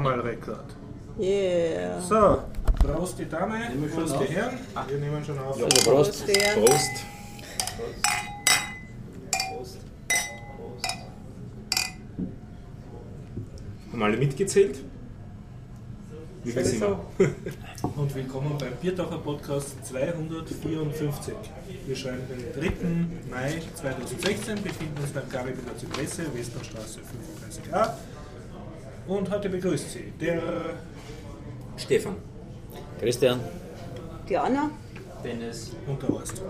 Mal Rekord. Yeah. So, Prost die Dame, Prost die? Herren. Wir nehmen schon auf. Ja. Prost. Prost, der. Prost. Prost. Prost. Haben alle mitgezählt? Wie viel sind wir? Und willkommen beim Biertaucher Podcast 254. Wir schreiben den 3. Mai 2016, befinden uns beim Gabi-Büro Zypresse, Westernstraße 35a. Und heute begrüßt Sie der Stefan. Christian. Diana. Dennis. und der Horst.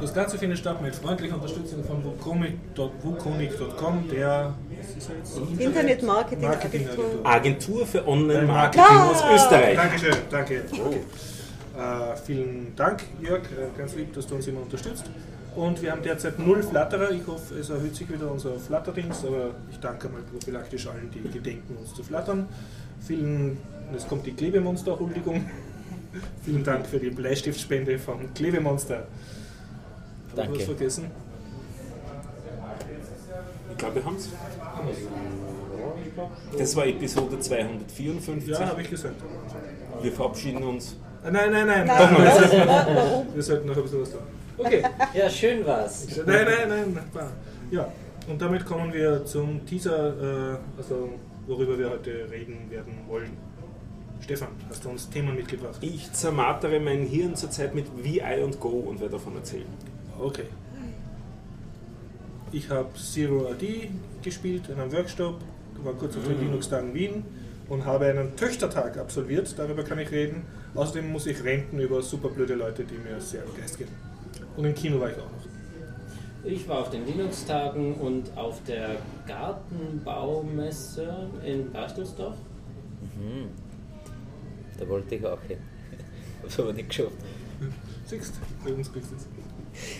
Das Ganze findet statt mit freundlicher Unterstützung von wukonic.com, der was ist er jetzt? Internet-Marketing- Marketingagentur. Agentur für Online-Marketing aus Österreich. Dankeschön, danke. Äh, vielen Dank, Jörg, äh, ganz lieb, dass du uns immer unterstützt. Und wir haben derzeit null Flatterer. Ich hoffe, es erhöht sich wieder unser Flatterdings, aber ich danke mal prophylaktisch allen, die gedenken, uns zu flattern. Vielen, es kommt die Klebemonster-Huldigung. Vielen Dank für die Bleistiftspende von Klebemonster. Habe ich Danke. was vergessen? Ich glaube, wir haben es. Das war Episode 254. Ja, habe ich gesagt. Wir verabschieden uns. Ah, Nein, nein, nein. Doch mal. wir, sollten, wir sollten noch ein bisschen was tun. Okay. Ja, schön war's. Nein, nein, nein. Ja, und damit kommen wir zum Teaser, äh, also worüber wir heute reden werden wollen. Stefan, hast du uns Themen mitgebracht? Ich zermartere mein Hirn zurzeit mit VI und Go und werde davon erzählen. Okay. Ich habe Zero AD gespielt in einem Workshop, war kurz auf den Linux-Tagen Wien und habe einen Töchtertag absolviert, darüber kann ich reden. Außerdem muss ich renten über super blöde Leute, die mir sehr am Geist gehen. Und im Kino war ich auch noch. Ich war auf den Linux-Tagen und auf der Gartenbaumesse in Bastelsdorf. Mhm. Da wollte ich auch hin. Hab's aber nicht geschafft. Siehst bei uns kriegst du es.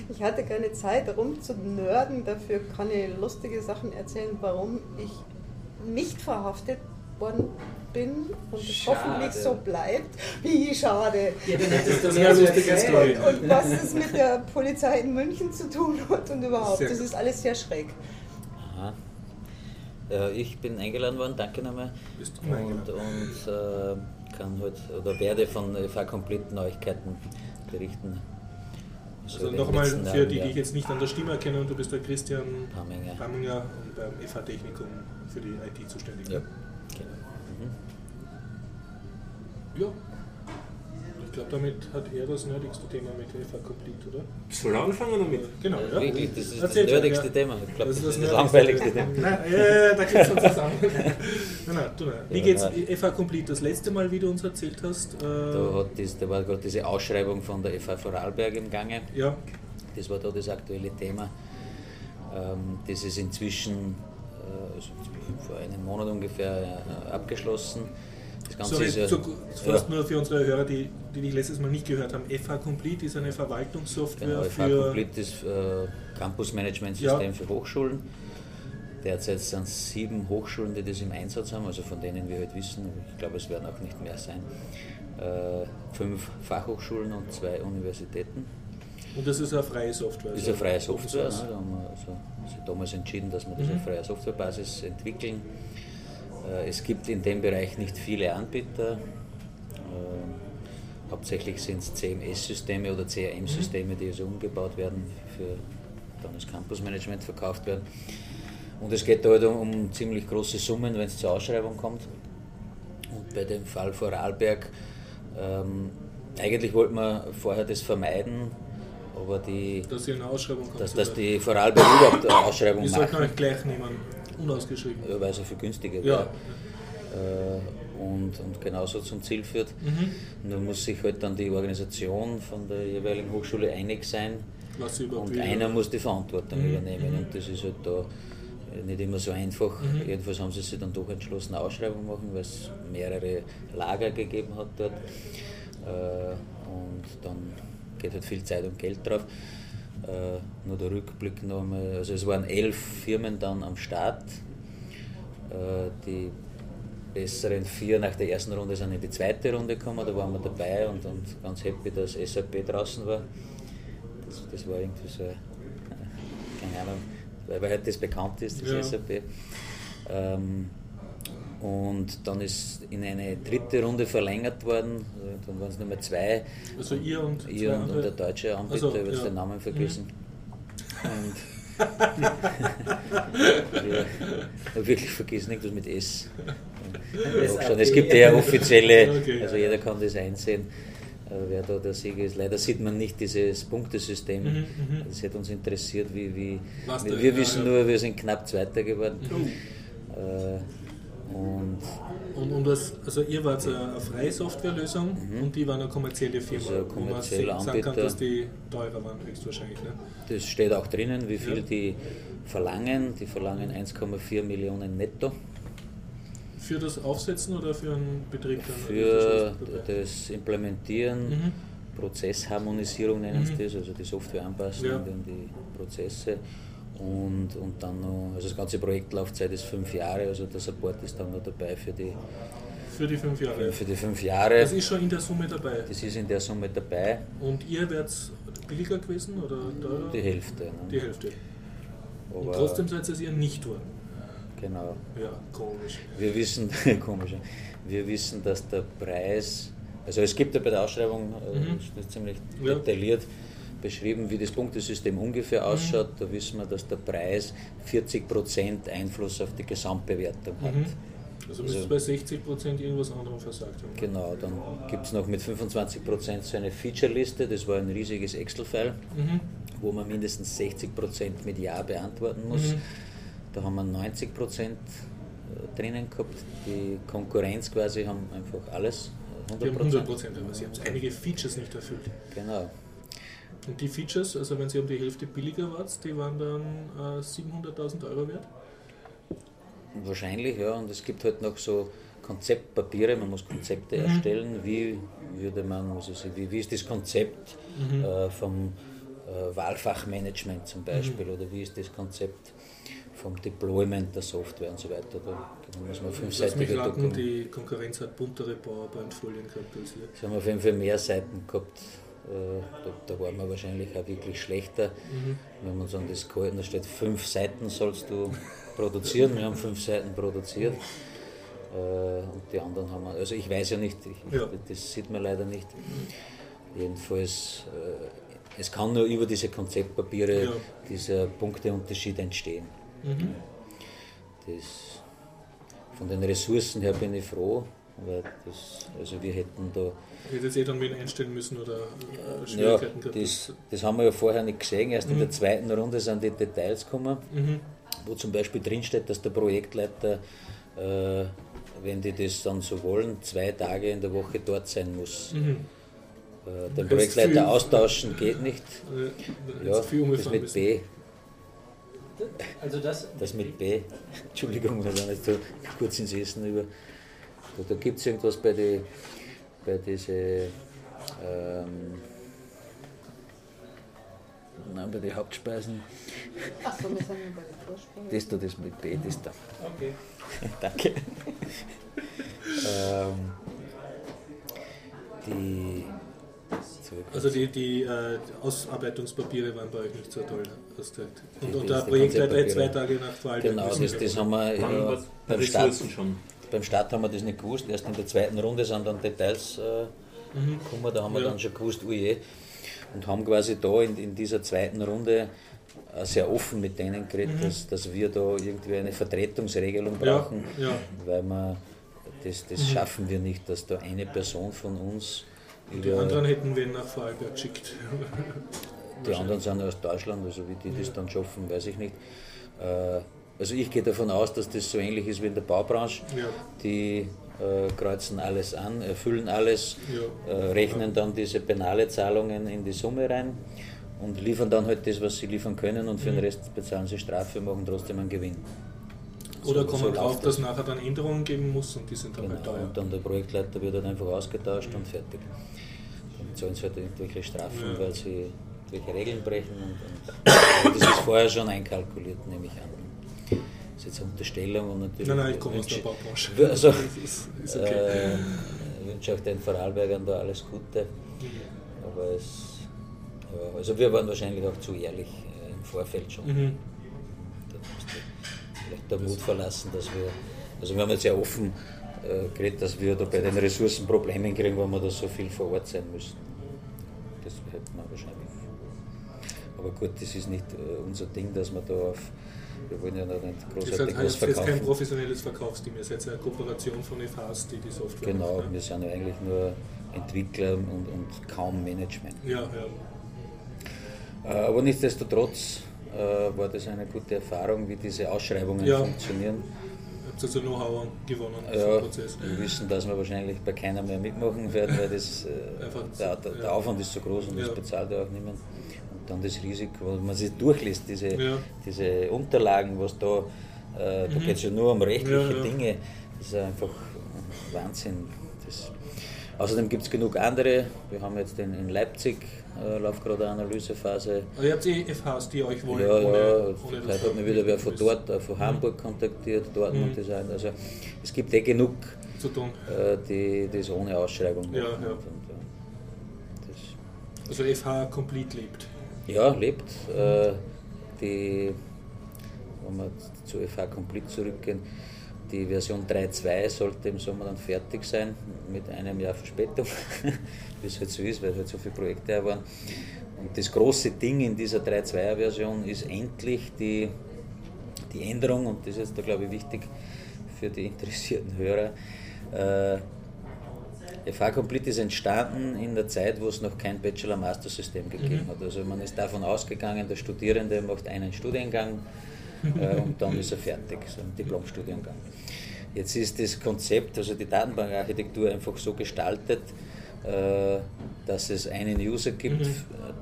Ich hatte keine Zeit, rumzunörden. Dafür kann ich lustige Sachen erzählen, warum ich nicht verhaftet worden bin und es hoffentlich so bleibt. Wie schade. Ja, dann hättest du mehr lustige. Story. Und was es mit der Polizei in München zu tun hat und überhaupt. Sehr Das ist alles sehr schräg. Aha. Äh, ich bin eingeladen worden, danke nochmal. Bist immer Und, und äh, kann heute oder werde von FA Complete Neuigkeiten berichten. Also den nochmal für die, die ich jetzt nicht an der Stimme erkenne, und du bist der Christian Pamminger. Pamminger und beim FH Technikum für die IT zuständig. Ja, Ja. Ich glaube, damit hat er das nerdigste Thema mit FH Complete, oder? Soll er anfangen damit? Genau, ja. Wirklich, das ist Erzähl, das nerdigste ja. Thema. Ich glaube, das, ist das nerdigste langweiligste Thema. Nein, ja, ja, da geht's uns zusammen. nein, nein, du, nein. Wie Ja, geht's nein. FH Complete das letzte Mal, wie du uns erzählt hast? Äh, Da, hat das, da war gerade diese Ausschreibung von der FA Vorarlberg im Gange. ja, Das war da das aktuelle Thema. Ähm, das ist inzwischen äh, also vor einem Monat ungefähr äh, abgeschlossen. Das Ganze sorry, ist ja, zu, fast ja, nur für unsere Hörer, die, die dich letztes Mal nicht gehört haben. FH Complete ist eine Verwaltungssoftware genau, FA für... Complete das äh, Campus-Management-System Ja. für Hochschulen. Derzeit sind es sieben Hochschulen, die das im Einsatz haben, also von denen wir heute wissen, ich glaube es werden auch nicht mehr sein, äh, fünf Fachhochschulen und zwei Universitäten. Und das ist eine freie Software. Das ist eine freie also Software. Ne? Da haben wir also, also damals entschieden, dass wir das Mhm. auf freier Softwarebasis entwickeln. Äh, Es gibt in dem Bereich nicht viele Anbieter. Äh, Hauptsächlich sind es CMS-Systeme oder CRM-Systeme, die also umgebaut werden, für dann das Campusmanagement verkauft werden. Und es geht da halt um, ziemlich große Summen, wenn es zur Ausschreibung kommt. Und bei dem Fall Vorarlberg, ähm, eigentlich wollten wir vorher das vermeiden, aber die, Dass dass, dass die Vorarlberg überhaupt eine Ausschreibung Wir sollten machen, euch gleich nehmen. Unausgeschrieben. ja, weil es ja viel günstiger Ja. wäre. Äh, und, und genauso zum Ziel führt. Mhm. Und da muss sich halt dann die Organisation von der jeweiligen Hochschule einig sein und einer muss die Verantwortung Mhm. übernehmen. Und das ist halt da nicht immer so einfach. Mhm. Jedenfalls haben sie sich dann doch entschlossen, eine Ausschreibung machen, weil es mehrere Lager gegeben hat dort. Äh, und dann geht halt viel Zeit und Geld drauf. Äh, nur der Rückblick nochmal, also es waren elf Firmen dann am Start. Äh, die besseren vier nach der ersten Runde sind in die zweite Runde gekommen, da waren wir dabei und, und ganz happy, dass SAP draußen war. Das, das war irgendwie so, äh, keine Ahnung, weil, weil halt das bekannt ist, das Ja. SAP. Ähm, Und dann ist in eine dritte Runde verlängert worden. Äh, Dann waren es nur mehr zwei. Also ihr und Ihr und, und der deutsche Anbieter, Also, ich habe jetzt ja. den Namen vergessen. Und ja, ich habe wirklich vergessen, irgendwas mit S. Es gibt ja offizielle, also jeder kann das einsehen, äh, wer da der Sieger ist. Leider sieht man nicht dieses Punktesystem. Mhm, mhm. Das hätte uns interessiert, wie, wie wir, wissen nur, wir sind knapp Zweiter geworden. Oh. Äh, und Und, und das, also ihr wart eine, freie Softwarelösung und die waren eine kommerzielle Firma, Also wo man sagen kann, dass die teurer waren höchstwahrscheinlich. Ne? das steht auch drinnen, wie viel Ja. die verlangen. Die verlangen 1,4 Millionen netto. Für das Aufsetzen oder für einen Betrieb? Für das Implementieren, Mhm. Prozessharmonisierung nennen sie Mhm. das, also die Software anpassen Ja. an die Prozesse. Und, und dann noch, also das ganze Projektlaufzeit ist fünf Jahre, also der Support ist dann noch dabei für die, Für die fünf Jahre. für die fünf Jahre. Das ist schon in der Summe dabei. Das ist in der Summe dabei, Und ihr werdet billiger gewesen oder teurer? die Hälfte. Ne? Die Hälfte. Und Aber- trotzdem seid ihr es ihr nicht worden. Genau. Ja, komisch. Wir wissen, komisch, wir wissen, dass der Preis, also es gibt ja bei der Ausschreibung, äh, Mhm. das ist ziemlich Ja. Beschrieben, wie das Punktesystem ungefähr ausschaut. Da wissen wir, dass der Preis 40% Einfluss auf die Gesamtbewertung hat. Mhm. Also ihr Also- bei 60% irgendwas anderem versagt haben. Genau, dann gibt es noch mit 25% so eine Feature-Liste, das war ein riesiges Excel-File, Mhm. wo man mindestens 60% mit Ja beantworten muss. Mhm. Da haben wir 90% drinnen gehabt. Die Konkurrenz quasi haben einfach alles, äh, Die haben 100%. 100%, aber sie haben einige Features nicht erfüllt. Genau. Und die Features, also wenn sie um die Hälfte billiger wart, die waren dann äh, 700.000 Euro wert? Wahrscheinlich, ja. Und es gibt halt noch so Konzeptpapiere, man muss Konzepte Mhm. erstellen. Wie würde man, ich, wie, wie ist das Konzept Mhm. äh, vom äh, Wahlfachmanagement zum Beispiel oder wie ist das Konzept vom Deployment der Software und so weiter. Da muss man fünfseitige Dokumente. die Konkurrenz hat buntere PowerPoint-Folien gehabt als ihr. Das haben wir auf jeden Fall mehr Seiten gehabt. Äh, Da, da waren wir wahrscheinlich auch wirklich schlechter. Mhm. Wir haben uns an das gehalten, da steht fünf Seiten sollst du produzieren. Wir haben fünf Seiten produziert. Äh, Und die anderen haben wir, also ich weiß ja nicht, ich, Ja. das sieht man leider nicht. Jedenfalls, äh, es kann nur über diese Konzeptpapiere Ja. dieser Punkteunterschied entstehen. Mhm. Das, von den Ressourcen her bin ich froh, weil das, also wir hätten da Hättet ihr dann wen einstellen müssen oder äh, ja, Schwierigkeiten gehabt? das, das haben wir ja vorher nicht gesehen. Erst in der zweiten Runde sind die Details gekommen, Mhm. wo zum Beispiel drinsteht, dass der Projektleiter, äh, wenn die das dann so wollen, zwei Tage in der Woche dort sein muss. Mhm. Äh, den Projektleiter austauschen geht nicht. Äh, Ja, jetzt das mit. B. Also das, Das mit B. Entschuldigung, wir sind jetzt so kurz ins Essen über. Da, da gibt es irgendwas bei den bei diese, ähm, nein, bei den Hauptspeisen. Achso, wir sind ja bei der Vorspeise. Das da, das mit B, das da. okay. Danke. ähm, die. Also die, die äh, Ausarbeitungspapiere waren bei euch nicht so toll, gesagt. Und, Die- und der Projektleiter zwei. Tage nach Wahl Genau, das, das haben wir ja, beim, Start, Ressourcen schon. Beim Start haben wir das nicht gewusst. Erst in der zweiten Runde sind dann Details äh, gekommen, da haben wir Ja. dann schon gewusst, uje. Und haben quasi da in, in dieser zweiten Runde äh, sehr offen mit denen geredet, dass, dass wir da irgendwie eine Vertretungsregelung Ja, brauchen, ja. weil wir, das, das schaffen wir nicht, dass da eine Person von uns Die über anderen hätten wen nach Vorarlberg geschickt. Die anderen sind aus Deutschland, also wie die das dann schaffen, weiß ich nicht. Äh, Also ich gehe davon aus, dass das so ähnlich ist wie in der Baubranche. Ja. Die äh, kreuzen alles an, erfüllen alles, Ja. äh, rechnen dann diese penale Zahlungen in die Summe rein und liefern dann halt das, was sie liefern können und für den Rest bezahlen sie Strafe, machen trotzdem einen Gewinn. Oder So- kommen so drauf, dass das. nachher dann Änderungen geben muss und die sind dann halt Genau. teuer. Und dann der Projektleiter wird dann einfach ausgetauscht und fertig. Dann zahlen sie halt irgendwelche Strafen, Ja. weil sie irgendwelche Regeln brechen. Und, und das ist vorher schon einkalkuliert, nehme ich an. Das ist jetzt eine Unterstellung und natürlich. Nein, nein, ich komme aus der wünsche- Baubranche. Also, ist, ist okay. äh, ich wünsche auch den Vorarlbergern da alles Gute. Aber es, ja, also wir waren wahrscheinlich auch zu ehrlich äh, im Vorfeld schon. Mhm. Da musste vielleicht der Mut verlassen, dass wir Also wir haben jetzt sehr offen äh, geredet, dass wir da bei den Ressourcen Probleme kriegen, wenn wir da so viel vor Ort sein müssen. Das hätten wir wahrscheinlich. Aber gut, das ist nicht äh, unser Ding, dass wir da auf. Wir wollen ja noch nicht Das großartig was heißt, das ist kein verkaufen. professionelles Verkaufsteam, ihr seid eine Kooperation von FHs, die die Software Genau, macht, ne? wir sind ja eigentlich nur Entwickler und, und kaum Management. Ja, ja. Äh, Aber nichtsdestotrotz äh, war das eine gute Erfahrung, wie diese Ausschreibungen Ja. funktionieren. Habt also Know-how gewonnen Ja, Prozess. wir wissen, dass wir wahrscheinlich bei keiner mehr mitmachen werden, weil das, äh, der, zu- der. Aufwand ist so groß und Ja. das bezahlt ja auch niemand. Und dann das Risiko, wenn man sich durchliest, diese, Ja. diese Unterlagen, was da, äh, da geht es ja nur um rechtliche Ja. Dinge, das ist einfach Wahnsinn. Das, außerdem gibt es genug andere, wir haben jetzt in, in Leipzig, äh, läuft gerade eine Analysephase, Aber ihr habt eh FHs, die euch wollen, ja, ohne, ja, ohne das hat mich wieder wer von dort, äh, von Hamburg kontaktiert, Dortmund Mhm. Design. Also es gibt eh genug, zu tun. äh, die das ohne Ausschreibung. Ja, ja. Und, äh, das, Also FH komplett lebt. Ja, lebt. Äh, die, wenn wir zu FH Complete zurückgehen, die Version 3.2 sollte im Sommer dann fertig sein, mit einem Jahr Verspätung, wie es halt so ist, weil halt so viele Projekte waren. Und das große Ding in dieser 3.2er Version ist endlich die, die Änderung, und das ist da glaube ich wichtig für die interessierten Hörer. Äh, FH Complete ist entstanden in der Zeit, wo es noch kein Bachelor-Master-System gegeben hat. Also man ist davon ausgegangen, der Studierende macht einen Studiengang äh, und dann ist er fertig, so ein Diplomstudiengang. Jetzt ist das Konzept, also die Datenbankarchitektur einfach so gestaltet, äh, dass es einen User gibt,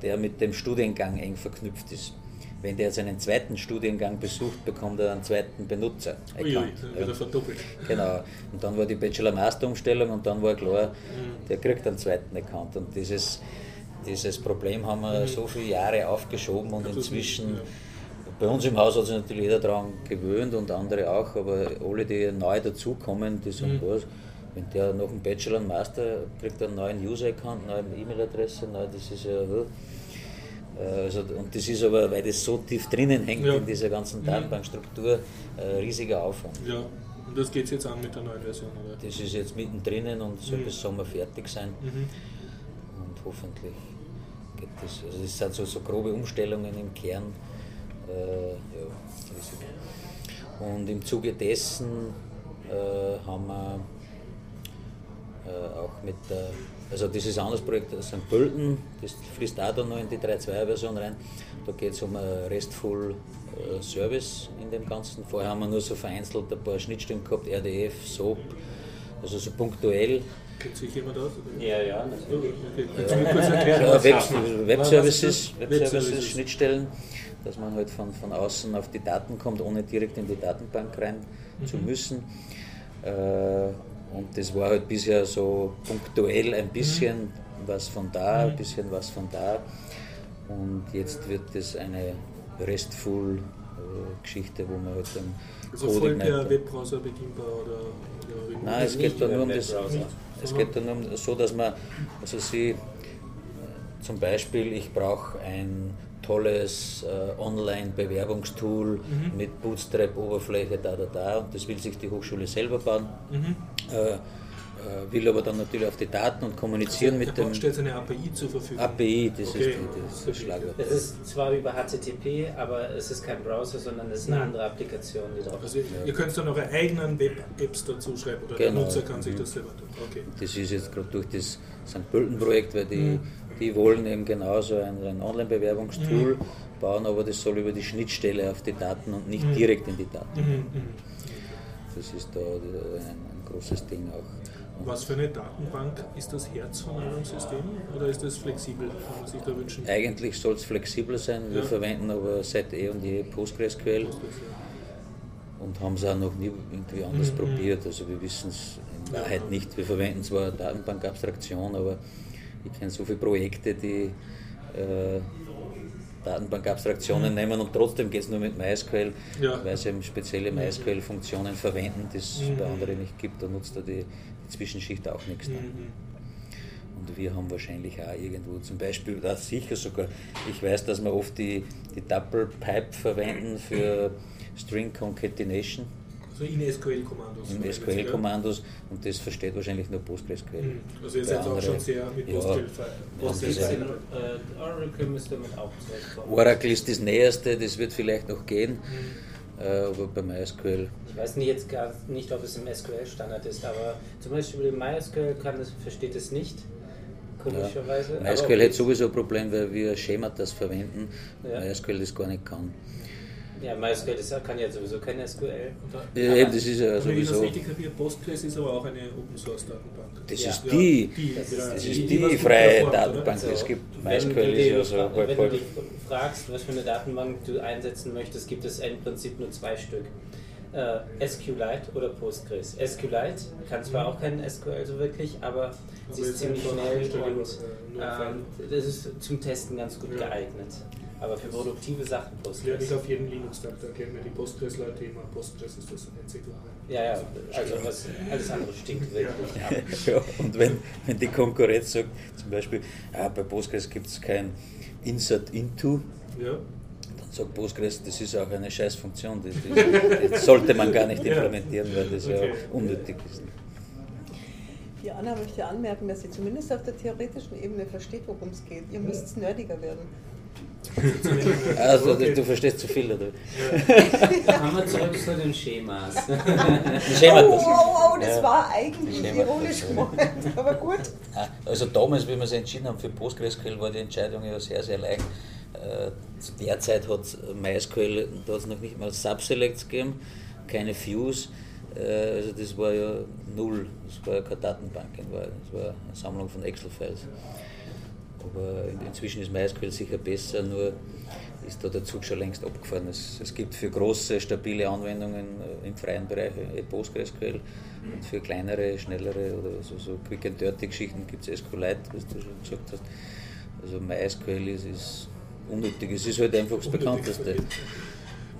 der mit dem Studiengang eng verknüpft ist. Wenn der jetzt einen zweiten Studiengang besucht, bekommt er einen zweiten Benutzer. Uiui, Account. dann Ja. wird er verdoppelt. Genau. Und dann war die Bachelor-Master-Umstellung und dann war klar, Mhm. der kriegt einen zweiten Account. Und dieses, dieses Problem haben wir so viele Jahre aufgeschoben und Mhm. Inzwischen, nicht, bei uns im Haus hat sich natürlich jeder daran gewöhnt und andere auch, aber alle, die neu dazukommen, die sagen, Mhm. was, wenn der noch einen Bachelor und Master kriegt, er einen neuen User-Account, neue E-Mail-Adresse, neu, das ist ja... äh, Also, und das ist aber, weil das so tief drinnen hängt Ja. in dieser ganzen Mhm. Datenbankstruktur, ein riesiger Aufwand. Ja, und das geht jetzt an mit der neuen Version, oder? Das ist jetzt mittendrin und soll Mhm. bis Sommer fertig sein. Mhm. Und hoffentlich geht das. Also das sind so, so grobe Umstellungen im Kern. Äh, ja, riesig. Und im Zuge dessen äh, haben wir äh, auch mit der, also das ist ein anderes Projekt, das St. Pölten, das fließt auch da noch in die 3.2er-Version rein. Da geht es um ein RESTful äh, Service in dem Ganzen. Vorher haben wir nur so vereinzelt ein paar Schnittstellen gehabt, RDF, SOAP, also so punktuell. Kennt sich jemand aus? Ja, ja, natürlich. Okay? Ja, Web, Was ist das? Webservices, Schnittstellen, dass man halt von, von außen auf die Daten kommt, ohne direkt in die Datenbank rein zu Mhm. müssen. Äh, und das war halt bisher so punktuell ein bisschen Mhm. was von da, ein bisschen was von da. Und jetzt wird das eine RESTful äh, Geschichte, wo man halt dann Also voll per Codeigniter- Webbrowser bedienbar oder, oder? Nein, es geht da nur um das. Es geht da nur um so, dass man, also Sie, äh, zum Beispiel, ich brauche ein tolles äh, Online-Bewerbungstool Mhm. mit Bootstrap-Oberfläche, da, da, da, und das will sich die Hochschule selber bauen, Mhm. äh, äh, will aber dann natürlich auf die Daten und kommunizieren mit dem stellt eine API zur Verfügung. API, das Okay. ist die, das, das Schlagwort. Es ist zwar über HTTP, aber es ist kein Browser, sondern es ist eine Mhm. andere Applikation, die drauf ist. Also ihr könnt dann eure eigenen Web-Apps dazu schreiben oder Genau. der Nutzer kann sich Mhm. das selber tun. Okay. Das ist jetzt gerade durch das St. Pölten-Projekt, weil die, Mhm. Die wollen eben genauso ein, ein Online-Bewerbungstool Mhm. bauen, aber das soll über die Schnittstelle auf die Daten und nicht Mhm. direkt in die Daten. Mhm. Mhm. Das ist da ein, ein großes Ding auch. Und Was für eine Datenbank ist das Herz von eurem System oder ist das flexibel, kann man sich da wünschen? Eigentlich soll es flexibel sein, wir Ja. verwenden aber seit eh und je PostgreSQL und haben es auch noch nie irgendwie anders Mhm. probiert. Also wir wissen es in. Wahrheit nicht. Wir verwenden zwar Datenbankabstraktion, aber ich kenne so viele Projekte, die äh, Datenbankabstraktionen nehmen und trotzdem geht es nur mit MySQL. Ja. weil sie eben spezielle MySQL-Funktionen verwenden, die es Mhm. bei anderen nicht gibt. Da nutzt da die, die Zwischenschicht auch nichts. Dann. Mhm. Und wir haben wahrscheinlich auch irgendwo zum Beispiel, da sicher sogar, ich weiß, dass wir oft die, die Double Pipe verwenden für String Concatenation. So in SQL-Kommandos. in SQL-Kommandos und das versteht wahrscheinlich nur PostgreSQL. Mhm. Also ihr seid auch schon sehr mit ja. PostgreSQL. Ja, diese- in, äh, Oracle müsste damit auch. Oracle ist das Näherste, das wird vielleicht noch gehen, Mhm. aber bei MySQL, Ich weiß nicht jetzt gar nicht, ob es im SQL-Standard ist, aber zum Beispiel MySQL kann es, versteht es nicht, komischerweise. Aber MySQL hat sowieso ein Problem, weil wir Schematas verwenden, Ja. MySQL das gar nicht kann. Ja, MySQL ist, kann ja sowieso kein SQL. Da- Ja, eben, das ist ja wenn ich das sowieso, richtig kapiere, Postgres ist aber auch eine Open-Source-Datenbank. das Ja. ist die, die, Das das die- ist die die freie oder? Datenbank, die es Also, gibt. MySQL ist ja so Wenn du dich fragst, was für eine Datenbank du einsetzen möchtest, gibt es im Prinzip nur zwei Stück. Äh, SQLite oder Postgres. SQLite kann zwar auch kein SQL so wirklich, aber sie Aber ist ist ziemlich schnell und äh, ähm, das ist zum Testen ganz gut Ja. geeignet. Aber für produktive Sachen Das lerne ich Postgres. auf jedem Linux-Tag, da erklären mir die Postgres-Leute immer, Postgres ist das einzig wahre. Ja, ja, also was, alles andere stinkt wirklich ab. Ja, und wenn, wenn die Konkurrenz sagt, zum Beispiel, ah, bei Postgres gibt es kein Insert into, Ja, dann sagt Postgres, das ist auch eine Scheißfunktion, das, das, das sollte man gar nicht Ja. implementieren, weil das Okay. ja unnötig ist. Die Anna möchte anmerken, dass sie zumindest auf der theoretischen Ebene versteht, worum es geht. Ihr müsst nerdiger werden. Also Okay. du verstehst zu viel, oder? Kommen wir zurück zu den Schemas. Schema Oh, das. oh, oh, das Ja. war eigentlich Schema- ironisch gemeint, aber gut. Ah, Also damals, wie wir uns entschieden haben für PostgreSQL, war die Entscheidung ja sehr, sehr leicht. Äh, Zu der Zeit hat MySQL, da hat es noch nicht mal Subselects gegeben, keine Views. Äh, Also das war ja null, das war ja keine Datenbank das war eine Sammlung von Excel-Files. Aber in- inzwischen ist MySQL sicher besser, nur ist da der Zug schon längst abgefahren. Es, es gibt für große, stabile Anwendungen äh, im freien Bereich eh PostgreSQL und für kleinere, schnellere oder so, so Quick and Dirty Geschichten gibt es SQLite, was du schon gesagt hast. Also MySQL ist, ist unnötig, es ist halt einfach das Bekannteste.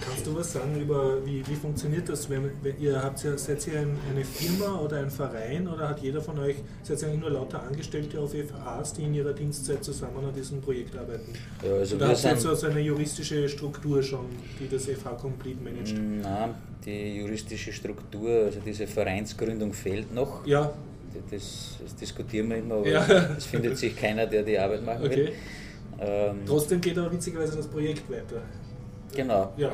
Kannst du was sagen über, wie, wie funktioniert das? Wenn, wenn ihr habt ja, seid ihr ein, eine Firma oder ein Verein oder hat jeder von euch, seid ihr eigentlich nur lauter Angestellte auf FAs, die in ihrer Dienstzeit zusammen an diesem Projekt arbeiten? Ja, also oder habt ihr jetzt sind, so so eine juristische Struktur schon, die das FH Complete managt? Nein, die juristische Struktur, also diese Vereinsgründung fehlt noch. Ja, Das, das diskutieren wir immer, aber Ja. es findet sich keiner, der die Arbeit machen will. okay. Ähm, Trotzdem geht aber witzigerweise das Projekt weiter. Genau. Ja,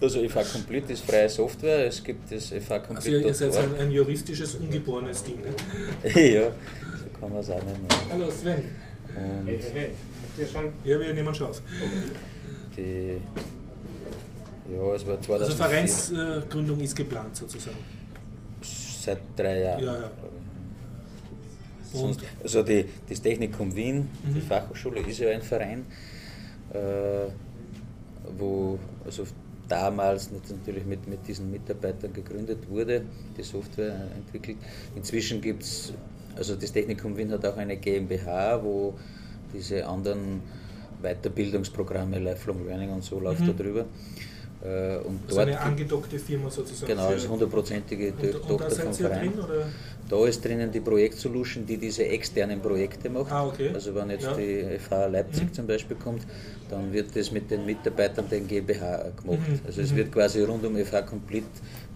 Also FH Complete ist freie Software, es gibt das FH also Complete. ihr seid ein, ein juristisches, ungeborenes Ding. Ne? ja, so kann man es auch nennen. Hallo Sven. Und Hey, hey, habt ihr schon? Ja, wir nehmen schon auf. die, ja, es war Also 2004, Vereinsgründung ist geplant sozusagen. seit drei Jahren. Ja, ja. Sonst, also die, das Technikum Wien, die Mhm. Fachhochschule, ist ja ein Verein, äh, wo also damals natürlich mit, mit diesen Mitarbeitern gegründet wurde, die Software entwickelt. Inzwischen gibt es, also das Technikum Wien hat auch eine GmbH, wo diese anderen Weiterbildungsprogramme, Lifelong Learning und so läuft Mhm. da drüber. Äh, und Also dort eine angedockte Firma sozusagen. Genau, als hundertprozentige und, und da Tochter vom Verein. drin? Da ist drinnen die Projektsolution, die diese externen Projekte macht. Ah, okay. Also wenn jetzt Ja. die FH Leipzig Mhm. zum Beispiel kommt, dann wird das mit den Mitarbeitern der GmbH gemacht. Mhm. Also es Mhm. wird quasi rund um FH Complete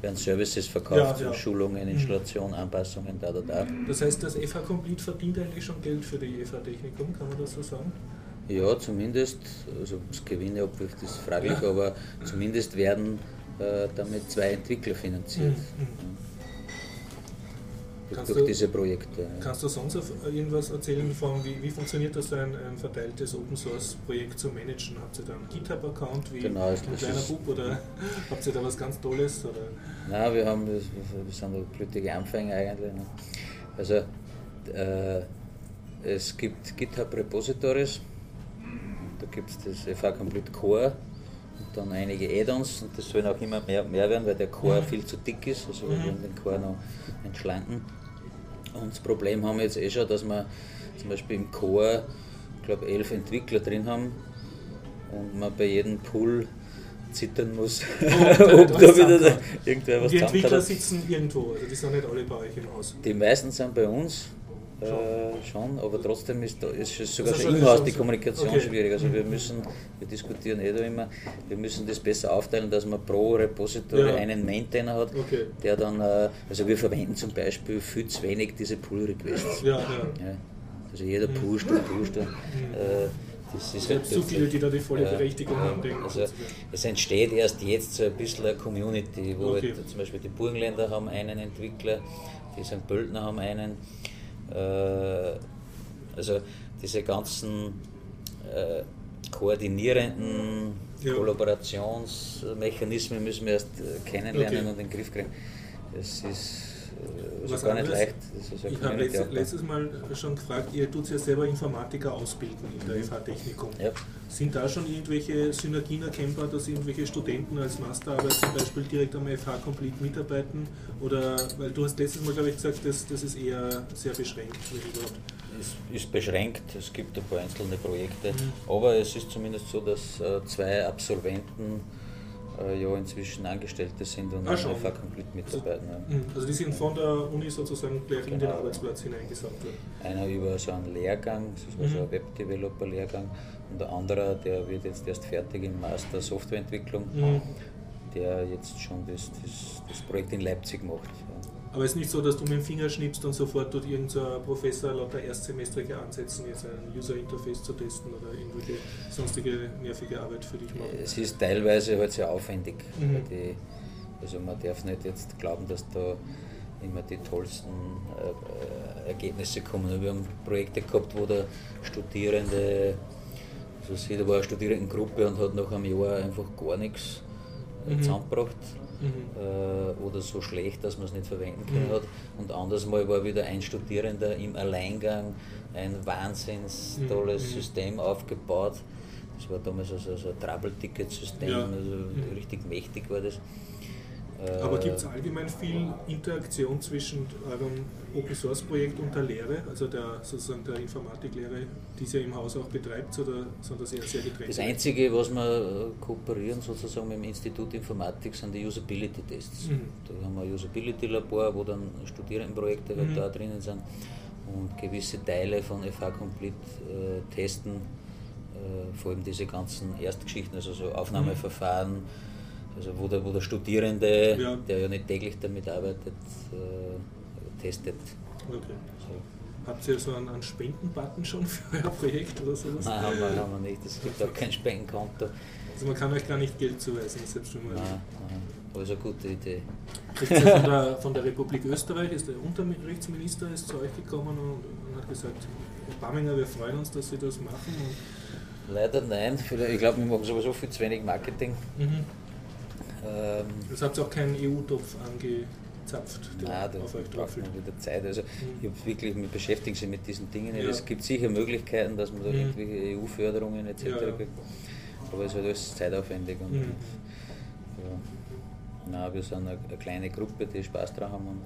werden Services verkauft, Ja, ja. Schulungen, Mhm. Installation, Anpassungen, da, da, da. Das heißt, das FH Complete verdient eigentlich schon Geld für die FH Technikum, kann man das so sagen? Ja, zumindest, also das Gewinne obwirft ist fraglich, Ja. aber zumindest werden äh, damit zwei Entwickler finanziert. Mhm. Durch, Kannst durch du- diese Projekte. Kannst du sonst irgendwas erzählen von, wie, wie funktioniert das, so ein, ein verteiltes Open Source Projekt zu managen? Habt ihr da einen GitHub-Account wie Genau, ein kleiner Bub oder habt ihr da was ganz Tolles? Oder? Nein, wir haben, wir sind da blütige Anfänger eigentlich. Ne? Also äh, es gibt GitHub Repositories, da gibt es das FH Complete Core und dann einige Add-ons und das sollen auch immer mehr, mehr werden, weil der Core Mhm. viel zu dick ist, also Mhm. wir wollen den Core noch entschlanken. Und das Problem haben wir jetzt eh schon, dass wir zum Beispiel im Core, ich glaube, elf Entwickler drin haben und man bei jedem Pull zittern muss, da ob da wieder zusammenkommt. irgendwer was die Entwickler sitzen irgendwo, also die sind nicht alle bei euch im Haus. Die meisten sind bei uns, Äh, schon, aber trotzdem ist, ist es sogar schon schon- im Haus schon die Kommunikation okay. schwierig. Also wir müssen, wir diskutieren eh da immer, wir müssen das besser aufteilen, dass man pro Repository Ja. einen Maintainer hat, Okay. der dann, äh, also wir verwenden zum Beispiel viel zu wenig diese Pull-Requests. Ja, ja. Also jeder pusht und pusht. Und, äh, das ist Es gibt so viele, die da die volle Berechtigung haben. denken Also es entsteht erst jetzt so ein bisschen eine Community, wo Okay. halt zum Beispiel die Burgenländer haben einen Entwickler, die St. Pöltner haben einen. Äh, also diese ganzen äh, koordinierenden Ja. Kollaborationsmechanismen müssen wir erst äh, kennenlernen Okay. und in den Griff kriegen. Das ist äh, also Was gar nicht anderes? leicht. Das ist eine Ich habe Community letztes, Mal schon gefragt, ihr tut ja selber Informatiker ausbilden in der FH Technikum. Ja. Sind da schon irgendwelche Synergien erkennbar, dass irgendwelche Studenten als Masterarbeit zum Beispiel direkt am FH Complete mitarbeiten? Oder, weil du hast letztes Mal, glaube ich, gesagt, dass das ist eher sehr beschränkt, ist, ist beschränkt, es gibt ein paar einzelne Projekte, Mhm. aber es ist zumindest so, dass äh, zwei Absolventen äh, ja inzwischen Angestellte sind und Ah, schon. FH Complete mitarbeiten. Ja. Mhm. Also die sind von der Uni sozusagen gleich in den Genau. Arbeitsplatz hineingesaugt worden. Einer über so einen Lehrgang, das war so Mhm. ein Web-Developer-Lehrgang, und der andere, der wird jetzt erst fertig im Master Softwareentwicklung, Mhm. der jetzt schon das, das, das Projekt in Leipzig macht. Ja. Aber es ist nicht so, dass du mit dem Finger schnippst und sofort dort irgendein Professor lauter Erstsemestrige ansetzen, jetzt ein User-Interface zu testen oder irgendwelche sonstige nervige Arbeit für dich machen. Es ist teilweise halt sehr aufwendig. Mhm. Die, also man darf nicht jetzt glauben, dass da immer die tollsten äh, Ergebnisse kommen. Wir haben Projekte gehabt, wo der Studierende, also da war eine Studierendengruppe und hat nach einem Jahr einfach gar nichts äh, Mhm. zusammengebracht. Mhm. Äh, oder so schlecht, dass man es nicht verwenden können Mhm. hat. Und anders mal war wieder ein Studierender im Alleingang ein wahnsinns Mhm. tolles Mhm. System aufgebaut. Das war damals also so ein Trouble-Ticket-System, Ja. also Mhm. richtig mächtig war das. Äh, Aber gibt es allgemein viel Interaktion zwischen eurem Open Source Projekt und der Lehre, also der sozusagen der Informatiklehre, die ihr im Haus auch betreibt, oder sind das eher sehr getrennt? Das Einzige, was wir äh, kooperieren sozusagen mit dem Institut Informatik, sind die Usability-Tests. Mhm. Da haben wir ein Usability-Labor, wo dann Studierendenprojekte halt Mhm. da drinnen sind und gewisse Teile von FH Complete äh, testen, äh, vor allem diese ganzen Erstgeschichten, also so Aufnahmeverfahren, also wo der, wo der Studierende, Ja. der ja nicht täglich damit arbeitet, äh, testet. Okay. So. Habt ihr so einen, einen Spendenbutton schon für euer Projekt oder sowas? Nein, haben wir, haben wir nicht. Es gibt auch kein Spendenkonto. Also man kann euch gar nicht Geld zuweisen, selbst wenn man. Nein, nein. Eine gute Idee. Von, der, von der Republik Österreich, ist der Unterrichtsminister ist zu euch gekommen und, hat gesagt, Herr Baminger, wir freuen uns, dass Sie das machen. Leider nein. Ich glaube, wir machen sowieso viel zu wenig Marketing. Mhm. Ähm, Das habt ihr auch keinen EU-Topf angezapft, der Nein, da auf euch man wieder Zeit. Also ich habe wirklich, wir beschäftigen sich mit diesen Dingen. Ja. Es gibt sicher Möglichkeiten, dass man da Mhm. irgendwelche EU-Förderungen etc. Ja, ja. kriegt. Aber es ist halt alles zeitaufwendig. Und, Mhm. ja. Nein, wir sind eine, eine kleine Gruppe, die Spaß dran haben. Und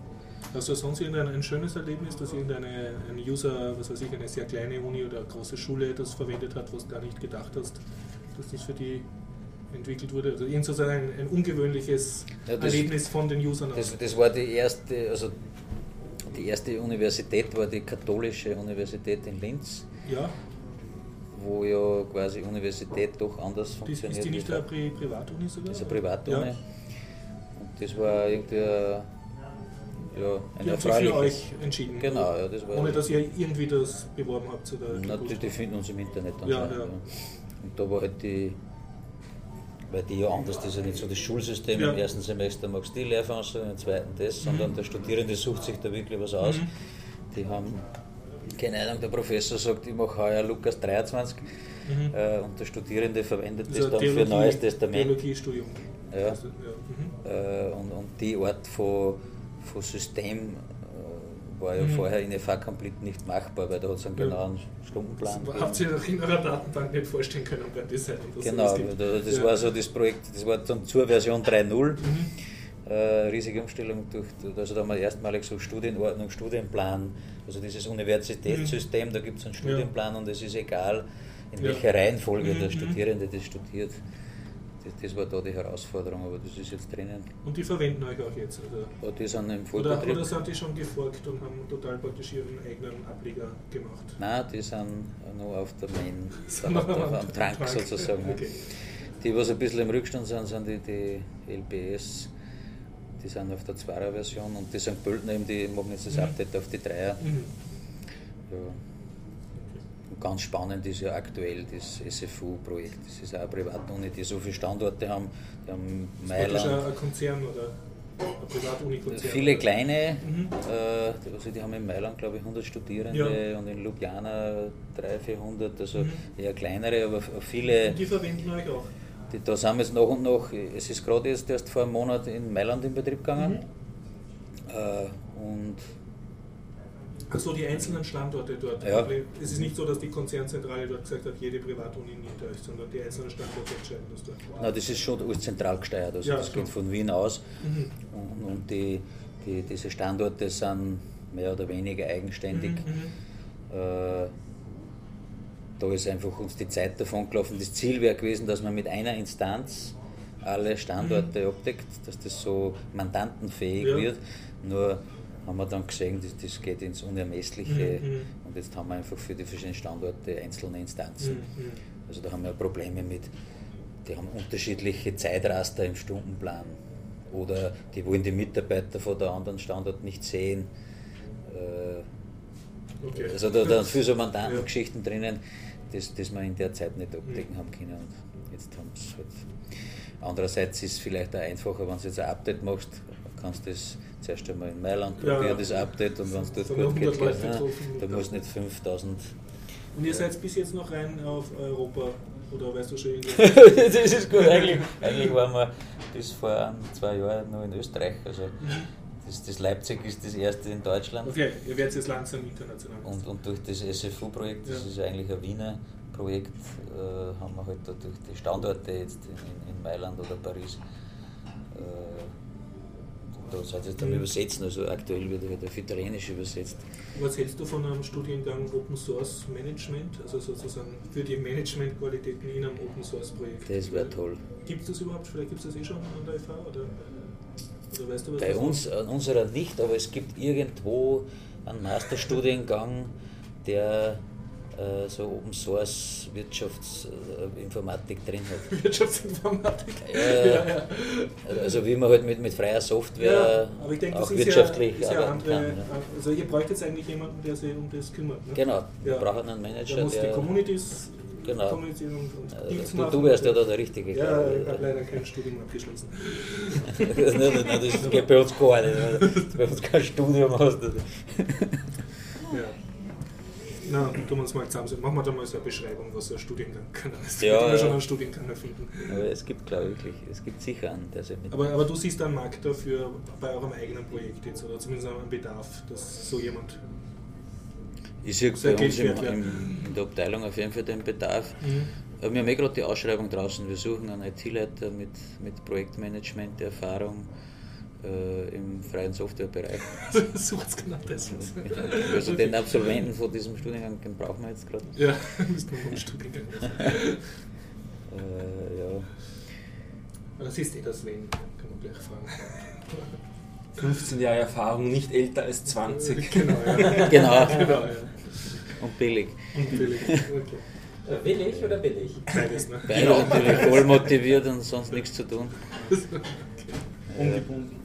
Hast du sonst irgendein ein schönes Erlebnis, dass irgendeine ein User, was weiß ich, eine sehr kleine Uni oder eine große Schule das verwendet hat, was du gar nicht gedacht hast, dass das für die entwickelt wurde? Also irgend so ein, ein ungewöhnliches Ja, das- Erlebnis von den Usern das, aus. das war die erste, also die erste Universität war die katholische Universität in Linz, Ja, wo ja quasi Universität doch anders funktioniert. ist die nicht eine Pri Privatuni sogar? Das ist eine Privatuni. Ja. Und das war irgendwie eine, ja, ein Die haben sich für euch entschieden. Genau, ja, das war. Ohne dass ihr irgendwie das beworben habt. Oder Na, die, finden uns im Internet dann Ja, ja. Und da war halt die, weil die ja anders, das ist ja nicht so das Schulsystem, Ja. im ersten Semester magst du die Lehrveranstaltung, im zweiten das, sondern der Studierende sucht sich da wirklich was aus. Mhm. Die haben, keine Ahnung, der Professor sagt, ich mache heuer Lukas 23 Mhm. äh, und der Studierende verwendet Also das dann für Neues Testament. Theologiestudium. Ja. Ja. Mhm. Äh, und, und die Art von, von System war ja Mhm. vorher in FH Complete nicht machbar, weil da hat es einen Ja. genauen Stundenplan. Das habt ihr euch in eurer Datenbank nicht vorstellen können beim Design. dass Genau, sowas gibt. da- das Ja. war so das Projekt, das war dann zur Version 3.0. Mhm. Äh, riesige Umstellung durch, also da haben wir erstmalig so Studienordnung, Studienplan, also dieses Universitätssystem, da gibt es einen Studienplan und es ist egal, in Ja. welcher Reihenfolge Mhm, der mhm. Studierende das studiert. Das, das war da die Herausforderung, aber das ist jetzt drinnen. Und die verwenden euch auch jetzt? Oder, Aber die sind im oder, Vollbetrieb. oder sind die schon gefolgt und haben total praktisch ihren eigenen Ableger gemacht? Nein, die sind noch auf der Main, Sind am Trank Trank. sozusagen. ja. Okay. Die, was ein bisschen im Rückstand sind, sind die, die LBS, die sind auf der 2er-Version und die St. Pölten eben, die machen jetzt das Mhm. Update auf die 3er. Mhm. Ja. Ganz spannend ist ja aktuell das SFU-Projekt. Das ist auch eine Privatuni, die so viele Standorte haben. Die haben Das ist praktisch ein, Mailand, Konzern oder viele kleine, Mhm. äh, die- also die haben in Mailand glaube ich 100 Studierende Ja. und in Ljubljana 300, 400, also Mhm. eher kleinere, aber viele. Und die verwenden euch auch? Die, da sind wir jetzt nach und nach, es ist gerade erst, erst vor einem Monat in Mailand in Betrieb gegangen. Mhm. Äh, und Achso, die einzelnen Standorte dort. Ja. Es ist nicht so, dass die Konzernzentrale dort gesagt hat, jede Privatuni nimmt euch, sondern die einzelnen Standorte entscheiden das dort. na, das ist schon alles zentral gesteuert, also Ja, das so. geht von Wien aus. Mhm. Und, und die, die, diese Standorte sind mehr oder weniger eigenständig. Mhm, Äh, da ist einfach uns die Zeit davon gelaufen. Das Ziel wäre gewesen, dass man mit einer Instanz alle Standorte abdeckt, dass das so mandantenfähig Mhm. Ja. wird. Nur haben wir dann gesehen, das, das geht ins Unermessliche Mhm, mhm. und jetzt haben wir einfach für die verschiedenen Standorte einzelne Instanzen. Mhm, mhm. Also da haben wir Probleme mit, die haben unterschiedliche Zeitraster im Stundenplan oder die wollen die Mitarbeiter von der anderen Standort nicht sehen. Äh, Okay. Also da, da sind viele so Mandantengeschichten drinnen, das, das wir in der Zeit nicht Mhm. abdecken haben können. Und jetzt haben es halt. Andererseits ist es vielleicht auch einfacher, wenn du jetzt ein Update machst, kannst du das zuerst einmal in Mailand Ja, probieren, ja. das Update, und wenn es dort gut 100 geht, Leute geht ja, da du nicht 5000. Und ihr seid bis jetzt noch rein auf Europa oder weißt du schon das ist gut, eigentlich, eigentlich waren wir bis vor ein, zwei Jahren noch in Österreich. Also das, das Leipzig ist das erste in Deutschland. Okay, ihr werdet jetzt langsam international. Und, und durch das SFU-Projekt, das Ja. ist eigentlich ein Wiener Projekt, äh, haben wir halt durch die Standorte jetzt in, in Mailand oder Paris. Äh, da sie jetzt am Mhm. Übersetzen, also aktuell wird halt auf Italienisch übersetzt. Was hältst du von einem Studiengang Open Source Management, also sozusagen für die Managementqualitäten in einem Open Source Projekt? Das wäre toll. Gibt es das überhaupt? Vielleicht gibt es das eh schon an der FH oder, oder weißt du was Bei uns, an unserer nicht, aber es gibt irgendwo einen Masterstudiengang, der äh, so Open Source Wirtschaftsinformatik drin hat. Wirtschaftsinformatik. Ja, ja, ja. Also wie man halt mit, mit freier Software Ja, aber ich denke, das auch ist wirtschaftlich ja, ist ja arbeiten andere, kann. Ja. also ihr braucht jetzt eigentlich jemanden, der sich um das kümmert. Ne? Genau, wir brauchen einen Manager, Der muss die. Communities Genau. kommunizieren und, und Äh, Deals du, machen. du wärst ja da der Richtige. Ja, ich habe leider kein Studium abgeschlossen. nein, nein, nein, das geht bei uns gar nicht. Du bei uns kein Studium hast. Ja. Na, tun wir uns mal zusammen. Machen wir da mal so eine Beschreibung, was so ein Studiengang kann. Das Ja, ja, schon einen Studiengang erfinden. Aber es gibt, glaube ich, wirklich, es gibt sicher einen, der sich mit... Aber, aber du siehst einen Markt dafür bei eurem eigenen Projekt jetzt oder zumindest einen Bedarf, dass so jemand. Ich sehe bei uns im, in der Abteilung auf jeden Fall den Bedarf. Mhm. Wir haben ja gerade die Ausschreibung draußen. Wir suchen einen IT-Leiter mit, mit Projektmanagement-Erfahrung äh, im freien Softwarebereich. Sucht's genau das. Also den Absolventen von diesem Studiengang, den brauchen wir jetzt gerade. Ja, müssen wir einen Studiengang. Äh, ja. Das ist eh das Wenn, kann man gleich fragen. 15 Jahre Erfahrung, nicht älter als 20. Genau, ja. Genau. genau ja. Und billig. Und billig. Okay. Äh, Willig oder billig? Beides, ne? Beide natürlich voll motiviert und sonst nichts zu tun. Ungebunden,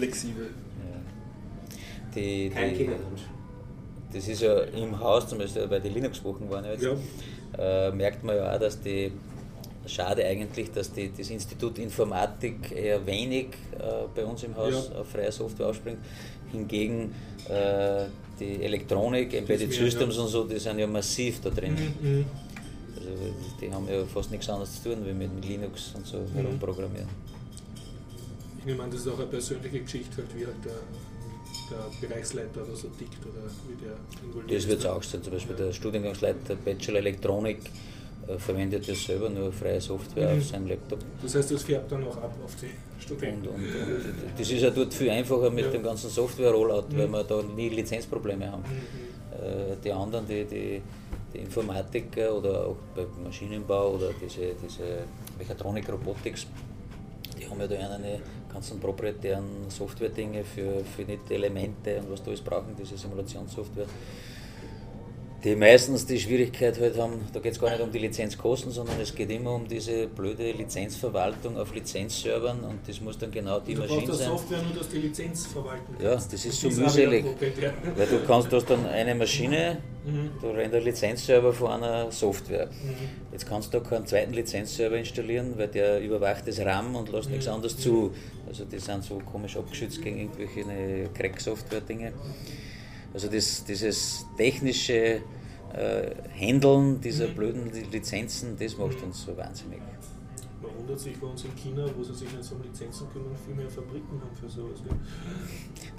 flexibel. Ja. Die, Kein Kinderwunsch. das ist ja im Haus, zum Beispiel bei den Linux-Wochen waren ja jetzt, Ja. äh, merkt man ja auch, dass die, schade eigentlich, dass die, das Institut Informatik eher wenig äh, bei uns im Haus Ja. auf freie Software ausspringt. Hingegen äh, die Elektronik, Embedded Systems ja. und so, die sind ja massiv da drin. Mhm, mhm. Also die haben ja fast nichts anderes zu tun, wie mit, mit Linux und so Mhm. herumprogrammieren. Ich nehme an, das ist auch eine persönliche Geschichte, halt, wie halt der, der Bereichsleiter oder so tickt oder wie der involviert Das wird es auch sein. Zum Beispiel der Studiengangsleiter Bachelor Elektronik äh, verwendet das selber nur freie Software Mhm. auf seinem Laptop. Das heißt, das färbt dann auch ab auf die Und, Studenten. und, und das ist ja dort viel einfacher mit Ja. dem ganzen Software-Rollout, weil Mhm. wir da nie Lizenzprobleme haben. Mhm, Äh, Die anderen, die, die die Informatiker oder auch beim Maschinenbau oder diese, diese Mechatronik, Robotics, die haben ja da eine ganzen proprietären Software-Dinge für, für nette Elemente und was da alles brauchen, diese Simulationssoftware die meistens die Schwierigkeit halt haben, da geht es gar nicht um die Lizenzkosten, sondern es geht immer um diese blöde Lizenzverwaltung auf Lizenzservern und das muss dann genau die du Maschine brauchst sein. eine Software nur, dass die Lizenz verwalten Ja, das ist so wieder mühselig. proprietär. Weil du kannst, du hast dann eine Maschine, Mhm. da rennt ein Lizenzserver von einer Software. Mhm. Jetzt kannst du da keinen zweiten Lizenzserver installieren, weil der überwacht das RAM und lässt nichts Mhm. anderes zu. Also die sind so komisch abgeschützt gegen irgendwelche Crack-Software-Dinge. Also das, dieses technische äh, Handeln dieser Mhm. blöden Lizenzen, das macht uns so wahnsinnig. Man wundert sich bei uns in China, wo sie sich nicht so um Lizenzen kümmern, viel mehr Fabriken haben für sowas. gell?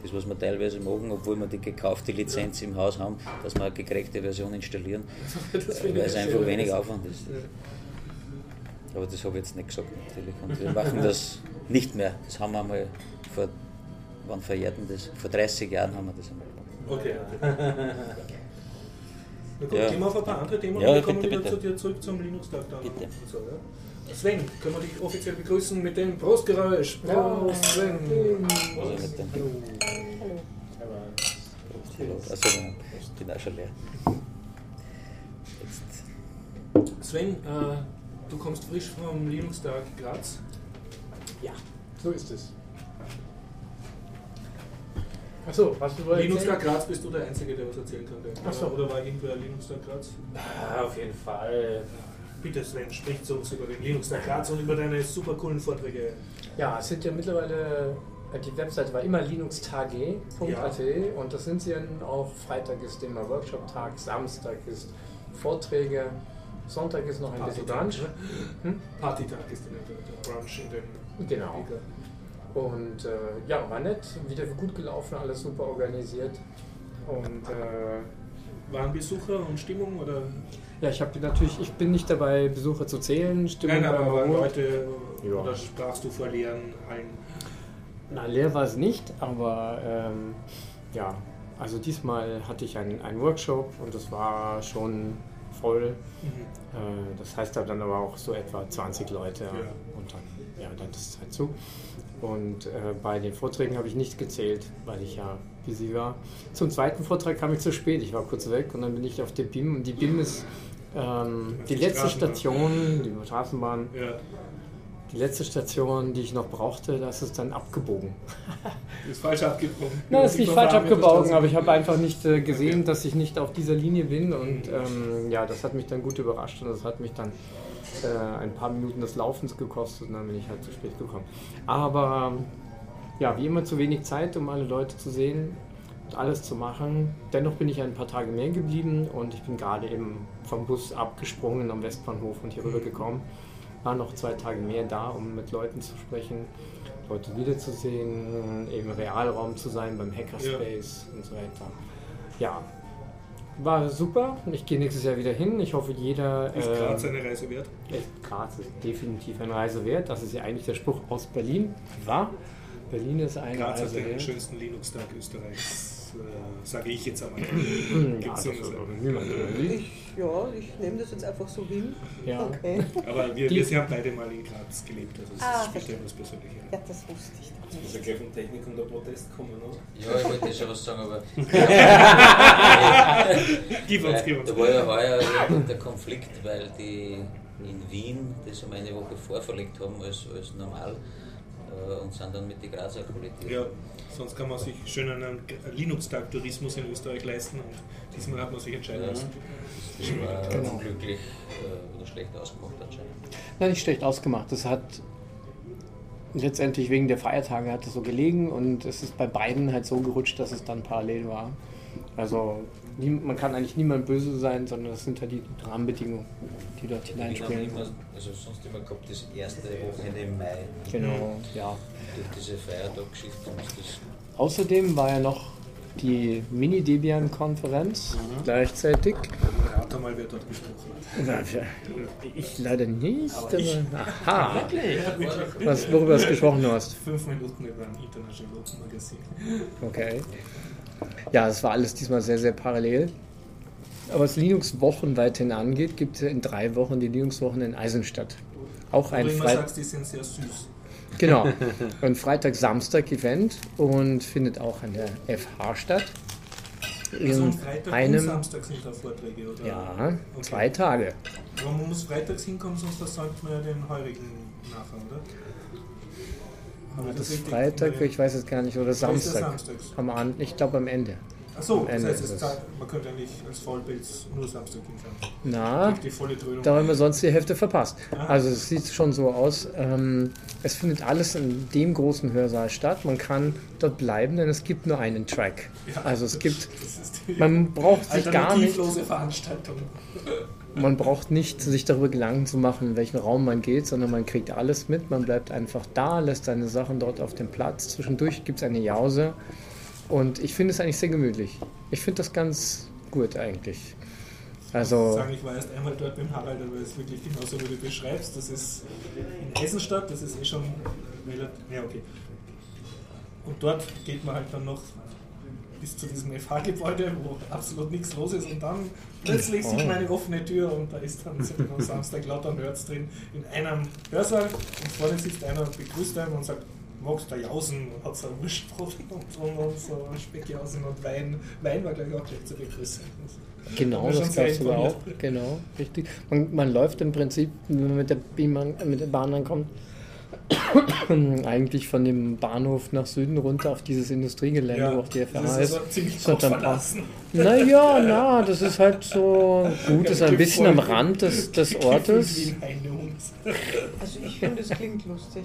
Das, was wir teilweise machen, obwohl wir die gekaufte Lizenz im Haus haben, dass wir eine gekrägte Version installieren, weil es einfach wenig Aufwand ist. Ja. Aber das habe ich jetzt nicht gesagt natürlich. Und wir machen das nicht mehr. Das haben wir einmal vor, wann verjährt denn das? Vor 30 Jahren haben wir das einmal gemacht. Okay. Na gut, Ja. gehen wir auf ein paar andere Themen Ja, und dann kommen wir bitte, wieder bitte. zu dir zurück zum Linux-Tag. dann Bitte. und So, ja? Sven, können wir dich offiziell begrüßen mit dem Prostgeräusch? Prost, Sven! Also mit dem also, ich bin auch schon leer. Jetzt, Sven, äh, du kommst frisch vom Linux-Tag Graz. Ja, so ist es. Achso, was du wolltest Linux-Tag Graz bist du der Einzige, der was erzählen kann. gell? Ach so. Oder war irgendwer Linux-Tag Graz? Ja, auf jeden Fall. Bitte Sven, sprich zu uns über den Linux-Tag Graz und über deine super coolen Vorträge. Ja, es sind ja mittlerweile, äh, die Webseite war immer linuxtage.at und das sind sie dann auch. Freitag ist immer Workshop-Tag, Samstag ist Vorträge, Sonntag ist noch ein bisschen Brunch. ne? Hm? Partytag ist der, der Brunch in dem Genau. Und äh, ja, war nett, wieder gut gelaufen, alles super organisiert. Und äh, Waren Besucher und Stimmung oder? ja, ich habe natürlich, ich bin nicht dabei, Besucher zu zählen. Stimmung Nein, aber war waren gut. Leute Ja. oder sprachst du vor leeren Hallen? Na, leer war es nicht, aber ähm, ja, also diesmal hatte ich einen, einen Workshop und das war schon voll. Mhm. Äh, das heißt da dann aber auch so etwa 20 Leute Ja. und dann, ja, dann ist es halt zu. Und äh, bei den Vorträgen habe ich nicht gezählt, weil ich ja busy war. Zum zweiten Vortrag kam ich zu spät, ich war kurz weg und dann bin ich auf der BIM und die BIM ist ähm, die letzte. Station, die Straßenbahn, Ja, die letzte Station, die ich noch brauchte, das ist dann abgebogen. ist falsch abgebogen. Nein, ist Die nicht falsch abgebogen, aber ich habe einfach nicht äh, gesehen, Okay. dass ich nicht auf dieser Linie bin und Mhm. ähm, ja, das hat mich dann gut überrascht und das hat mich dann äh, ein paar Minuten des Laufens gekostet und dann bin ich halt zu spät gekommen. Aber ja, wie immer zu wenig Zeit, um alle Leute zu sehen und alles zu machen. Dennoch bin ich ein paar Tage mehr geblieben und ich bin gerade eben vom Bus abgesprungen am Westbahnhof und hier rüber gekommen. War noch zwei Tage mehr da, um mit Leuten zu sprechen, Leute wiederzusehen, im Realraum zu sein beim Hackerspace und so weiter. Ja, war super. Ich gehe nächstes Jahr wieder hin. Ich hoffe, jeder. Ist ähm, Graz eine Reise wert? Echt, Graz ist definitiv eine Reise wert. Das ist ja eigentlich der Spruch aus Berlin. War? Berlin ist eine Graz hat Reise den wert. schönsten Linux-Tag Österreichs, äh, sage ich jetzt einmal. Ja, das so ist niemand? Ich, ja, ich nehme das jetzt einfach so hin. Ja. Okay. Aber wir, wir haben beide mal in Graz gelebt, also es Ah, verstehe. ja was Persönliches. Ja, das wusste ich doch Muss nicht. ja gleich vom Technikum der Protest kommen, oder? ja, ich wollte schon was sagen, aber Gib uns, gib uns. da war ja heuer der Konflikt, weil die in Wien das um eine Woche vorverlegt haben als, als normal äh, und sind dann mit die Grazer kollidiert. Ja, sonst kann man sich schön einen Linux-Tag-Tourismus in Österreich leisten und diesmal hat man sich entscheiden Ja, müssen. das war Genau. unglücklich äh, oder schlecht ausgemacht anscheinend. Nein, nicht schlecht ausgemacht. Das hat letztendlich wegen der Feiertage hat es so gelegen und es ist bei beiden halt so gerutscht, dass es dann parallel war. Also man kann eigentlich niemand böse sein, sondern das sind halt die Rahmenbedingungen, die dort hineinspielen. immer, also sonst immer gehabt, das erste Wochenende im Mai. Genau, ja. Durch diese Feiertaggeschichte ist das Außerdem war ja noch die Mini-Debian-Konferenz gleichzeitig. Rat mal, wer dort gesprochen Ich leider nicht. Aber ich. Aha. Was, worüber du gesprochen hast. Fünf Minuten über ein International Open Magazin. Okay. Ja, es war alles diesmal sehr, sehr parallel. was Linux-Wochen weiterhin angeht, gibt es in drei Wochen die Linux-Wochen in Eisenstadt. Auch ein Freitag. sagst, die sind sehr süß. Genau. Ein Freitag-Samstag-Event und findet auch an der FH statt. Also In am Freitag und einem, Samstag sind da Vorträge, oder? ja, Okay. zwei Tage. Aber man muss freitags hinkommen, sonst versäumt man ja den heurigen nachher, oder? Habe ich Das ist richtig- Freitag, ich weiß es gar nicht, oder Samstag. samstags? Am An ich glaube am Ende. Achso, das heißt, es zahlt- man könnte ja nicht als Vollpilz nur Samstag hinfahren. Na, die volle Dröhnung. da haben wir sonst die Hälfte verpasst. Ah. Also es sieht schon so aus. Ähm, es findet alles in dem großen Hörsaal statt. Man kann dort bleiben, denn es gibt nur einen Track. Ja, Also es gibt, man braucht sich gar nicht, Veranstaltung. man braucht nicht sich darüber Gedanken zu machen, in welchen Raum man geht, sondern man kriegt alles mit. Man bleibt einfach da, lässt seine Sachen dort auf dem Platz. Zwischendurch gibt es eine Jause und ich finde es eigentlich sehr gemütlich. Ich finde das ganz gut eigentlich. Ich Also sagen, ich war erst einmal dort beim Harald, aber es ist wirklich genauso, wie du beschreibst. Das ist in Eisenstadt, das ist eh schon relativ. Ja, okay. Und dort geht man halt dann noch bis zu diesem FH-Gebäude, wo absolut nichts los ist und dann plötzlich sieht man eine offene Tür und da ist dann so am Samstag lauter Nerds drin in einem Hörsaal und vorne sitzt einer und begrüßt einen und sagt, magst du Jausen und hat so ein Wurstbrot und, und, und so Speckjausen und Wein. Wein war gleich auch gleich zur Begrüßung. Genau, das gab es sogar auch. Genau, richtig. Man, man läuft im Prinzip, wenn man mit der, Bahn, mit der Bahn ankommt, eigentlich von dem Bahnhof nach Süden runter auf dieses Industriegelände, wo auch die FH das ist. ist also ziemlich So, verlassen. Naja, na, das ist halt so gut, ist ein bisschen am Rand des, des Ortes. Also ich finde, das klingt lustig.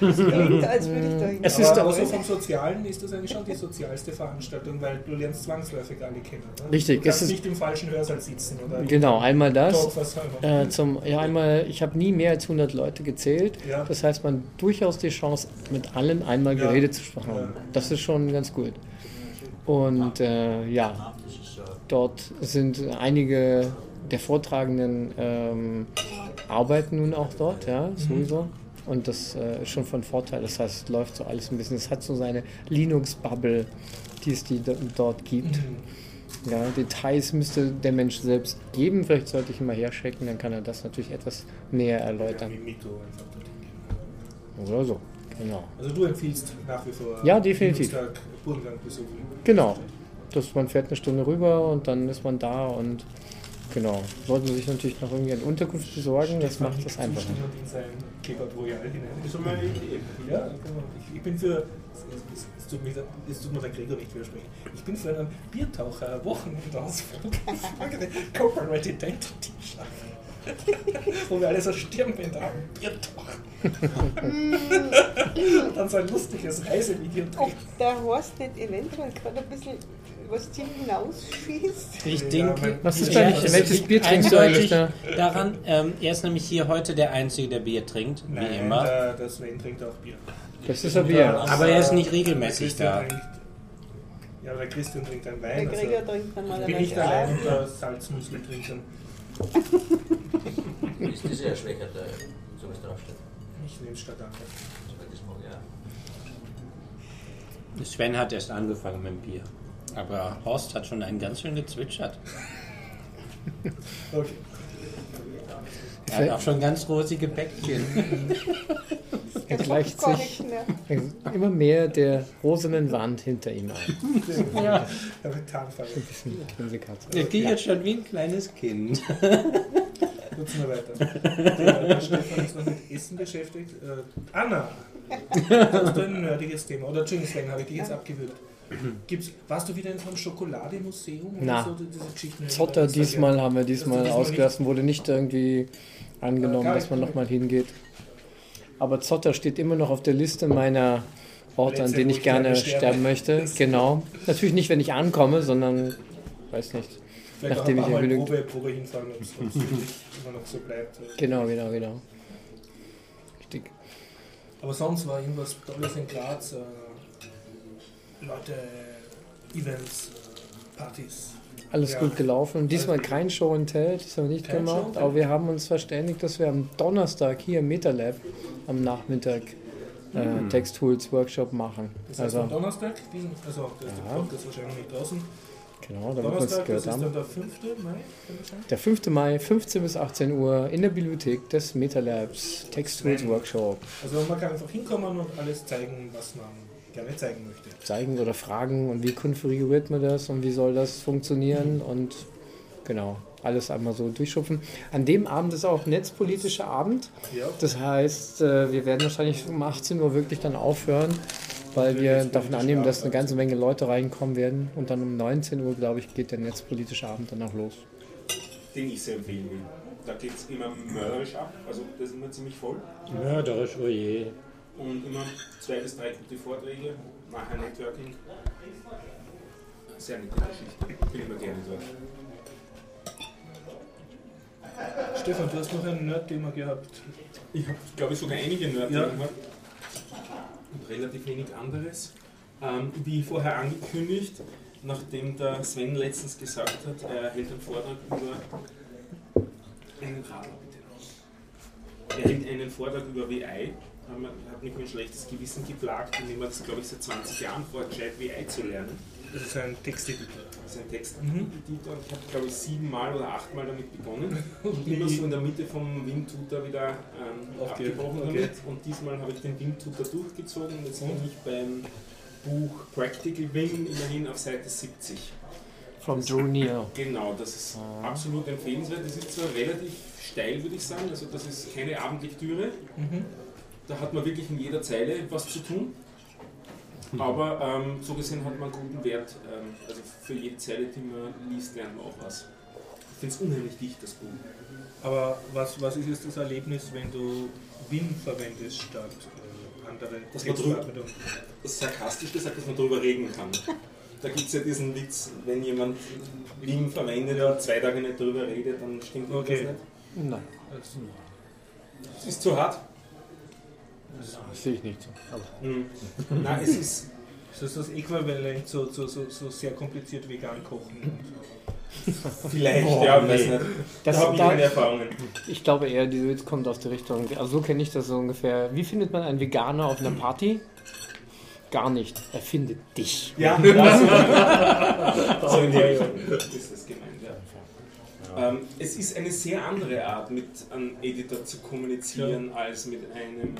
Es klingt, als würde ich da hin. Es Aber, ist aber auch- so vom Sozialen ist das eigentlich schon die sozialste Veranstaltung, weil du lernst zwangsläufig alle kennen. Ne? Richtig, Du kannst es ist- nicht im falschen Hörsaal sitzen oder Genau, einmal das. Äh, zum, ja, einmal, ich habe nie mehr als 100 Leute gezählt. Ja. Das heißt, man hat durchaus die Chance, mit allen einmal Ja. geredet zu haben. Ja. Das ist schon ganz gut. Und äh, ja, dort sind einige der Vortragenden ähm, arbeiten nun auch dort, ja, Mhm. sowieso. Und das äh, ist schon von Vorteil. Das heißt, es läuft so alles ein bisschen. Es hat so seine Linux-Bubble, die es die do- dort gibt. Mhm. Ja, Details müsste der Mensch selbst geben. Vielleicht sollte ich ihn mal herschicken, dann kann er das natürlich etwas näher erläutern. Oder so. Genau. Also du empfiehlst nach wie vor Ja, definitiv. Dienstag Burgenland besuchen. Genau. Das, man fährt eine Stunde rüber und dann ist man da und genau. Sollte man sich natürlich noch irgendwie eine Unterkunft besorgen, das macht das einfacher. Ja, genau. ich, bin für. Es, tut mir, es tut mir der Gregor nicht widersprechen. Ich bin für einen Biertaucher Wochenendausflug eine Corporate Identity schaffen. Wo wir alle so Stirnbänder haben. Biertaucher. und dann so ein lustiges Reisevideo Ob der Horst nicht eventuell gerade ein bisschen übers Ziel hinausschießt? Ich Ja, denke, Was ist Ja, eigentlich, es welches liegt Bier trinkst du eigentlich eindeutig da? daran, ähm, er ist nämlich hier heute der Einzige, der Bier trinkt, wie Nein, immer. Der, der Sven trinkt auch Bier. Das ist ein Bier. Aber er ist nicht regelmäßig da. Trinkt, ja, der Christian trinkt einen Der Wein. Gregor Also trinkt ich normalerweise bin nicht allein unter Salzmuskel trinken. Ist das eher schwächer, der sowas draufsteht? Ich nehme statt mag ja. Sven hat erst angefangen mit dem Bier. Aber Horst hat schon einen ganz schön gezwitschert. Okay. Er hat auch schon ganz rosige Bäckchen. Er Das gleicht sich immer mehr der rosenen Wand hinter ihm ein. Ja. Ein bisschen Grinsekatze. Er geht jetzt schon wie ein kleines Kind. Nutzen wir weiter. Der, der Stefan ist noch mit Essen beschäftigt. Äh, Anna, hast du ein nerdiges Thema? Oder Entschuldigung, Sven, habe ich dich jetzt abgewürgt. Gibt's, warst du wieder in so einem Schokolademuseum? oder Na. So, diese Zotter Das ist diesmal haben wir diesmal ausgelassen, wurde nicht irgendwie angenommen, Ja, dass man nochmal hingeht. Aber Zotter steht immer noch auf der Liste meiner Orte, an denen ich gerne gerne sterbe. sterben möchte. Genau. Natürlich nicht, wenn ich ankomme, sondern weiß nicht. Vielleicht nachdem ich genügend- Probe, Probe hinfahren, ob es wirklich immer noch so bleibt. Genau, genau, genau. Richtig. Aber sonst war irgendwas Tolles in Graz. Äh, Leute, Events, äh, Partys. Alles Ja. gut gelaufen. Diesmal Alles gut. kein Show and Tell, das haben wir nicht Kein gemacht. Aber wir haben uns verständigt, dass wir am Donnerstag hier im MetaLab am Nachmittag äh, Texttools Workshop machen. Das heißt Also am Donnerstag, wie, also ist Ja. der Podcast wahrscheinlich nicht draußen. Genau, damit wir es gehört ist dann haben. der 5. Mai? Der 5. Mai, 15 bis 18 Uhr in der Bibliothek des MetaLabs Text Tools Workshop. Also man kann einfach hinkommen und alles zeigen, was man gerne zeigen möchte. Zeigen oder fragen und wie konfiguriert man das und wie soll das funktionieren und genau, alles einmal so durchschupfen. An dem Abend ist auch netzpolitischer Abend. Ja. Das heißt, äh, wir werden wahrscheinlich um 18 Uhr wirklich dann aufhören, weil wir davon annehmen, dass eine ganze Menge Leute reinkommen werden. Und dann um 19 Uhr, glaube ich, geht der netzpolitische Abend dann auch los. Den ich sehr empfehlen will. Da geht es immer mörderisch ab, also das ist immer ziemlich voll. Mörderisch, oh je. Und immer zwei bis drei gute Vorträge, nachher Networking. Sehr nette Geschichte. Bin immer gerne dort. Stefan, du hast noch ein Nerd-Thema gehabt. Ich habe, glaube ich, sogar einige Nerd Ja. Und relativ wenig anderes. Ähm, wie vorher angekündigt, nachdem der Sven letztens gesagt hat, er hält einen Vortrag über einen Radler, bitte. Er hält einen Vortrag über WI. Hat mich mein schlechtes Gewissen geplagt, indem er das, glaube ich, seit 20 Jahren vor, gescheit WI zu lernen. Das ist ein Texteditor. Das ist ein Texteditor. Mhm. Ich habe, glaube ich, siebenmal oder achtmal damit begonnen. Und immer so in der Mitte vom Windtutor wieder ähm, Aufgehört. abgebrochen Okay. damit. Und diesmal habe ich den Windtutor durchgezogen. Und jetzt bin ich beim Buch Practical Wing immerhin auf Seite 70. From Drew Neal. Genau, das ist Ah. absolut empfehlenswert. Das ist zwar relativ steil, würde ich sagen. Also das ist keine Abendlektüre. Mhm. Da hat man wirklich in jeder Zeile was zu tun. Aber ähm, so gesehen hat man einen guten Wert. Ähm, also für jede Zeile, die man liest, lernt man auch was. Ich finde es unheimlich dicht, das Buch. Aber was, was ist jetzt das Erlebnis, wenn du Win verwendest statt äh, andere Das war drüber. Das sarkastisch gesagt, dass man darüber reden kann. Da gibt es ja diesen Witz, wenn jemand Wim verwendet und zwei Tage nicht darüber redet, dann stimmt Okay. das nicht. Nein, Es ist zu hart. Das sehe ich nicht so. Aber Mhm. Nein, es ist. Das ist das Äquivalent zu, zu, so, so sehr kompliziert vegan kochen. Vielleicht, Oh, ja, weiß nee. nicht. Das- da habe ich keine Erfahrungen. Ich glaube eher, dieser Witz kommt aus der Richtung. Also so kenne ich das so ungefähr. Wie findet man einen Veganer auf einer Party? Gar nicht. Er findet dich. Ja, das so in die Richtung ist das gemeint, ja. Ähm, es ist eine sehr andere Art, mit einem Editor zu kommunizieren, als mit einem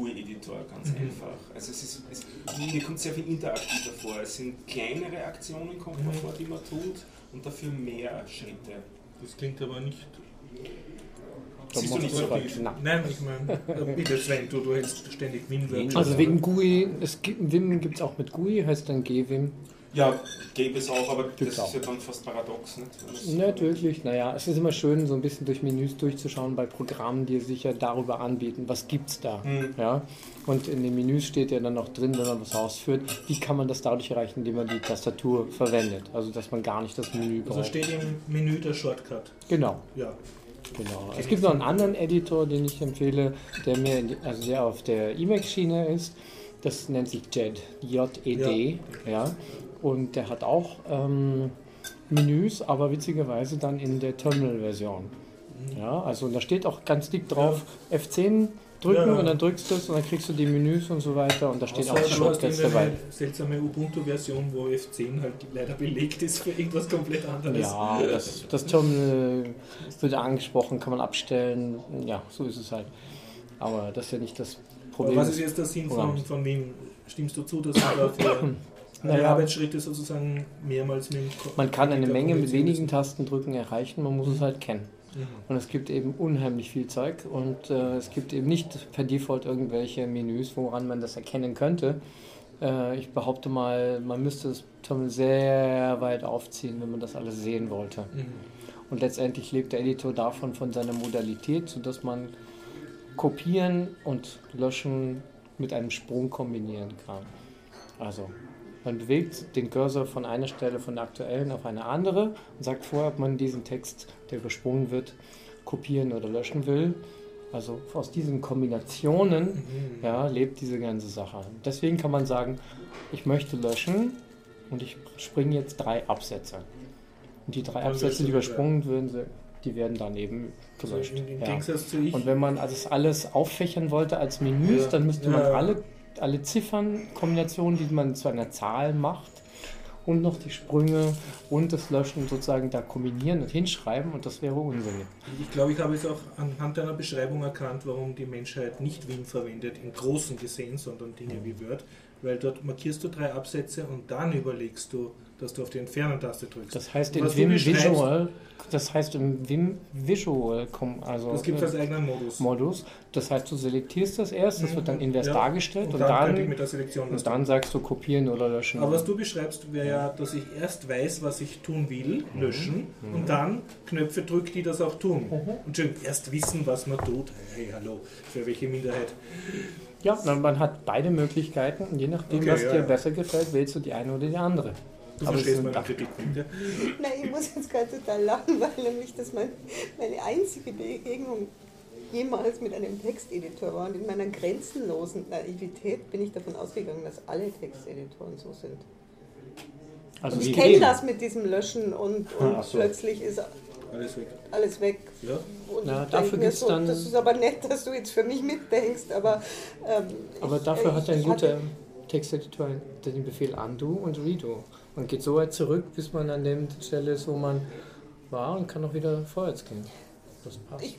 GUI-Editor, ganz Mhm. einfach. Also es ist, es, mir kommt sehr viel interaktiver vor. Es sind kleinere Aktionen, kommt Mhm. man vor, die man tut, und dafür mehr Schritte. Das klingt aber nicht. Da Siehst du nicht so? Nein. Ich meine, äh, bitte Sven, du, du hältst ständig Win-Workshops. Also wegen GUI, es gibt, Vim gibt es auch mit GUI, heißt dann GWim. Ja, gäbe es auch, aber Gibt's das auch. ist ja dann fast paradox. Nicht? Nicht wirklich, naja, es ist immer schön, so ein bisschen durch Menüs durchzuschauen bei Programmen, die sich ja darüber anbieten, was gibt's da. Hm. Ja? Und in den Menüs steht ja dann noch drin, wenn man was ausführt, wie kann man das dadurch erreichen, indem man die Tastatur verwendet. Also dass man gar nicht das Menü Also braucht. steht im Menü der Shortcut. Genau. Ja. Genau. Es gibt noch einen anderen Editor, den ich empfehle, der mir, in die, also der auf der Emacs-Schiene ist. Das nennt sich JED, J-E-D, ja. Und der hat auch ähm, Menüs, aber witzigerweise dann in der Terminal-Version. Ja, also da steht auch ganz dick drauf F10 drücken Ja. und dann drückst du es und dann kriegst du die Menüs und so weiter und da stehen auch die Shortcuts dabei. seltsame Ubuntu-Version, wo F10 halt leider belegt ist für irgendwas komplett anderes. Ja, das, das Terminal wird angesprochen, kann man abstellen. Ja, so ist es halt. Aber das ist ja nicht das Aber Problem. was ist jetzt der Sinn von, von Win? Stimmst du zu, dass man dafür Naja. Arbeitsschritte sozusagen mehrmals mit dem Ko- Man kann eine Menge mit wenigen? Tastendrücken erreichen, man muss es halt kennen. Mhm. Und es gibt eben unheimlich viel Zeug und äh, es gibt eben nicht per Default irgendwelche Menüs, woran man das erkennen könnte. Äh, ich behaupte mal, man müsste das Terminal sehr weit aufziehen, wenn man das alles sehen wollte. Mhm. Und letztendlich lebt der Editor davon, von seiner Modalität, sodass man kopieren und löschen mit einem Sprung kombinieren kann. Also man bewegt den Cursor von einer Stelle von der aktuellen auf eine andere und sagt vorher, ob man diesen Text, der übersprungen wird, kopieren oder löschen will. Also aus diesen Kombinationen Mhm. ja, lebt diese ganze Sache. Deswegen kann man sagen, ich möchte löschen und ich springe jetzt drei Absätze. Und die drei Dann Absätze, die übersprungen würden, sie- die werden dann eben Also gelöscht. ja. Und wenn man also das alles auffächern wollte als Menüs, dann müsste man alle, alle Ziffernkombinationen, die man zu einer Zahl macht, und noch die Sprünge und das Löschen sozusagen da kombinieren und hinschreiben und das wäre unsinnig. Ich glaube, ich habe jetzt auch anhand deiner Beschreibung erkannt, warum die Menschheit nicht Vim verwendet, im Großen gesehen, sondern Dinge wie Word. Weil dort markierst du drei Absätze und dann überlegst du, dass du auf die Entfernen-Taste drückst. Das heißt du Vim Visual, das heißt im Vim Visual, also Das gibt es als eigenen Modus. Modus. Das heißt, du selektierst das erst, das wird dann invers Ja. dargestellt und und, dann, mit der Selektion und dann sagst du kopieren oder löschen. Aber was du beschreibst, wäre ja, dass ich erst weiß, was ich tun will, Mhm. löschen, und dann Knöpfe drücke, die das auch tun. Und schön, erst wissen, was man tut. Hey, hallo, für welche Minderheit? Ja, man man hat beide Möglichkeiten und je nachdem, Okay, was ja, dir ja. besser gefällt, wählst du die eine oder die andere. Du Aber verstehst meine Kritikpunkte. Nein, ich muss jetzt gerade total lachen, weil nämlich das mein, meine einzige Begegnung jemals mit einem Texteditor war. Und in meiner grenzenlosen Naivität bin ich davon ausgegangen, dass alle Texteditoren so sind. Also Und ich kenne das mit diesem Löschen und, und Ach so. plötzlich ist Alles weg. alles weg. Ja? Und ich dafür gibt's so, dann- Das ist aber nett, dass du jetzt für mich mitdenkst, aber. Ähm, Aber ich, dafür äh, hat ein ich guter Texteditor den Befehl undo und redo. Man geht so weit zurück, bis man an der Stelle ist, wo man war und kann auch wieder vorwärts gehen. Das passt. Ich,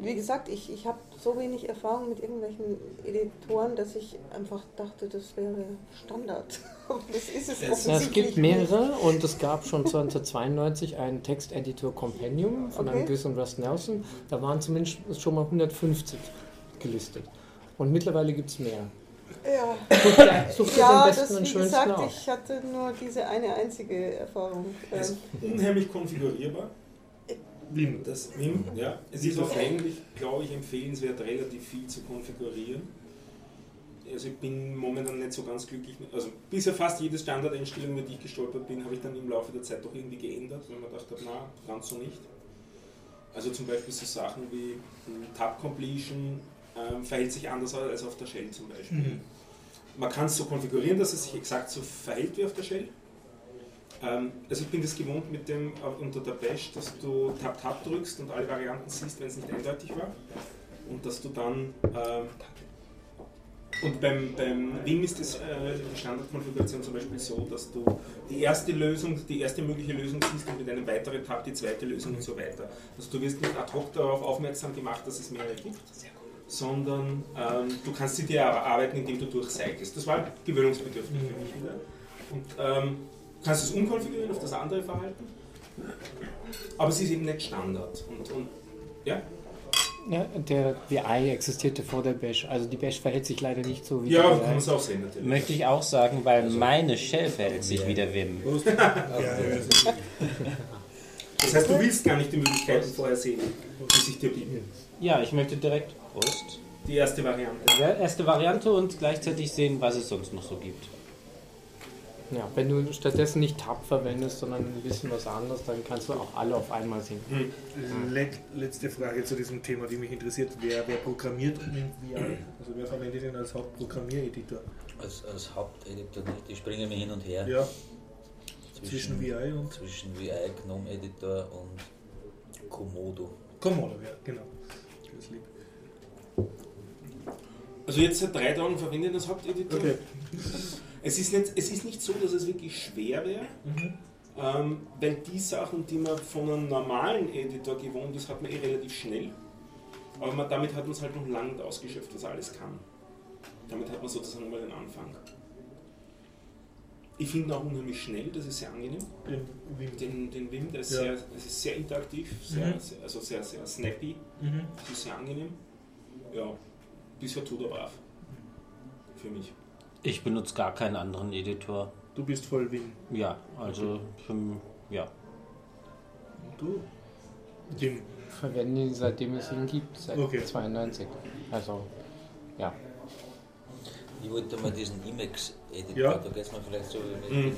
wie gesagt, ich, ich habe so wenig Erfahrung mit irgendwelchen Editoren, dass ich einfach dachte, das wäre Standard. Das ist es ja, es gibt mehrere und es gab schon 1992 einen Texteditor Compendium von Okay. einem gewissen Russ Nelson. Da waren zumindest schon mal 150 gelistet. Und mittlerweile gibt es mehr. Ja, Such dir, such dir ja das, wie gesagt, aus. ich hatte nur diese eine einzige Erfahrung. Er ist Ähm, unheimlich konfigurierbar. Vim. Das Vim, ja. Es ist auch eigentlich, glaube ich, empfehlenswert, relativ viel zu konfigurieren. Also ich bin momentan nicht so ganz glücklich. mit- Also bisher fast jede Standardeinstellung, über die ich gestolpert bin, habe ich dann im Laufe der Zeit doch irgendwie geändert, weil man dachte, na, ganz so nicht. Also zum Beispiel so Sachen wie hm, Tab Completion ähm, verhält sich anders als auf der Shell zum Beispiel. Mhm. Man kann es so konfigurieren, dass es sich exakt so verhält wie auf der Shell. Ähm, also ich bin das gewohnt mit dem äh, unter der Bash, dass du Tab Tab drückst und alle Varianten siehst, wenn es nicht eindeutig war. Und dass du dann ähm, und beim, beim Vim ist das, äh, die Standardkonfiguration zum Beispiel so, dass du die erste Lösung, die erste mögliche Lösung siehst und mit einem weiteren Tab die zweite Lösung und so weiter. Also du wirst nicht ad hoc darauf aufmerksam gemacht, dass es mehrere gibt, sondern ähm, du kannst sie dir erarbeiten, indem du durchcyclest. Das war gewöhnungsbedürftig für mich wieder. Und ähm, kannst es umkonfigurieren auf das andere Verhalten, aber es ist eben nicht Standard. Und, und ja, Ja, der VI existierte vor der Bash. Also die Bash verhält sich leider nicht so wie ja, kann man es auch sehen natürlich. Möchte ich auch sagen, weil meine Shell verhält sich wie der. Ja, ja, Das heißt, du willst gar nicht die Möglichkeiten vorher sehen, die sich dir bieten. Ja, ich möchte direkt Prost. Die erste Variante. Die erste Variante und gleichzeitig sehen, was es sonst noch so gibt. Ja, wenn du stattdessen nicht Tab verwendest, sondern ein bisschen was anderes, dann kannst du auch alle auf einmal sehen. Let, letzte Frage zu diesem Thema, die mich interessiert. Wer, wer programmiert mit VI? Also wer verwendet ihn als Hauptprogrammiereditor? Als, als Haupteditor nicht. Ich springe mir hin und her Ja, zwischen VI und zwischen VI, GNOME Editor und Komodo. Komodo, ja, genau. Das lieb. Also jetzt seit drei Tagen verwende ich das Haupteditor. Okay. Es, ist nicht, es ist nicht so, dass es wirklich schwer wäre, ähm, weil die Sachen, die man von einem normalen Editor gewohnt ist, hat man eh relativ schnell. Aber man, damit hat man es halt noch lange nicht ausgeschöpft, was er alles kann. Damit hat man sozusagen mal den Anfang. Ich finde auch unheimlich schnell, das ist sehr angenehm. Den Vim. Den, den Vim, der ist, Ja. sehr, das ist sehr interaktiv, sehr, Mhm. sehr, also sehr, sehr snappy, Mhm. das ist sehr angenehm. Ja, bisher tut er brav. Für mich. Ich benutze gar keinen anderen Editor. Du bist voll Vim. Ja, also für, ja. Und du? Vim. Verwende ihn seitdem es ihn gibt, seit Okay. 92. Also, ja. Ich wollte mal diesen Emacs-Editor, Ja. da geht es mir vielleicht so wie mit Mhm.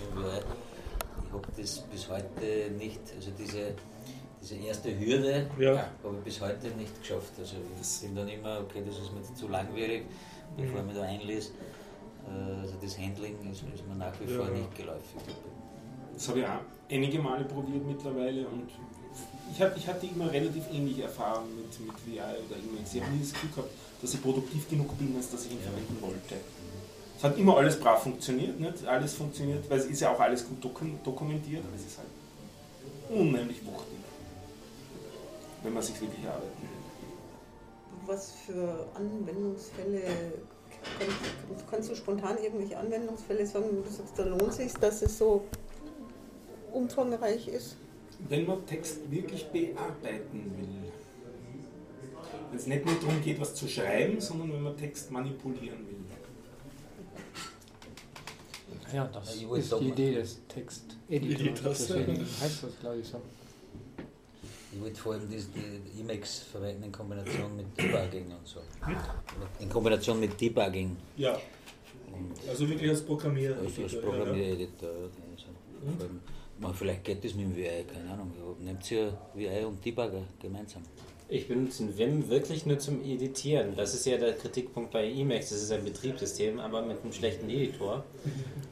Ich habe das bis heute nicht, also diese, diese erste Hürde Ja. habe ich bis heute nicht geschafft. Also ich bin dann immer, okay, das ist mir zu langwierig, bevor ich mich da einlese. Äh, Also das Handling ist, ist mir nach wie Ja. vor nicht geläufig. Das habe ich auch einige Male probiert mittlerweile und ich, hab, ich hatte immer relativ ähnliche Erfahrungen mit, mit VI oder Emacs. Ich habe nie das Gefühl gehabt, dass ich produktiv genug bin, als dass ich ihn verwenden wollte. Es hat immer alles brav funktioniert, nicht? alles funktioniert, weil es ist ja auch alles gut dokum dokumentiert, aber es ist halt unheimlich wuchtig, wenn man sich wirklich arbeiten will. Was für Anwendungsfälle kannst, kannst du spontan irgendwelche Anwendungsfälle sagen, wo du sagst, da lohnt sich, dass es so umfangreich ist? Wenn man Text wirklich bearbeiten will. Wenn es nicht nur darum geht, was zu schreiben, sondern wenn man Text manipulieren will. Ja, das ist doch die Idee des Texteditors. Editors. Deswegen heißt das, glaube ich, so. Ich würde vor allem die, die Emacs verwenden in Kombination mit Debugging und so. In Kombination mit Debugging Ja, und also wirklich als Programmier. als, als ja, ja. Programmiereditor. Also vor allem, man, vielleicht geht das mit dem VI, keine Ahnung. Nehmt ihr VI und Debugger gemeinsam? Ich benutze Vim wirklich nur zum Editieren. Das ist ja der Kritikpunkt bei Emacs. Das ist ein Betriebssystem, aber mit einem schlechten Editor.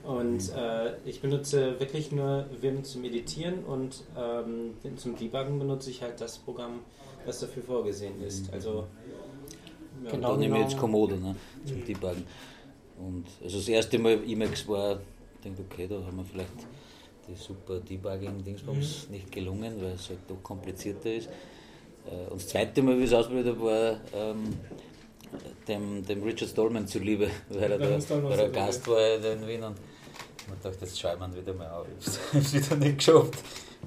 Und äh, ich benutze wirklich nur Vim zum Editieren und ähm, zum Debuggen benutze ich halt das Programm, das dafür vorgesehen ist. Also ja, Genau. Dann nehme ich jetzt Komodo ne, zum Debuggen. Und also das erste Mal Emacs war, ich denke, okay, da haben wir vielleicht die super Debugging-Dingsbums nicht gelungen, weil es halt doch komplizierter ist. Äh, Und das zweite Mal, wie ich es ausprobiert habe, war ähm, dem, dem Richard Stallman zuliebe, weil er, da, weil er Gast war in Wien und man dachte, jetzt schaue ich mir ihn wieder mal auf. Ich habe es wieder nicht geschafft.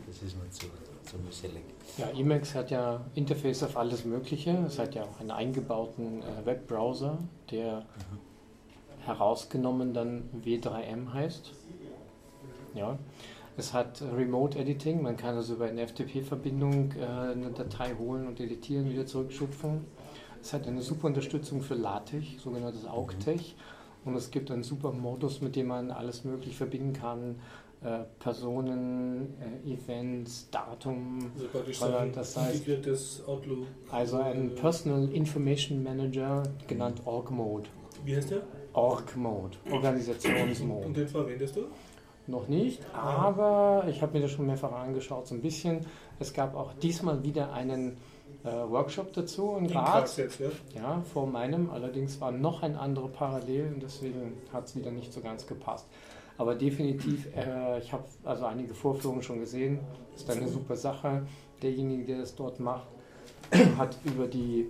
Das ist mir zu, zu mühselig. Ja, Emacs hat ja Interface auf alles Mögliche. Es hat ja auch einen eingebauten äh, Webbrowser, der herausgenommen dann W3M heißt. Ja. Es hat Remote Editing, man kann also über eine FTP-Verbindung äh, eine Datei holen und editieren, wieder zurückschupfen. Es hat eine super Unterstützung für LaTeX, sogenanntes AUGTech. Und es gibt einen super Modus, mit dem man alles möglich verbinden kann. Äh, Personen, äh, Events, Datum, Also praktisch Weil so ein das heißt- integriertes Outlook. also ein Personal Information Manager, genannt Org Mode. Wie heißt der? Org Mode, Und Organisationsmode. den verwendest du? Noch nicht, aber ich habe mir das schon mehrfach angeschaut, so ein bisschen. Es gab auch diesmal wieder einen äh, Workshop dazu in In Graz. Graz jetzt, ja. Ja, vor meinem. Allerdings war noch ein anderer parallel und deswegen hat es wieder nicht so ganz gepasst. Aber definitiv, äh, ich habe also einige Vorführungen schon gesehen. Ist eine super Sache. Derjenige, der das dort macht, hat über, die,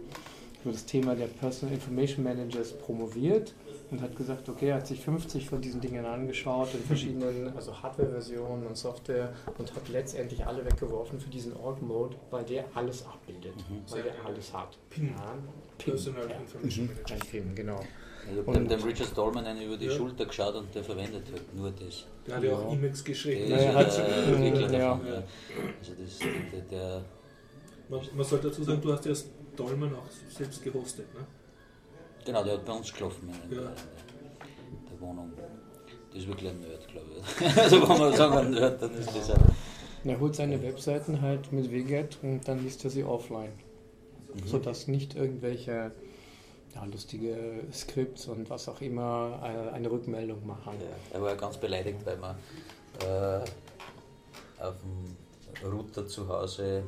über das Thema der Personal Information Managers promoviert und hat gesagt, okay, er hat sich 50 von diesen Dingen angeschaut in verschiedenen, also Hardware-Versionen und Software und hat letztendlich alle weggeworfen für diesen Org-Mode, weil der alles abbildet, weil der alles hat. PIN. Ja, PIN. Personal Ja. Information Manager. Ein Film, genau. Ich habe Und- dem, dem Richard Stallman einen über die Ja. Schulter geschaut und der verwendet halt nur das. Der hat ja auch Ja. Emacs Der geschrieben. ist Ja, er hat- der Entwickler ja. davon. Ja. Also das, der, der, Man, man sollte dazu sagen, du hast ja das Dolmen auch selbst gehostet. Ne? genau, der hat bei uns geschlafen in Ja. der, der Wohnung. Das ist wirklich ein Nerd, glaube ich. also wenn man sagen ein Nerd, dann ist das ein... Er holt seine Webseiten halt mit Wiget und dann liest er sie offline. Sodass nicht irgendwelche ja, lustige Skripts und was auch immer äh, eine Rückmeldung machen. Ja, er war ganz beleidigt, weil wir äh, auf dem Router zu Hause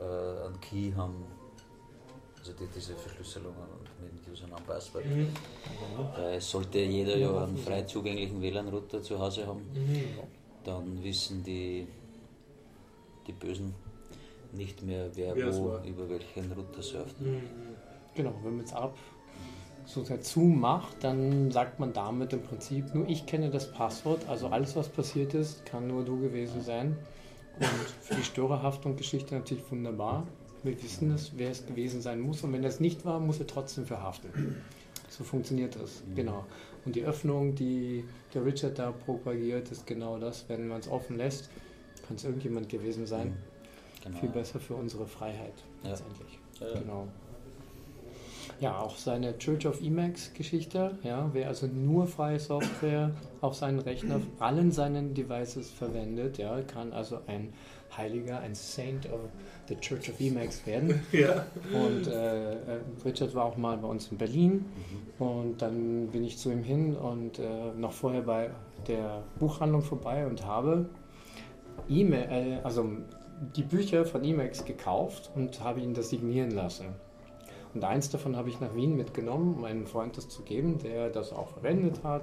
äh, einen Key haben, also die, diese Verschlüsselung und mit Username Passwort. Mhm. Äh, sollte jeder ja einen frei zugänglichen WLAN-Router zu Hause haben, Mhm. dann wissen die, die Bösen nicht mehr, wer es wo war. über welchen Router surft. Mhm. Genau, wenn man es ab so dazu macht, dann sagt man damit im Prinzip, nur ich kenne das Passwort, also alles was passiert ist, kann nur du gewesen sein. Und für die Störerhaftung-Geschichte natürlich wunderbar. Wir wissen es, wer es gewesen sein muss. Und wenn er es nicht war, muss er trotzdem verhaften. So funktioniert das, genau. Und die Öffnung, die der Richard da propagiert, ist genau das. Wenn man es offen lässt, kann es irgendjemand gewesen sein. Genau. Viel besser für unsere Freiheit Ja. letztendlich. Ja. Genau. Ja, auch seine Church of Emacs Geschichte, ja, wer also nur freie Software auf seinen Rechner, auf allen seinen Devices verwendet, ja, kann also ein Heiliger, ein Saint of the Church of Emacs werden. Ja. Und äh, äh, Richard war auch mal bei uns in Berlin und dann bin ich zu ihm hin und äh, noch vorher bei der Buchhandlung vorbei und habe E-Mail, äh, also die Bücher von Emacs gekauft und habe ihn das signieren lassen. Und eins davon habe ich nach Wien mitgenommen, um einem Freund das zu geben, der das auch verwendet hat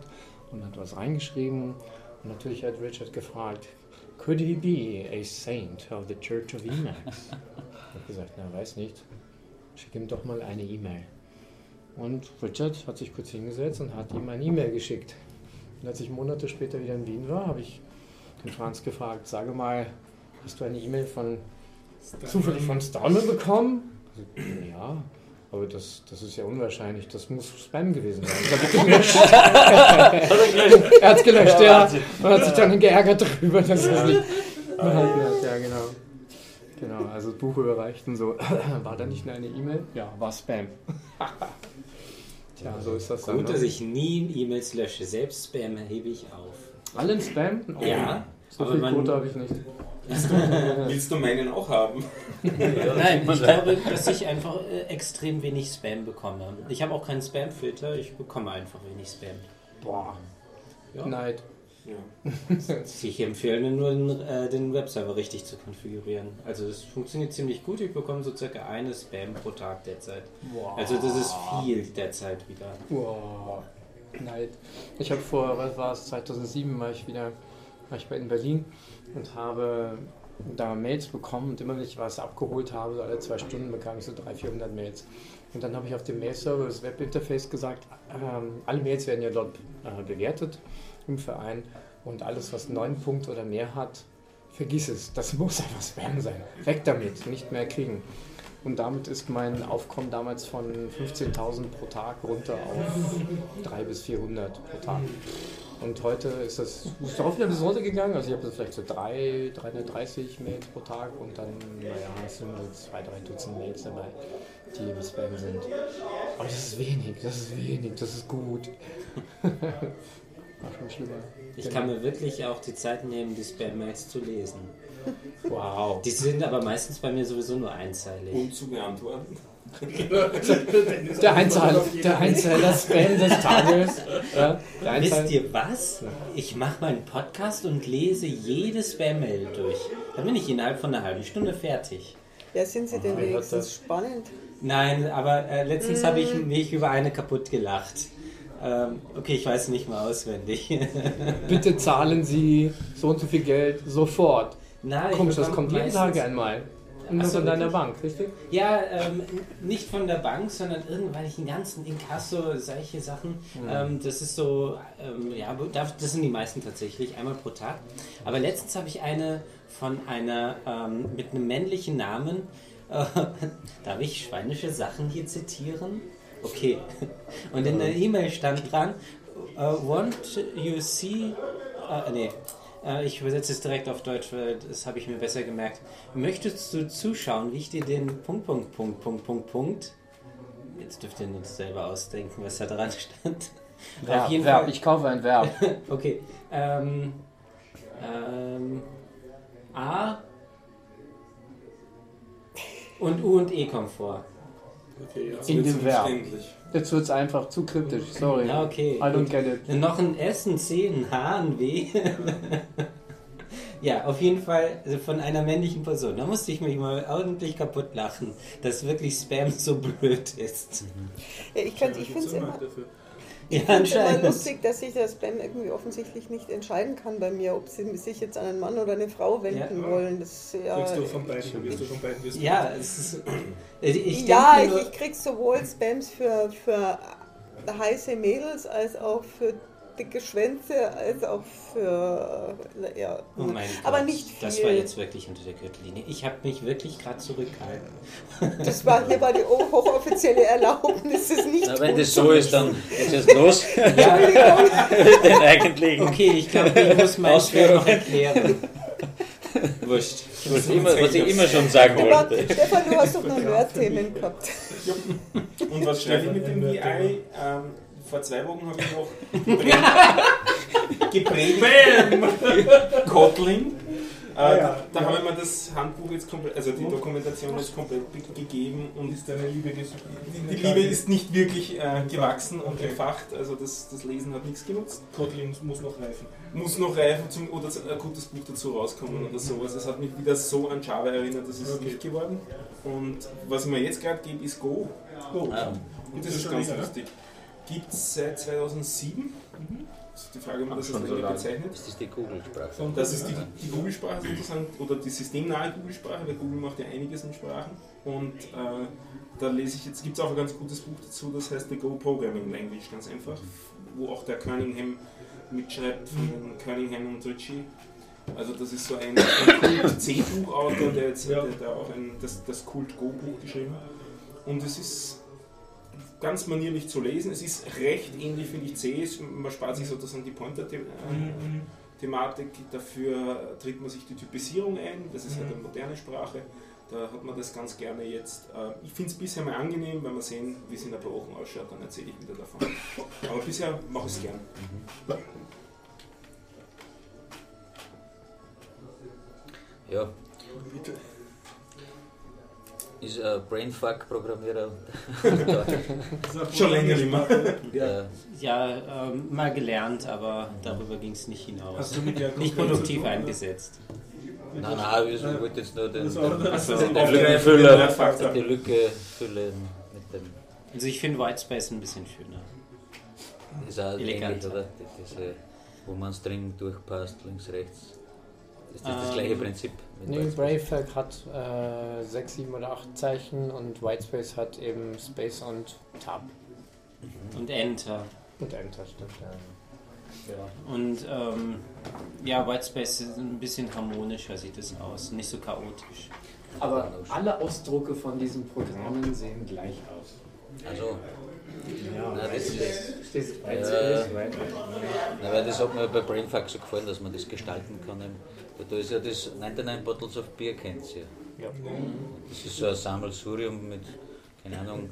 und hat was reingeschrieben. Und natürlich hat Richard gefragt, could he be a saint of the Church of Emacs? ich habe gesagt, na, weiß nicht. Schick ihm doch mal eine E-Mail. Und Richard hat sich kurz hingesetzt und hat ihm eine E-Mail geschickt. Und als ich Monate später wieder in Wien war, habe ich den Franz gefragt, sage mal, hast du eine E-Mail von zufällig von Stallman bekommen? Also, ja, aber das, das ist ja unwahrscheinlich, das muss Spam gewesen sein. Das hab ich gelöscht. er hat es gelöscht, ja. Und hat sich dann geärgert darüber, dass er es nicht behalten hat. Ja, genau. Genau, also das Buch überreicht und so. War da nicht eine E-Mail? Ja, war Spam. Tja, so ist das dann. Gut, ne? dass ich nie E-Mails lösche. Selbst Spam hebe ich auf. Allen Spam? Oh, Ja, So aber viel man- Quote habe ich nicht. Willst du meinen auch haben? Nein, ich glaube, dass ich einfach äh, extrem wenig Spam bekomme. Ich habe auch keinen Spam-Filter, ich bekomme einfach wenig Spam. Boah. Ja. Neid. Ja. Ich empfehle mir nur, den, äh, den Webserver richtig zu konfigurieren. Also es funktioniert ziemlich gut. Ich bekomme so circa eine Spam pro Tag derzeit. Wow. Also das ist viel derzeit wieder. Wow. Neid. Ich habe vor, was war es, 2007 war ich wieder war ich bei in Berlin und habe da Mails bekommen und immer wenn ich was abgeholt habe, so alle zwei Stunden bekam ich so 300, 400 Mails. Und dann habe ich auf dem Mail-Server, das Webinterface gesagt, ähm, alle Mails werden ja dort äh, bewertet im Verein und alles, was neun Punkte oder mehr hat, vergiss es. Das muss einfach Spam sein. Weg damit, nicht mehr kriegen. Und damit ist mein Aufkommen damals von 15.000 pro Tag runter auf 300 bis 400 pro Tag. Und heute ist das ist auch wieder ein bisschen runtergegangen. Also ich habe vielleicht so 3, 330 Mails pro Tag und dann, naja, es sind so zwei, drei Dutzend Mails dabei, die im Spam sind. Aber das ist wenig, das ist wenig, das ist gut. War schon schlimmer. Ich kann mir wirklich auch die Zeit nehmen, die Spam-Mails zu lesen. Wow. Die sind aber meistens bei mir sowieso nur einseilig. Um zu beantworten. Der Einzahler, der Einzahler Spam des Tages. Ja. Wisst ihr was? Ich mache meinen Podcast und lese jede Spam-Mail durch. Dann bin ich innerhalb von einer halben Stunde fertig. Ja, sind sie denn wenigstens spannend? Nein, aber äh, letztens habe ich mich über eine kaputt gelacht. Ähm, okay, ich weiß nicht mal auswendig. Bitte zahlen Sie so und so viel Geld sofort. Nein, Komisch, das kommt jeden Tag einmal. Nur so, von deiner wirklich? Bank, richtig? Ja, ähm, nicht von der Bank, sondern irgendwelchen ganzen Inkasso, solche Sachen. Ähm, das ist so, ähm, ja, das sind die meisten tatsächlich, einmal pro Tag. Aber letztens habe ich eine von einer ähm, mit einem männlichen Namen. Äh, darf ich schweinische Sachen hier zitieren? Okay. Und in der E-Mail stand dran, äh, want you see, äh, nee, ich übersetze es direkt auf Deutsch, weil das habe ich mir besser gemerkt. Möchtest du zuschauen, wie ich dir den Punkt, Punkt, Punkt, Punkt, Punkt, Punkt. Jetzt dürft ihr nur selber ausdenken, was da dran stand. Verb, Auf jeden Verb. Fall. Ich kaufe ein Verb. Okay. Ähm, ähm, A und U und E kommen vor. Okay, ja. In dem Verb. Jetzt wird es einfach zu kryptisch, sorry. Ja, okay. I don't get it. Noch ein S, ein C, ein H, ein W. ja, auf jeden Fall also von einer männlichen Person. Da musste ich mich mal ordentlich kaputt lachen, dass wirklich Spam so blöd ist. Ja, ich ich finde es immer, dafür? Ja, anscheinend. lustig, dass sich der Spam irgendwie offensichtlich nicht entscheiden kann bei mir, ob sie sich jetzt an einen Mann oder eine Frau wenden Ja. wollen. Das, ja, Kriegst du von beiden, wirst du von beiden wissen. Ja, es ist. Ich, ich ja, ich, ich krieg sowohl Spams für, für heiße Mädels als auch für dicke Schwänze, als auch für. Ja. Oh mein Aber Gott, nicht viel. Das war jetzt wirklich unter der Gürtellinie. Ich habe mich wirklich gerade zurückgehalten. Das war hier war die hochoffizielle Erlaubnis, es nicht Na, wenn das so ist, dann ist es los. Ja, Den eigentlichen. okay, ich glaube, ich muss mein Schwert noch erklären. Wurscht. Was, immer, was ich immer schon sagen Aber wollte. Stefan, du hast doch noch Nerd-Themen gehabt. Und was schreibe ich mit dem VI? Vor zwei Wochen habe ich noch gepredigt. gepredigt. Kotlin. Äh, ja. da Ja. habe ich mir das Handbuch jetzt komplett, also die Und? Dokumentation jetzt komplett be- gegeben und Ist deine Liebe die Liebe ist nicht wirklich äh, gewachsen und Okay. entfacht, also das, das Lesen hat nichts genutzt. Kotlin muss noch reifen. Muss noch reifen zum, oder ein gutes Buch dazu rauskommen oder sowas. Es hat mich wieder so an Java erinnert, das ist Okay. nicht geworden. Und was ich mir jetzt gerade gebe, ist Go. Ah, Und Gibt's das ist schon ganz länger, ne? Gibt es seit 2007. Das ist die Frage, ob man das als so bezeichnet. das ist die Google-Sprache. Das ist die, die Google-Sprache sozusagen, oder die systemnahe Google-Sprache, weil Google macht ja einiges in Sprachen. Und äh, da lese ich jetzt, gibt es auch ein ganz gutes Buch dazu, das heißt The Go Programming Language, ganz einfach, wo auch der Cunningham mitschreibt, von Cunningham und Ritchie. Also das ist so ein, ein Kult-C-Buchautor, der jetzt Ja. der, der auch ein, das, das Kult-Go-Buch geschrieben hat. Und es ist ganz manierlich zu lesen. Es ist recht ähnlich, finde ich, C. Es- Man spart sich sozusagen die Pointer-Thematik. Mhm. Dafür tritt man sich die Typisierung ein. Das ist halt Mhm. eine moderne Sprache. Da hat man das ganz gerne jetzt. Äh, ich finde es bisher mal angenehm, wenn wir sehen, wie es in ein paar Wochen ausschaut, dann erzähle ich wieder davon. Aber bisher mache ich es gern. Ja. Ist ein Brainfuck-Programmierer. Schon länger nicht mehr. ja. Ja, ähm, mal gelernt, aber darüber ging es nicht hinaus. Hast du mit der Nicht produktiv eingesetzt. Nein, nein, ich wollte jetzt nur den, Das war- den, war- den, den Lückenfüller, Lernfaktor. die Lücke füllen mit dem. Also ich finde Whitespace ein bisschen schöner. Ist auch Elegant. ähnlich, oder? Die- Diese, wo man String durchpasst, links, rechts. Ist das das Ähm, gleiche Prinzip? Nee? Bravehack hat äh, 6, 7 oder 8 Zeichen und Whitespace hat eben Space und Tab. Und Enter. Und Enter, stimmt. Ja. Ja. Und ähm, ja, Whitespace ist ein bisschen harmonischer sieht es aus, nicht so chaotisch. Aber alle Ausdrucke von diesen Programmen sehen gleich aus. Also, Ja, das ist- bei na, weil das hat mir bei Brainfuck so gefallen, dass man das gestalten kann. Da ist ja das 99 Bottles of Beer, kennt ihr. Ja. Das ist so ein Sammelsurium mit, keine Ahnung,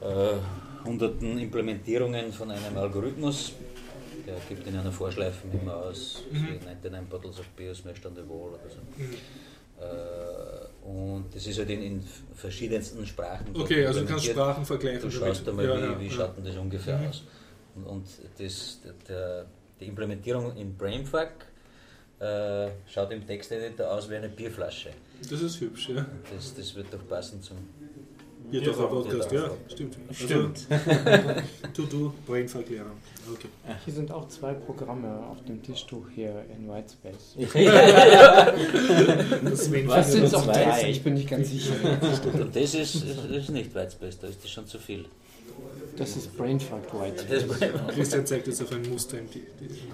äh, hunderten Implementierungen von einem Algorithmus. Der gibt in einer Vorschleife immer aus, Mhm. so 99 Bottles of Beer smashed on the wall oder so. Mhm. Äh, und das ist halt in, in verschiedensten Sprachen. Okay, also du kannst. Sprachen vergleichen. Du damit. schaust einmal, Ja, wie, wie ja. schaut denn das ungefähr Mhm. aus. Und, und das, der, die Implementierung in Brainfuck äh, schaut im Texteditor aus wie eine Bierflasche. Das ist hübsch, ja. Das, das wird doch passen zum. Biertaucher Podcast, ja, stimmt. Stimmt. Also, tu du, Brainfuck lernen. Okay. Hier sind auch zwei Programme auf dem Tischtuch hier in Whitespace. Das Was sind das- auch drei? Ich bin nicht ganz sicher. Und das ist, ist, ist nicht Whitespace, da ist das schon zu viel. Das ist Brainfuck Das Whitespace. ist Christian zeigt jetzt auf ein Muster im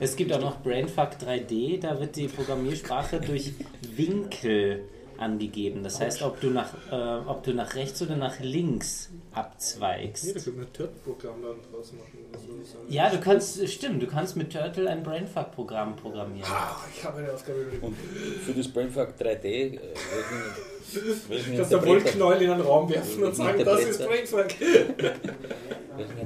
Es gibt auch noch Brainfuck 3D, da wird die Programmiersprache durch Winkel angegeben. Das heißt, ob du nach, äh, ob du nach rechts oder nach links Nee, abzweigst. könnte man ein Turtle-Programm dann draus machen. so. Ja, du kannst, stimmt, du kannst mit Turtle ein Brainfuck-Programm programmieren. Ah, ich habe eine Aufgabe. Und für das Brainfuck 3D, äh, welchen, welchen, Kannst du Interpreter, Wollknäuel in einen Raum werfen und sagen, das ist Brainfuck.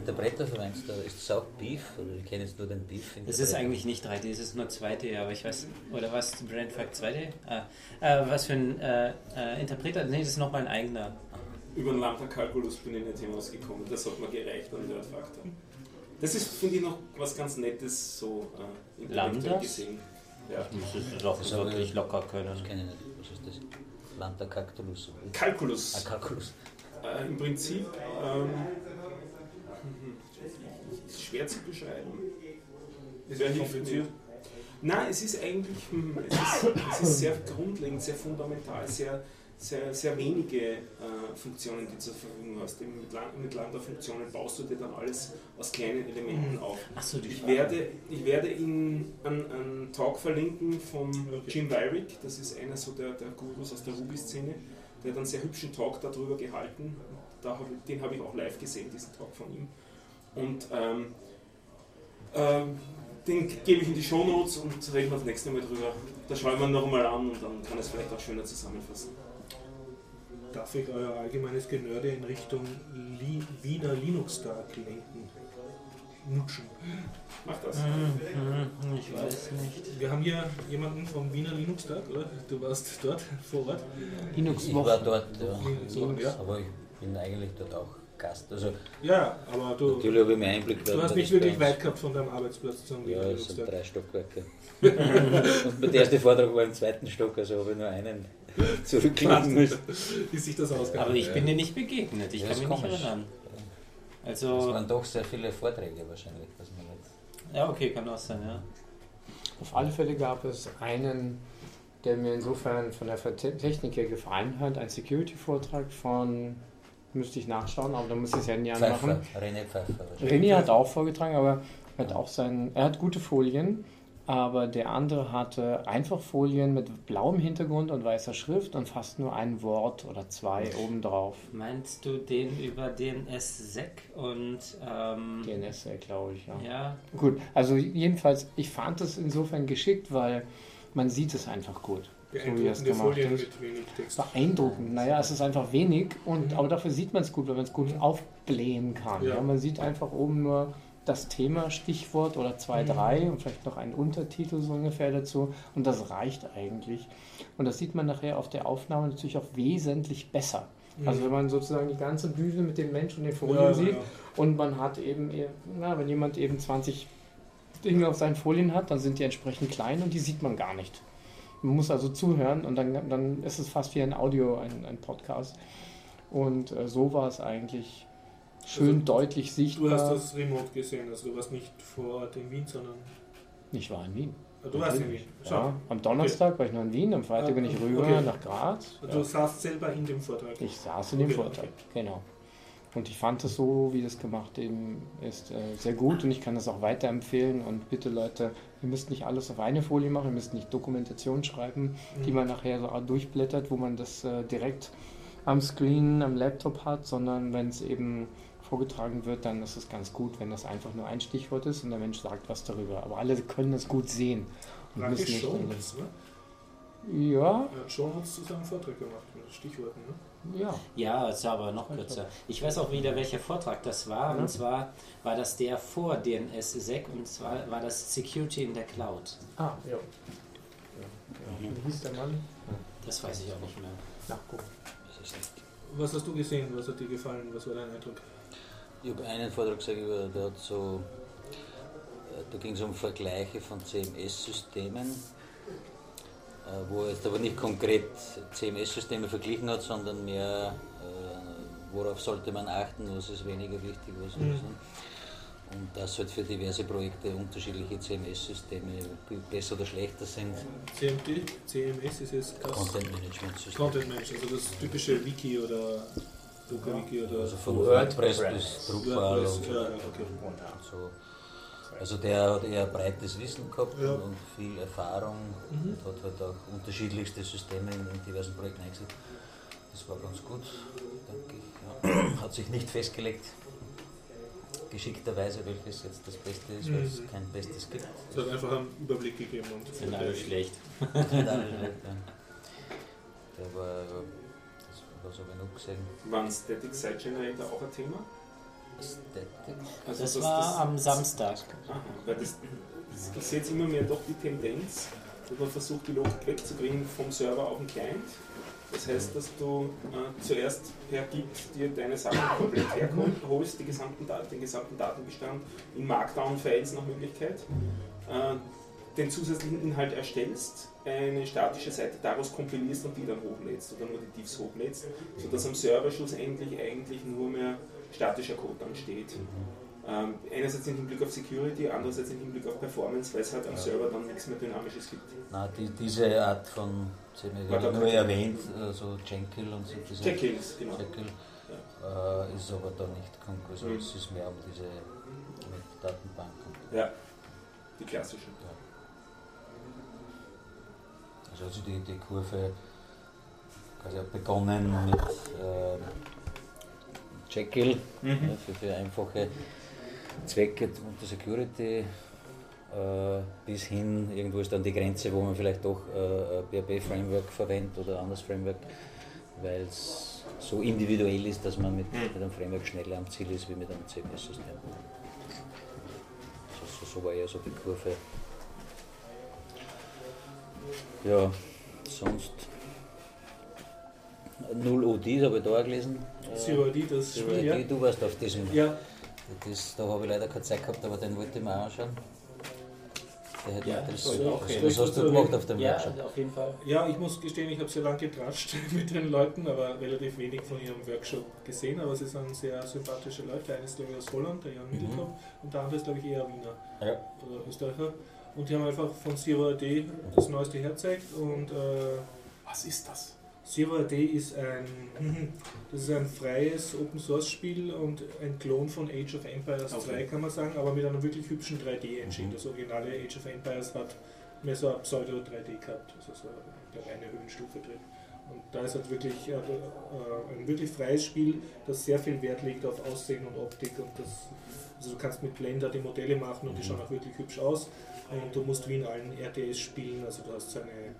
Interpreter verwendest du? Ist das auch Beef? Oder ich kenne jetzt nur den Beef. Es ist eigentlich nicht 3D, es ist nur 2D, aber ich weiß, oder was, Brainfuck 2D? Ah, äh, was für ein äh, äh, Interpreter? Nee, das ist nochmal ein eigener. Über den Lambda Calculus bin ich nicht hinausgekommen. Das hat mir gereicht an Nerdfaktor. Das ist, finde ich, noch was ganz Nettes, so äh, Lambdas? gesehen. Ja. Das ist doch Das wirklich ich- locker können. Das kenne ich nicht. Was ist das? Lambda Cactulus. Ah, Calculus. Calculus. Äh, Im Prinzip ähm, schwer zu beschreiben. Es Sehr kompliziert. Nein, es ist eigentlich hm, es ist, es ist sehr grundlegend, sehr fundamental, sehr, sehr, sehr wenige äh, Funktionen, die du zur Verfügung hast. Mit, Lang- mit Lambda-Funktionen baust du dir dann alles aus kleinen Elementen auf. Achso, die Ich werde, ich werde Ihnen einen, einen Talk verlinken von Jim Wyrick, das ist einer so der, der Gurus aus der Ruby-Szene. Der hat einen sehr hübschen Talk darüber gehalten. Da hab, den habe ich auch live gesehen, diesen Talk von ihm. Und ähm, ähm, den gebe ich in die Shownotes und reden wir das nächste Mal drüber. Da schauen wir nochmal an und dann kann es vielleicht auch schöner zusammenfassen. Darf ich euer allgemeines Genörde in Richtung Li Wiener Linux Tag lenken? nutschen. Mach das. Mhm, Ich weiß nicht. Wir haben hier jemanden vom Wiener Linux-Tag, oder? Du warst dort vor Ort. Linux Ich war dort, ja. Linux, ja. aber ich bin eigentlich dort auch Gast. Also Ja, aber du, natürlich habe ich mir Einblick du hast nicht wirklich weit gehabt von deinem Arbeitsplatz zum Ja, es sind drei Stockwerke. Und der erste Vortrag war im zweiten Stock, also habe ich nur einen zurücklegen müssen. Wie sich das ausgeht. Aber ich bin dir nicht begegnet, ich Ja, kann ist mich nicht komisch. erinnern. Es Also, waren doch sehr viele Vorträge wahrscheinlich. Was man jetzt ja, okay, kann auch sein, ja. Auf alle Fälle gab es einen, der mir insofern von der Technik her gefallen hat, ein Security-Vortrag von, müsste ich nachschauen, aber da muss ich das Handy Pfeiffer, anmachen. René wahrscheinlich. René hat auch vorgetragen, aber er hat auch sein, er hat gute Folien, aber der andere hatte einfach Folien mit blauem Hintergrund und weißer Schrift und fast nur ein Wort oder zwei obendrauf. Meinst du den über DNS-Sec und, ähm, DNS, glaube ich, ja. ja, Gut, also jedenfalls, ich fand es insofern geschickt, weil man sieht es einfach gut. So Beeindruckende gemacht Folien hat. mit wenig Text. Beeindruckend. Naja, es ist einfach wenig, und, aber dafür sieht man es gut, weil man es gut aufblähen kann. Ja. Ja. man sieht einfach oben nur das Thema, Stichwort oder zwei, Mhm. drei und vielleicht noch einen Untertitel so ungefähr dazu und das reicht eigentlich. Und das sieht man nachher auf der Aufnahme natürlich auch wesentlich besser. Also wenn man sozusagen die ganze Bühne mit dem Mensch und den Folien Mhm. Ja, sieht ja. und man hat eben, eher- na, wenn jemand eben 20 Dinge auf seinen Folien hat, dann sind die entsprechend klein und die sieht man gar nicht. Man muss also zuhören und dann, dann ist es fast wie ein Audio, ein, ein Podcast. Und äh, so war es eigentlich schön Also, deutlich Du sichtbar. hast das remote gesehen, also du warst nicht vor Ort in Wien, sondern ich war in Wien. Ah, du warst in Wien. Schau. Ja, am Donnerstag war ich noch in Wien, am Freitag Ah, bin ich rüber okay. nach Graz. Du Ja. saßt selber in dem Vortrag. Ich saß in dem Okay, Vortrag, genau. Und ich fand es so, wie das gemacht eben ist, äh, sehr gut und ich kann das auch weiterempfehlen. Und bitte Leute, ihr müsst nicht alles auf eine Folie machen, ihr müsst nicht Dokumentation schreiben, die Mhm. man nachher so durchblättert, wo man das äh, direkt am Screen, am Laptop hat, sondern wenn es eben vorgetragen wird, dann ist es ganz gut, wenn das einfach nur ein Stichwort ist und der Mensch sagt was darüber. Aber alle können das gut sehen. Und müssen nicht schon, alles- ne? Ja, Ja, Schon hat es zu seinem Vortrag gemacht mit Stichworten. Ne? Ja. Ja, es war aber noch kürzer. Ich weiß auch wieder, welcher Vortrag das war. Ja. Und zwar war das der vor DNS-Sec und zwar war das Security in der Cloud. Ah, ja. ja. Wie hieß der Mann? Das weiß ich auch nicht mehr. Nachgucken. Was hast du gesehen? Was hat dir gefallen? Was war dein Eindruck? Ich habe einen Vortrag gesehen, der hat so, äh, da ging es um Vergleiche von CMS-Systemen, wo er jetzt aber nicht konkret CMS-Systeme verglichen hat, sondern mehr, äh, worauf sollte man achten, was ist weniger wichtig, was Mhm. ist. Und dass halt für diverse Projekte unterschiedliche CMS-Systeme besser oder schlechter sind. CMT, CMS ist es das Content Management System. Content Management, also das typische Wiki oder Docker-Wiki oder Also von WordPress. WordPress bis Drupal WordPress, ja, ja, okay. Und so. Also der hat eher breites Wissen gehabt Ja. und viel Erfahrung Mhm. und hat halt auch unterschiedlichste Systeme in, in diversen Projekten eingesetzt. Das war ganz gut, denke ich. Ja. Hat sich nicht festgelegt, geschickterweise, welches jetzt das Beste ist, weil es Mhm. kein Bestes gibt. Es hat einfach einen Überblick gegeben. Und Sind alle schlecht. Der war, ja, das war so genug gesehen. Waren Static Site Generator auch ein Thema? Also Das dass war am Samstag. Aha, weil das, das, ich sehe jetzt immer mehr doch die Tendenz, dass man versucht, die Logik wegzukriegen vom Server auf den Client. Das heißt, dass du äh, zuerst per Git dir deine Sachen komplett herholst, die gesamten Dat den gesamten Datenbestand in Markdown-Files nach Möglichkeit, äh, den zusätzlichen Inhalt erstellst, eine statische Seite daraus kompilierst und die dann hochlädst oder nur die Diffs hochlädst, sodass am Server schlussendlich eigentlich nur mehr statischer Code dann steht. Ähm, einerseits im Hinblick auf Security, andererseits im Hinblick auf Performance, weil es halt am Server dann nichts mehr Dynamisches gibt. Na, die, diese Art von CMS War habe ich da nur erwähnt, äh, so Jenkins und so. diese- Check-ins, genau. Jekyll, äh, ist aber da nicht konkret. Also Mhm. es ist mehr um diese mit Datenbanken. Ja, die klassischen. Also, also die, die Kurve quasi begonnen mit äh, Jekyll Mhm. ja, für, für einfache Zwecke unter Security äh, bis hin, irgendwo ist dann die Grenze, wo man vielleicht doch äh, ein PHP-Framework verwendet oder ein anderes Framework, weil es so individuell ist, dass man mit, Mhm. mit einem Framework schneller am Ziel ist wie mit einem CMS-System. so war eher so die Kurve. Ja, sonst null ODs habe ich da auch gelesen. Äh, Zero ID, das Zero Spiel, ja. Du warst auf diesem. Ja, Das, da habe ich leider keine Zeit gehabt, aber den wollte ich mir auch anschauen. Der hätte Ja, das auch Was hast du gemacht auf dem Ja, Workshop? auf jeden Fall. Ja, ich muss gestehen, ich habe sehr lange getratscht mit den Leuten, aber relativ wenig von ihrem Workshop gesehen. Aber sie sind sehr sympathische Leute. Einer ist, glaube ich, aus Holland, der Jan Mhm. Mittelkopf, und der andere ist, glaube ich, eher Wiener Ja. oder Österreicher. Und die haben einfach von Zero AD das Neueste herzeigt. Und äh, Was ist das? Zero AD ist ein, das ist ein freies Open Source Spiel und ein Klon von Age of Empires Okay. 2, kann man sagen, aber mit einer wirklich hübschen 3D-Engine. Mhm. Das originale Age of Empires hat mehr so ein Pseudo-3D gehabt, also so eine reine Höhenstufe drin. Und da ist halt wirklich äh, äh, ein wirklich freies Spiel, das sehr viel Wert legt auf Aussehen und Optik und das, also du kannst mit Blender die Modelle machen und die Mhm. schauen auch wirklich hübsch aus. Und du musst wie in allen RTS spielen, also du hast so eine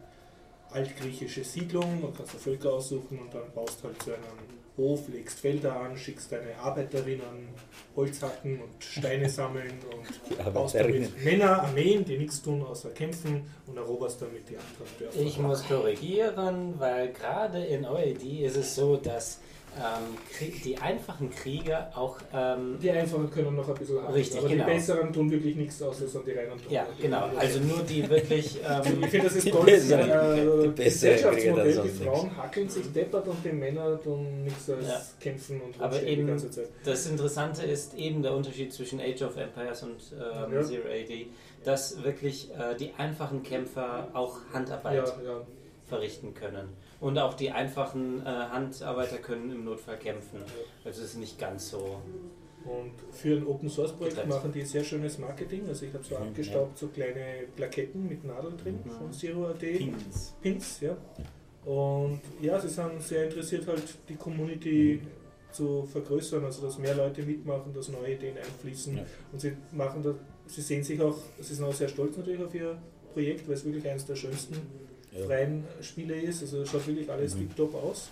altgriechische Siedlung und kannst da Völker aussuchen und dann baust halt so einen Hof, legst Felder an, schickst deine Arbeiterinnen Holz hacken und Steine sammeln und baust damit Männer, Armeen, die nichts tun außer kämpfen und eroberst damit die anderen Dörfer. Ich muss korrigieren, weil gerade in OLD ist es so, dass ähm, die einfachen Krieger auch ähm, Die einfachen können noch ein bisschen haben, Richtig, aber genau. die besseren tun wirklich nichts außer so die reinen ja genau, also nur die wirklich ähm, Ich finde, das ist Die toll. besseren- äh, die besseren Gesellschaftsmodell, kriegen die Frauen hackeln sich deppert und die Männer tun nichts als Ja. kämpfen und Aber rumstehen die eben- ganze Zeit. Das Interessante ist eben der Unterschied zwischen Age of Empires und ähm, Ja. Zero AD, dass wirklich äh, die einfachen Kämpfer auch Handarbeit ja. verrichten können. Und auch die einfachen äh, Handarbeiter können im Notfall kämpfen. Also es ist nicht ganz so. Und für ein Open Source Projekt Getrennt. machen die sehr schönes Marketing. Also ich habe so Mhm, abgestaubt so kleine Plaketten mit Nadeln drin Mhm. von Zero AD. Pins. Pins, ja. Und ja, sie sind sehr interessiert, halt die Community zu vergrößern, also dass mehr Leute mitmachen, dass neue Ideen einfließen. Ja. Und sie machen das, sie sehen sich auch, sie sind auch sehr stolz natürlich auf ihr Projekt, weil es wirklich eines der schönsten Ja. freien Spiele ist. Also es schaut wirklich alles Mhm. tiptop aus.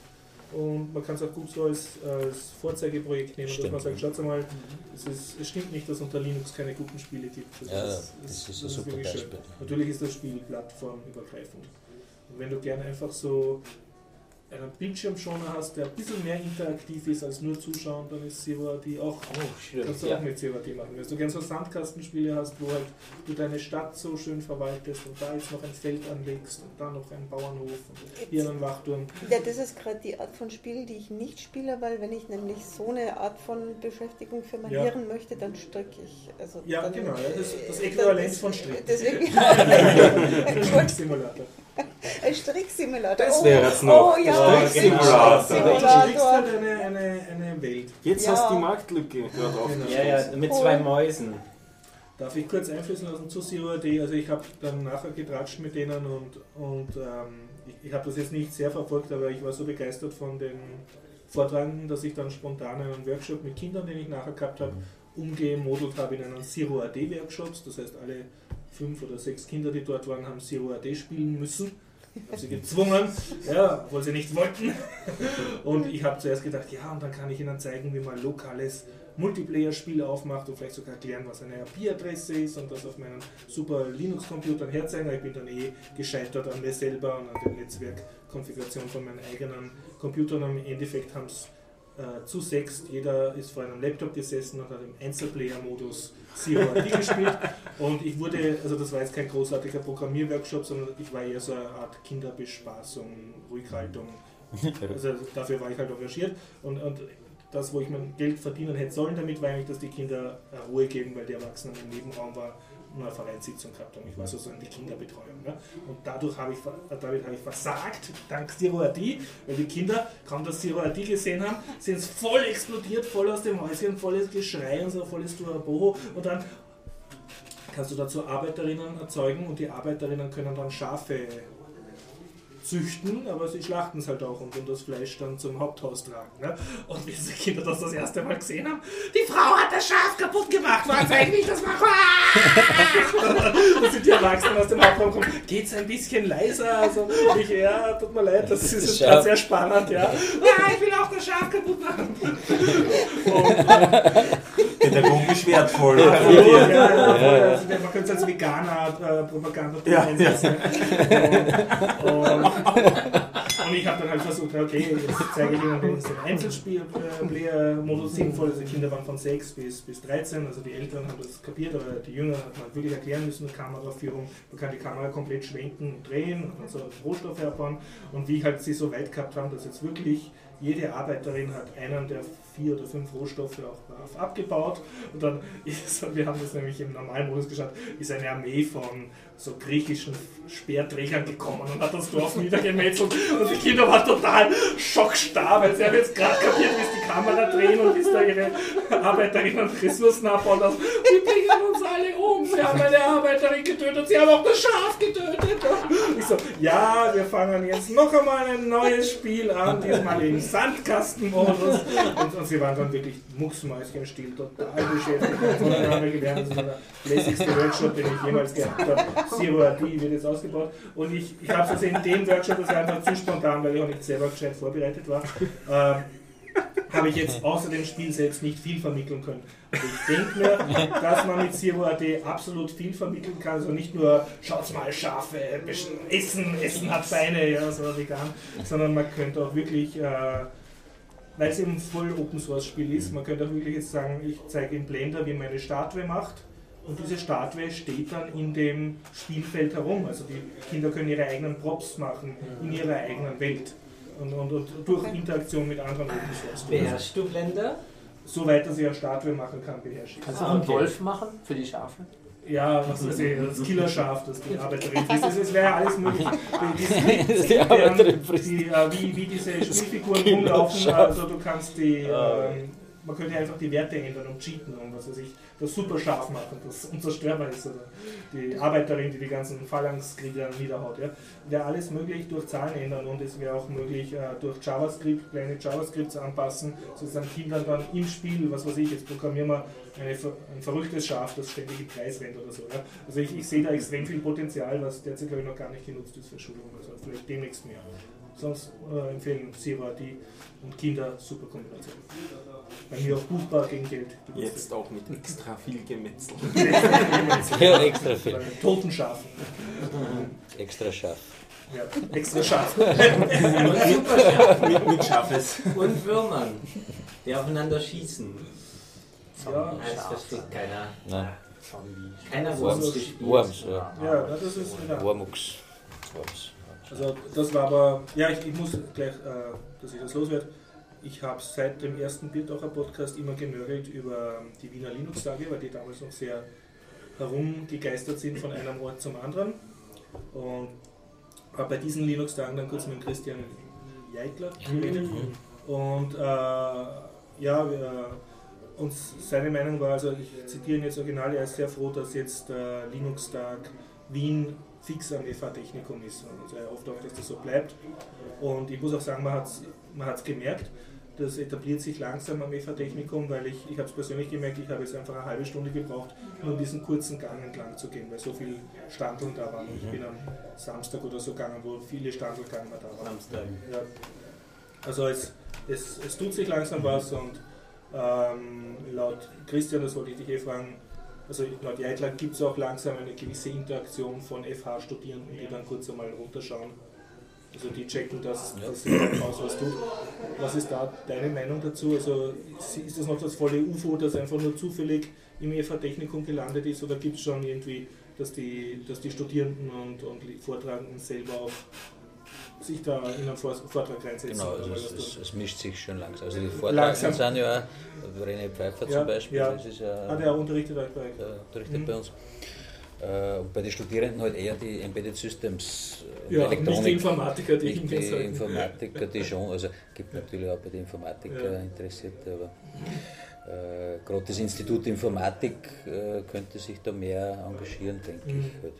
Und man kann es auch gut so als, als Vorzeigeprojekt nehmen, dass Stimmt, man sagt, schaut mal, es, ist, es stimmt nicht, dass unter Linux keine guten Spiele gibt. Also Ja, das ist ein super wirklich schön. Beispiel. Natürlich ist das Spiel plattformübergreifend. Und wenn du gerne einfach so einen Bildschirmschoner hast, der ein bisschen mehr interaktiv ist als nur zuschauen, dann ist AD auch, Oh, kannst du Ja. auch mit AD machen. Wenn du gerne so Sandkastenspiele hast, wo halt du deine Stadt so schön verwaltest und da jetzt noch ein Feld anlegst und da noch einen Bauernhof und hier einen Wachturm. Ja, das ist gerade die Art von Spiel, die ich nicht spiele, weil wenn ich nämlich so eine Art von Beschäftigung für mein Ja. Hirn möchte, dann stricke ich. Also Ja, dann, genau, ja, das- das ist- von Stricken. Deswegen, Ein Simulator. ein Stricksimulator. Das Oh, wäre jetzt noch. Oh ja, Stricksimulator. Du strickst Stricksimulator. halt eine, eine, eine Welt. Jetzt Ja. hast du die Marktlücke gerade aufgestoßen. Ja, ja, mit zwei Mäusen. Darf ich kurz einfließen lassen zu Zero AD? Also ich habe dann nachher getratscht mit denen und, und ähm, ich, ich habe das jetzt nicht sehr verfolgt, aber ich war so begeistert von den Vortragenden, dass ich dann spontan einen Workshop mit Kindern, den ich nachher gehabt habe, umgemodelt habe in einen Zero AD Workshops. Das heißt, alle fünf oder sechs Kinder, die dort waren, haben Zero AD spielen müssen. Ich habe sie gezwungen, ja, obwohl sie nicht wollten. Und ich habe zuerst gedacht, ja, und dann kann ich ihnen zeigen, wie man lokales Multiplayer-Spiel aufmacht und vielleicht sogar erklären, was eine IP-Adresse ist und das auf meinen super Linux-Computern herzeigen. Ich bin dann eh gescheitert an mir selber und an der Netzwerkkonfiguration von meinen eigenen Computern. Im Endeffekt haben es äh, zu sechst, jeder ist vor einem Laptop gesessen und hat im Einzelplayer-Modus Zero AD gespielt. Und ich wurde, also das war jetzt kein großartiger Programmierworkshop, sondern ich war eher so eine Art Kinderbespaßung, Ruhighaltung. Also dafür war ich halt engagiert. Und, und das, wo ich mein Geld verdienen hätte sollen damit, war eigentlich, dass die Kinder äh, Ruhe geben, weil die Erwachsenen im Nebenraum war und eine Vereinssitzung gehabt haben. Ich war sozusagen die Kinderbetreuung. Ne? Und dadurch habe ich, damit ich versagt, dank AD, weil die Kinder, kaum das AD gesehen haben, sind es voll explodiert, voll aus dem Häuschen, volles Geschrei und so, volles Boho. Und dann kannst du dazu Arbeiterinnen erzeugen und die Arbeiterinnen können dann Schafe züchten, aber sie schlachten es halt auch und, und das Fleisch dann zum Haupthaus tragen. Ne? Und wie diese Kinder das das erste Mal gesehen haben, die Frau hat das Schaf kaputt gemacht, war es eigentlich das mache? Da sind die Erwachsenen aus dem Hauptraum gekommen, geht's ein bisschen leiser? Also ich, ja, tut mir leid, das ist Das gerade sehr spannend, ja. Ja, ich will auch das Schaf kaputt machen. Und, pädagogisch wertvoll. Ja, ja, voll. Also, man könnte es als Veganer äh, Propaganda Ja, einsetzen. Und, und, und ich habe dann halt versucht, okay, jetzt zeige ich ihnen den Einzelspiel-Modus sinnvoll. Also die Kinder waren von 6 bis, bis 13, also die Eltern haben das kapiert, aber die Jünger hat man wirklich erklären müssen mit Kameraführung. Man kann die Kamera komplett schwenken und drehen und so Rohstoffe abbauen. Und wie halt sie so weit gehabt haben, dass jetzt wirklich jede Arbeiterin hat einen der vier oder fünf Rohstoffe auch abgebaut. Und dann ist, wir haben das nämlich im normalen Modus geschaut, ist eine Armee von so griechischen Speerträgern gekommen und hat das Dorf niedergemetzelt. Und die Kinder waren total schockstarr, weil sie haben jetzt gerade kapiert, wie es die Kamera drehen und wie es da ihre Arbeiterinnen Ressourcen abbauen. Also, wir bringen uns alle um. Sie haben eine Arbeiterin getötet, sie haben auch das Schaf getötet. Und ich so, ja, wir fangen jetzt noch einmal ein neues Spiel an, diesmal im Sandkastenmodus. Und, und sie waren dann wirklich mucksmäuschenstil, total beschäftigt. Haben wir gelernt, das ist der lässigste Workshop, den ich jemals gehabt habe. Zero RD wird jetzt ausgebaut. Und ich, ich habe es in dem Workshop, das war einfach zu spontan, weil ich auch nicht selber gescheit vorbereitet war, ähm, habe ich jetzt außer dem Spiel selbst nicht viel vermitteln können. Also ich denke mir, dass man mit Zero AD absolut viel vermitteln kann. Also nicht nur, schaut mal, Schafe, Essen, Essen hat Beine, ja, so vegan, sondern man könnte auch wirklich, äh, weil es eben voll Open Source Spiel ist, man könnte auch wirklich jetzt sagen, ich zeige in Blender, wie man eine Statue macht. Und diese Statue steht dann in dem Spielfeld herum. Also die Kinder können ihre eigenen Props machen in ihrer eigenen Welt. Und, und, und durch Interaktion mit anderen Open Source Tools. Beherrschst du Blender? So weit, dass ich eine Statue machen kann, beherrsche ich. Kannst du auch einen Wolf machen für die Schafe? Ja, was weiß ich, das Killerschaf, das die Arbeiterin frisst. Es wäre ja alles möglich. Die, die, Arbeiterin frisst. die, äh, wie, wie diese Spielfiguren rumlaufen, also du kannst die, ähm, man könnte einfach die Werte ändern und cheaten und was weiß ich, das super scharf machen, das unzerstörbar ist. Oder die Arbeiterin, die die ganzen Phalanxkrieger niederhaut. Ja. Wäre alles möglich durch Zahlen ändern und es wäre auch möglich äh, durch JavaScript, kleine JavaScripts anpassen, sozusagen Kindern dann im Spiel, was weiß ich, jetzt programmieren wir eine, ein verrücktes Schaf, das ständig im Kreis rennt oder so. Ja. Also ich, ich sehe da extrem viel Potenzial, was derzeit glaube ich noch gar nicht genutzt ist für Schulung. Also vielleicht demnächst mehr. Sonst äh, empfehlen Zero die und Kinder super Kombination. Bei mir auch buchbar gegen Geld. Jetzt auch mit extra viel Gemetzel. Ja, extra viel. Bei toten Schafen. Extra scharf. Ja, extra scharf. mit, mit Schafes. Und Würmern, die aufeinander schießen. Ja, das versteht keiner. Nein. Keiner Wurms gespielt. Worms, ja. ja, das ist. Worms. Also das war aber, ja, ich, ich muss gleich, äh, dass ich das loswerde. Ich habe seit dem ersten Biertaucher Podcast immer genörgelt über die Wiener Linux-Tage, weil die damals noch sehr herumgegeistert sind von einem Ort zum anderen. Und habe bei diesen Linux-Tagen dann kurz mit Christian Jeitler geredet. Und äh, ja, wir, und seine Meinung war, also ich zitiere ihn jetzt original, er ist sehr froh, dass jetzt der Linux-Tag Wien fix am FH-Technikum ist. Also er hofft auch, dass das so bleibt. Und ich muss auch sagen, man hat es man hat's gemerkt, das etabliert sich langsam am FH-Technikum, weil ich, ich habe es persönlich gemerkt, ich habe jetzt einfach eine halbe Stunde gebraucht, nur diesen kurzen Gang entlang zu gehen, weil so viele Standeln da waren. Und ich bin am Samstag oder so gegangen, wo viele mehr da waren. Samstag. Ja. Also es, es, es tut sich langsam was und ähm, laut Christian, das wollte ich dich eh fragen, also laut Jeitler gibt es auch langsam eine gewisse Interaktion von FH-Studierenden, die dann kurz einmal runterschauen. Also die checken, dass sich aus was tut. Was ist da deine Meinung dazu? Also ist das noch das volle UFO, das einfach nur zufällig im FH-Technikum gelandet ist oder gibt es schon irgendwie, dass die, dass die Studierenden und, und Vortragenden selber auch sich da in einen Vor- Vortrag reinsetzen? Genau, also es, tun? es, mischt sich schon langsam. Also die. Vortragenden sind ja auch, René Pfeiffer Ja, zum Beispiel, ja. das ist ja, Ah, der unterrichtet euch bei euch. unterrichtet Mhm. bei uns. Äh, und bei den Studierenden halt eher die Embedded Systems und Ja, nicht die Elektronik. Informatiker, die Nicht ich die. Informatiker, die schon, also gibt natürlich auch bei den Informatiker Ja. Interessierte, aber äh, gerade das Institut Informatik äh, könnte sich da mehr engagieren, denke Mhm. ich. Halt.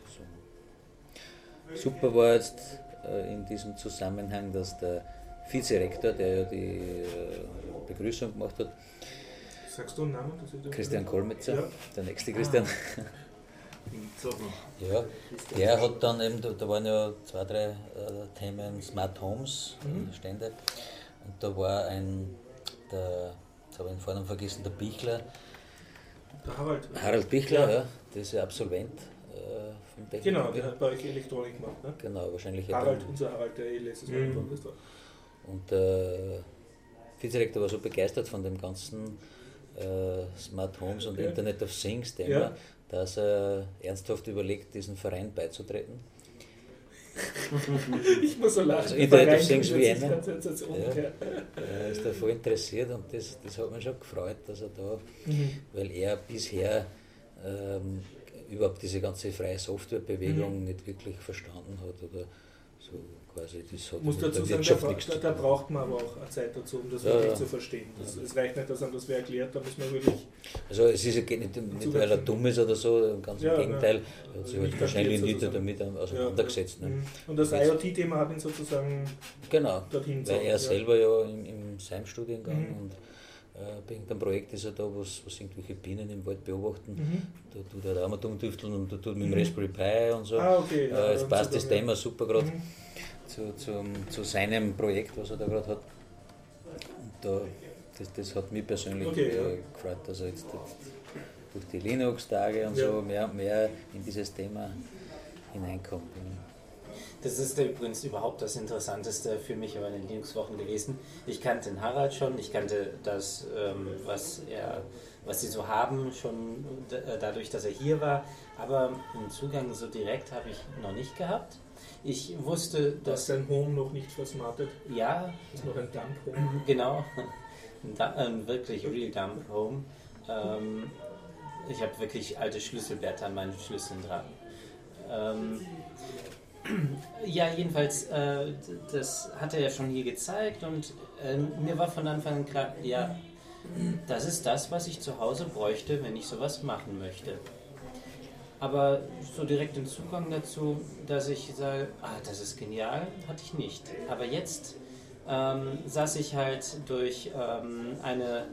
So. Super war jetzt äh, in diesem Zusammenhang, dass der Vizerektor, der ja die äh, Begrüßung gemacht hat, Sagst du einen Namen? Christian Kolmetzer, Ja. der nächste Christian, So, ja, der hat dann eben, da, da waren ja zwei, drei äh, Themen Smart Homes, Mhm. Stände, und da war ein, der, jetzt habe ich den Vornamen vergessen, der Bichler, Der Harald. Harald Bichler, Ja. ja. der ist ja Absolvent äh, Genau, der hat bei euch Elektronik gemacht. Ne? Genau, wahrscheinlich ja Harald, dann- unser Harald, der eh letztes Mal Mhm. Und der Vizedirektor war so begeistert von dem ganzen äh, Smart Homes und Okay. Internet of Things Thema, Ja. dass er ernsthaft überlegt, diesem Verein beizutreten. Ich muss so lachen. Also Internet of Things Vienna. umgekehrt. Er ist da voll interessiert und das, das hat mich schon gefreut, dass er da, Mhm. weil er bisher ähm, überhaupt diese ganze freie Softwarebewegung Mhm. nicht wirklich verstanden hat oder so quasi das hat muss dazu sagen, da, da, da braucht man aber auch eine Zeit dazu, um das Ja, wirklich ja. zu verstehen. Das, es reicht nicht, dass einem das wer erklärt, da muss man wirklich. Also es ist ja geht nicht, nicht weil er dumm ist oder so, ganz Ja, im Gegenteil, ja. er hat sich Nicht halt wahrscheinlich nicht damit auseinandergesetzt. Ne? Mhm. Und das IoT-Thema hat ihn sozusagen Genau, dorthin weil gezogen, er ja. selber ja im, im SEIM-Studiengang Mhm. und bei irgendeinem Projekt ist er da, was, was irgendwelche Bienen im Wald beobachten. Mhm. Da tut er da auch mal dumtüfteln und da tut mit dem Mhm. Raspberry Pi und so. Ah, okay. äh, jetzt passt das Thema super gerade Mhm. zu, zum, zu seinem Projekt, was er da gerade hat. Und da, das, das hat mich persönlich Okay, äh, gefreut, dass er jetzt durch die Linux-Tage und Ja. so mehr mehr in dieses Thema hineinkommt. Ja. Das ist übrigens überhaupt das Interessanteste für mich über den Linux-Wochen gewesen. Ich kannte den Harald schon, ich kannte das, ähm, was, er, was sie so haben, schon äh, dadurch, dass er hier war. Aber einen Zugang so direkt habe ich noch nicht gehabt. Ich wusste, Dass dass, sein Home noch nicht versmartet. ja, Das ist noch ein Dump-Home. Genau, ein, ein wirklich Real Dump Home. Ähm, ich habe wirklich alte Schlüsselblätter an meinen Schlüsseln dran. Ähm, ja, jedenfalls, äh, das hat er ja schon hier gezeigt und ähm, mir war von Anfang an klar, ja, das ist das, was ich zu Hause bräuchte, wenn ich sowas machen möchte. Aber so direkt den Zugang dazu, dass ich sage, ah, das ist genial, hatte ich nicht. Aber jetzt ähm, saß ich halt durch ähm, eine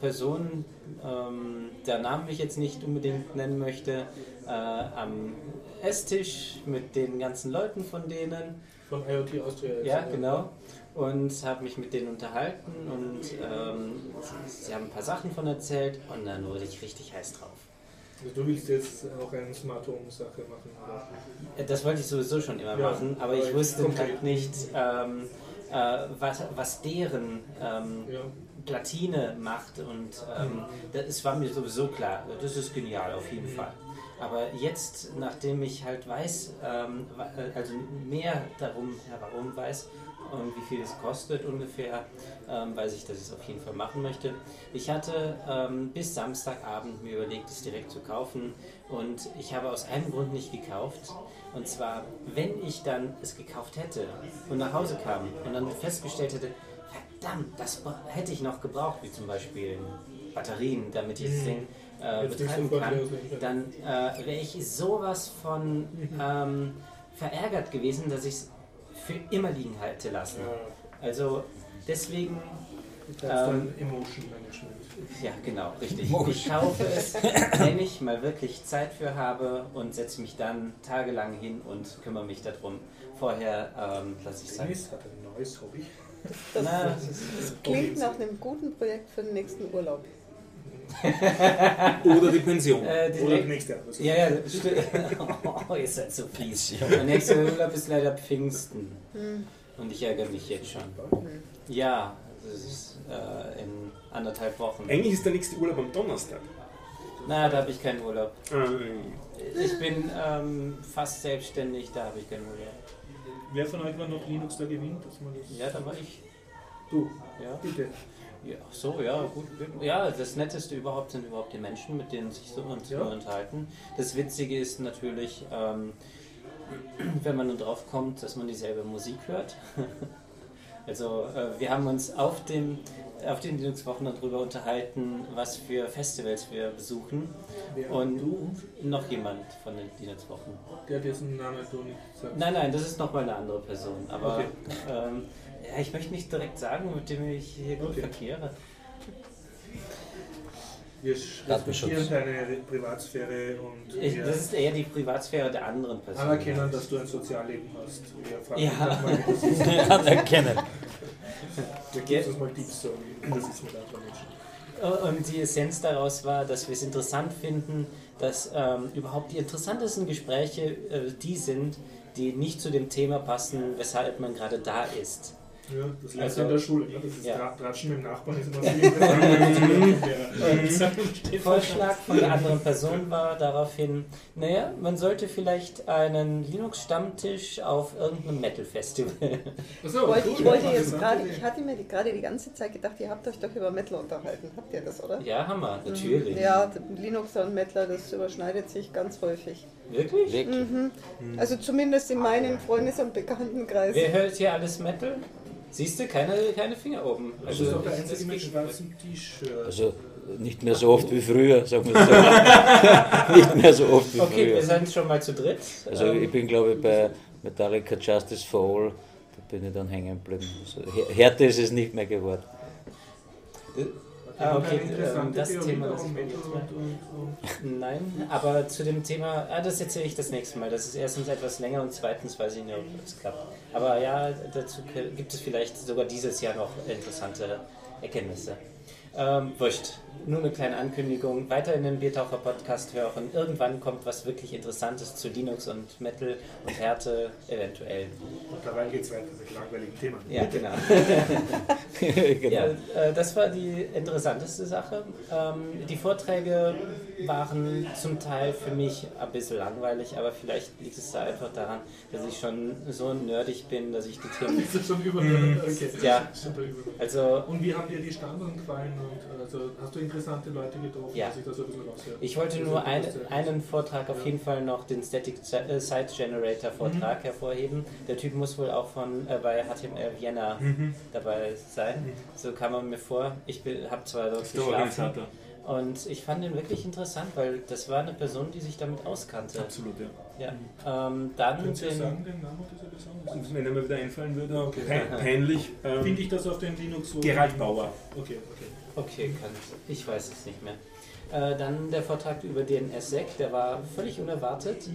Person, ähm, der Namen ich jetzt nicht unbedingt nennen möchte, äh, am Esstisch mit den ganzen Leuten von denen. Von IoT Austria. Ja, genau. Und habe mich mit denen unterhalten und ähm, sie haben ein paar Sachen von erzählt und dann wurde ich richtig heiß drauf. Also du willst jetzt auch eine Smart Home Sache machen, oder? Äh, Das wollte ich sowieso schon immer Ja, machen, aber ich wusste halt nicht, ähm, äh, was, was deren ähm, Ja. Platine macht und ähm, das, es war mir sowieso klar, das ist genial auf jeden Fall. Aber jetzt, nachdem ich halt weiß, ähm, äh, also mehr darum herum weiß und wie viel es kostet ungefähr, ähm, weiß ich, dass ich es auf jeden Fall machen möchte. Ich hatte ähm, bis Samstagabend mir überlegt, es direkt zu kaufen und ich habe aus einem Grund nicht gekauft. Und zwar, wenn ich dann es gekauft hätte und nach Hause kam und dann festgestellt hätte, verdammt, das hätte ich noch gebraucht, wie zum Beispiel Batterien, damit ich das Ding äh, betreiben kann, dann äh, wäre ich sowas von ähm, verärgert gewesen, dass ich es für immer liegen hätte lassen. Ja. Also deswegen, Das ist Ähm, dann Emotion Management. ja genau, richtig. Ich kaufe es, wenn ich mal wirklich Zeit für habe und setze mich dann tagelang hin und kümmere mich darum. Vorher ähm, lasse ich sein. Dennis hat ein neues Hobby. Das, Na, das klingt nach einem guten Projekt für den nächsten Urlaub. Oder die Pension. Äh, die Oder nächste- nächstes Jahr. Ja, ja, stimmt. Oh, ihr seid so fies. Der nächste Urlaub ist leider Pfingsten. Und ich ärgere mich jetzt schon. Ja, das ist äh, in anderthalb Wochen. Eigentlich ist der nächste Urlaub am Donnerstag. Na, da habe ich keinen Urlaub. Äh, Ich bin ähm, fast selbstständig, da habe ich keinen Urlaub. Wer von euch war noch Linux da gewinnt? Dass man das Ja, da war ich. Du, Ja. bitte. Ja, ach so, ja, gut. Ja, das Netteste überhaupt sind überhaupt die Menschen, mit denen sich so uns Ja. unterhalten. Das Witzige ist natürlich, ähm, wenn man nun drauf kommt, dass man dieselbe Musik hört. Also äh, wir haben uns auf dem auf den Linux-Wochen darüber unterhalten, was für Festivals wir besuchen. Wer? Und du? noch jemand von den Linux-Wochen. Der dessen Name du nicht sagst. Nein, nein, das ist nochmal eine andere Person. Aber Okay. ähm, ja, ich möchte nicht direkt sagen, mit dem ich hier gut Okay. verkehre. Wir Datenschutz. respektieren deine Privatsphäre und Ich, das ist eher die Privatsphäre der anderen Person. anerkennen, dass du ein Sozialleben hast. Wir Ja. mal. Anerkennen. Wir geben uns mal so, wie das ist mit anderen Menschen. Und die Essenz daraus war, dass wir es interessant finden, dass ähm, überhaupt die interessantesten Gespräche äh, die sind, die nicht zu dem Thema passen, weshalb man gerade da ist. Ja, das Also, du in der Schule. Ne? Das ist ja. Tratschen mit dem Nachbarn ist immer viel Der Vorschlag von der anderen Person war daraufhin, naja, man sollte vielleicht einen Linux-Stammtisch auf irgendeinem Metal-Festival. Ich wollte, ich wollte jetzt gerade, ich hatte mir gerade die ganze Zeit gedacht, ihr habt euch doch über Metal unterhalten. Habt ihr das, oder? Ja, Hammer, natürlich. Ja, Linux und Mettler, das überschneidet sich ganz häufig. Wirklich? Wirklich? Also zumindest in meinem Freundes- und Bekanntenkreis. Wer hört hier alles Metal? Siehst du, keine, keine Finger oben. Das ist doch der einzige geht- schwarzem T-Shirt. Also nicht mehr so oft wie früher, sagen wir so. nicht mehr so oft wie Okay, wir früher. sind schon mal zu dritt. Also Ähm, ich bin glaube ich bei Metallica Justice for All, da bin ich dann hängen geblieben. Also, Här- härter ist es nicht mehr geworden. Ah, okay, ähm, das Theorie, Thema lassen wir Metal jetzt mal. Nein, aber zu dem Thema, ah, das erzähle ich das nächste Mal. Das ist erstens etwas länger und zweitens weiß ich nicht, ob es klappt. Aber ja, dazu gibt es vielleicht sogar dieses Jahr noch interessante Erkenntnisse. Ähm, wurscht. Nur eine kleine Ankündigung. Weiter in den Biertaucher Podcast hören. Irgendwann kommt was wirklich Interessantes zu Linux und Metal und Härte eventuell. und dabei geht es weiter mit langweiligen Themen. Ja, genau. genau. Ja, äh, das war die interessanteste Sache. Ähm, die Vorträge waren zum Teil für mich ein bisschen langweilig, aber vielleicht liegt es da einfach daran, dass ich schon so nerdig bin, dass ich die Themen. Ist das schon über okay. Ja. Super über Also, Und wie haben dir die Standards gefallen? Und, also, hast du interessante Leute getroffen, Ja. dass ich das so ein bisschen raushöre? ich wollte nur das ein, einen Vortrag, auf Ja. jeden Fall noch den Static äh, Site Generator Vortrag hervorheben. Der Typ muss wohl auch von äh, bei HTML Vienna dabei sein. So kam er mir vor. Ich habe zwar dort der geschlafen. Und ich fand ihn wirklich interessant, weil das war eine Person, die sich damit auskannte. Absolut, ja. Ja. Ähm, dann Könnt ihr den, sagen, den Namen dieser Person? Wenn er mir wieder einfallen würde, Okay. pein, peinlich. Ähm, Finde ich das auf den Linux so? Gerald Bauer. Okay, okay. Kann ich. Ich weiß es nicht mehr. Äh, dann der Vortrag über DNS-Sec, der war völlig unerwartet.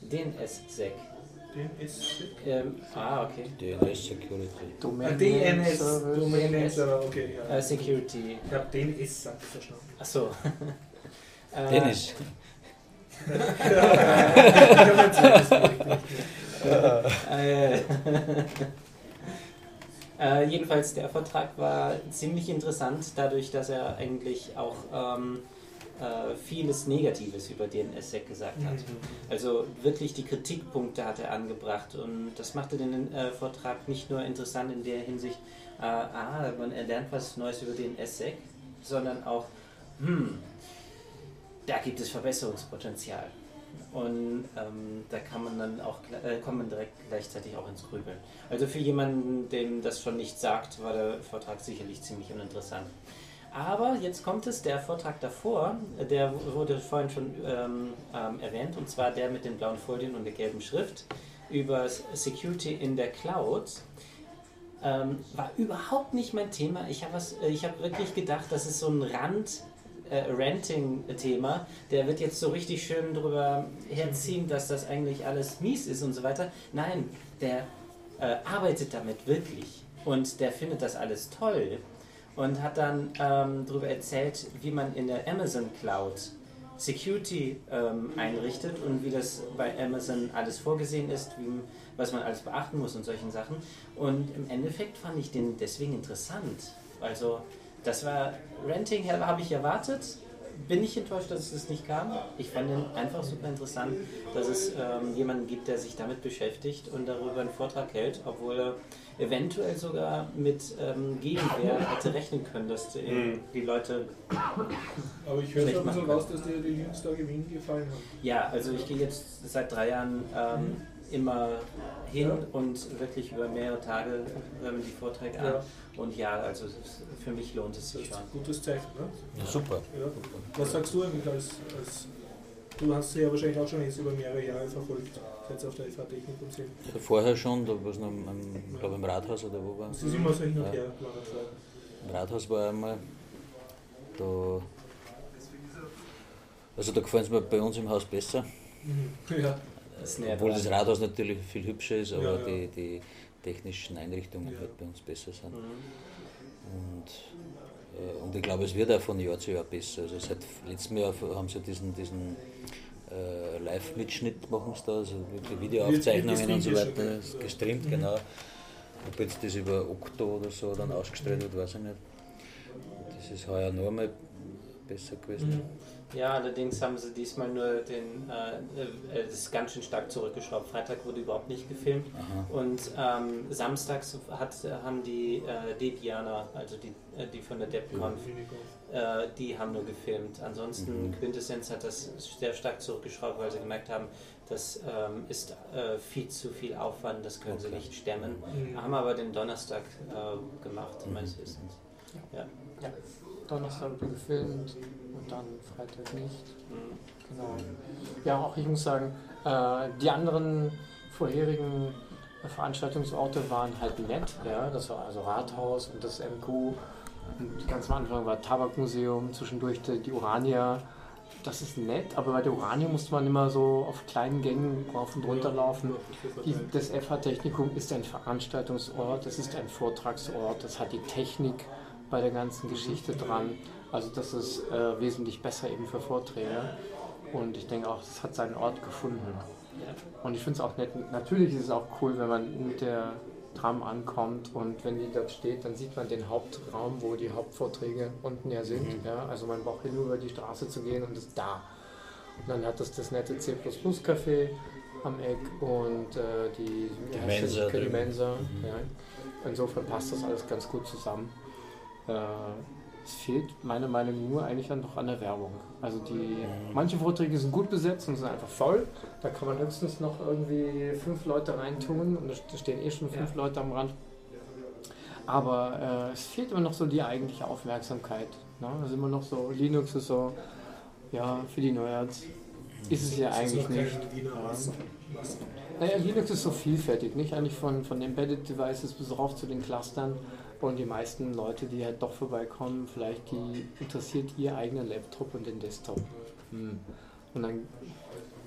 DNS-Sec. den SEC. Ähm, ah, okay. DNS Security. Ah, DNS, Domain Name Server, okay. Ja. Äh, Security. Ich habe DNS sagt verstanden. Achso. äh, Dennis. Ich habe jetzt das Projekt nicht mehr. Äh, jedenfalls, der Vortrag war ziemlich interessant, dadurch, dass er eigentlich auch ähm, äh, vieles Negatives über DNSSEC gesagt hat. Also wirklich die Kritikpunkte hat er angebracht und das machte den äh, Vortrag nicht nur interessant in der Hinsicht, äh, ah, man erlernt was Neues über DNSSEC, sondern auch, hm, da gibt es Verbesserungspotenzial. Und ähm, da kann man dann auch äh, kommt man direkt gleichzeitig auch ins Grübeln. Also für jemanden, dem das schon nicht sagt, war der Vortrag sicherlich ziemlich uninteressant. Aber jetzt kommt es, der Vortrag davor, äh, der wurde vorhin schon ähm, ähm, erwähnt, und zwar der mit den blauen Folien und der gelben Schrift über Security in der Cloud. Ähm, war überhaupt nicht mein Thema. Ich habe äh, hab wirklich gedacht, das ist so ein Rand, äh, Ranting-Thema. Der wird jetzt so richtig schön drüber herziehen, dass das eigentlich alles mies ist und so weiter. Nein, der äh, arbeitet damit wirklich und der findet das alles toll und hat dann ähm, darüber erzählt, wie man in der Amazon Cloud Security ähm, einrichtet und wie das bei Amazon alles vorgesehen ist, wie, was man alles beachten muss und solchen Sachen. Und im Endeffekt fand ich den deswegen interessant. Also das war Renting habe ich erwartet. Bin ich enttäuscht, dass es nicht kam. Ich fand den einfach super interessant, dass es ähm, jemanden gibt, der sich damit beschäftigt und darüber einen Vortrag hält, obwohl er eventuell sogar mit ähm, Gegenwehr hätte rechnen können, dass die, Mhm. die Leute Aber ich höre Schlecht so raus, dass dir die Jungs da Gewinn gefallen haben. Ja, also ich gehe jetzt seit drei Jahren ähm, immer hin Ja. und wirklich über mehrere Tage hören die Vorträge an. Und ja, also für mich lohnt es Das sich ist schon. gutes Zeichen, ne? Ja, super. Ja. Was sagst du eigentlich als, als Du hast sie ja wahrscheinlich auch schon jetzt über mehrere Jahre verfolgt, jetzt auf der FH Technikum sind. Ja, vorher schon, da war es noch am, glaub, im Rathaus oder wo war Es ist immer so hin und Ja. her. Im Rathaus war einmal, da, also da gefällt es mir bei uns im Haus besser, Mhm. Ja. Das obwohl das Rathaus natürlich viel hübscher ist, aber Ja, ja. Die, die technischen Einrichtungen Ja. halt bei uns besser sind. Mhm. Und Äh, und ich glaube, es wird auch von Jahr zu Jahr besser. Also seit letztem Jahr haben sie diesen, diesen äh, Live-Mitschnitt machen sie da, also wirklich Videoaufzeichnungen und so weiter, gestreamt, mhm. genau. Ob jetzt das über Okto oder so dann ausgestrahlt wird, weiß ich nicht. Das ist heuer noch einmal besser gewesen. Mhm. Ja, allerdings haben sie diesmal nur den, äh, äh, das ist ganz schön stark zurückgeschraubt. Freitag wurde überhaupt nicht gefilmt Aha. und ähm, samstags hat, haben die äh, Debianer, also die, äh, die von der DebConf, äh, die haben nur gefilmt. Ansonsten mhm. Quintessenz hat das sehr stark zurückgeschraubt, weil sie gemerkt haben, das ähm, ist äh, viel zu viel Aufwand, das können okay. sie nicht stemmen. Mhm. Haben aber den Donnerstag äh, gemacht, mhm. meines Wissens. Ja. ja. ja. Donnerstag gefilmt und dann Freitag nicht. Mhm. Genau. Ja, auch ich muss sagen, äh, die anderen vorherigen Veranstaltungsorte waren halt nett. Ja? Das war also Rathaus und das MQ. Und ganz am Anfang war Tabakmuseum, zwischendurch die Urania. Das ist nett, aber bei der Urania musste man immer so auf kleinen Gängen rauf und runter laufen. Die, das FH-Technikum ist ein Veranstaltungsort, es ist ein Vortragsort, das hat die Technik bei der ganzen Geschichte dran. Also das ist äh, wesentlich besser eben für Vorträge. Und ich denke auch, es hat seinen Ort gefunden. Und ich finde es auch nett. Natürlich ist es auch cool, wenn man mit der Tram ankommt und wenn die dort steht, dann sieht man den Hauptraum, wo die Hauptvorträge unten ja sind. Mhm. Ja? Also man braucht nur über die Straße zu gehen und ist da. Und dann hat es das, das nette C Café am Eck und äh, die, die Mensa. Die Mensa mhm. ja. Insofern passt das alles ganz gut zusammen. Äh, es fehlt meiner Meinung nach nur eigentlich dann noch an der Werbung. Also die manche Vorträge sind gut besetzt und sind einfach voll. Da kann man höchstens noch irgendwie fünf Leute reintun und da stehen eh schon fünf ja. Leute am Rand. Aber äh, es fehlt immer noch so die eigentliche Aufmerksamkeit. Ne? Also immer noch so, Linux ist so, ja, für die Nerds ist es ja eigentlich nicht. Naja, Linux ist so vielfältig, nicht? Eigentlich von, von Embedded Devices bis rauf zu den Clustern. Und die meisten Leute, die halt doch vorbeikommen, vielleicht die interessiert ihr eigener Laptop und den Desktop. Hm. Und dann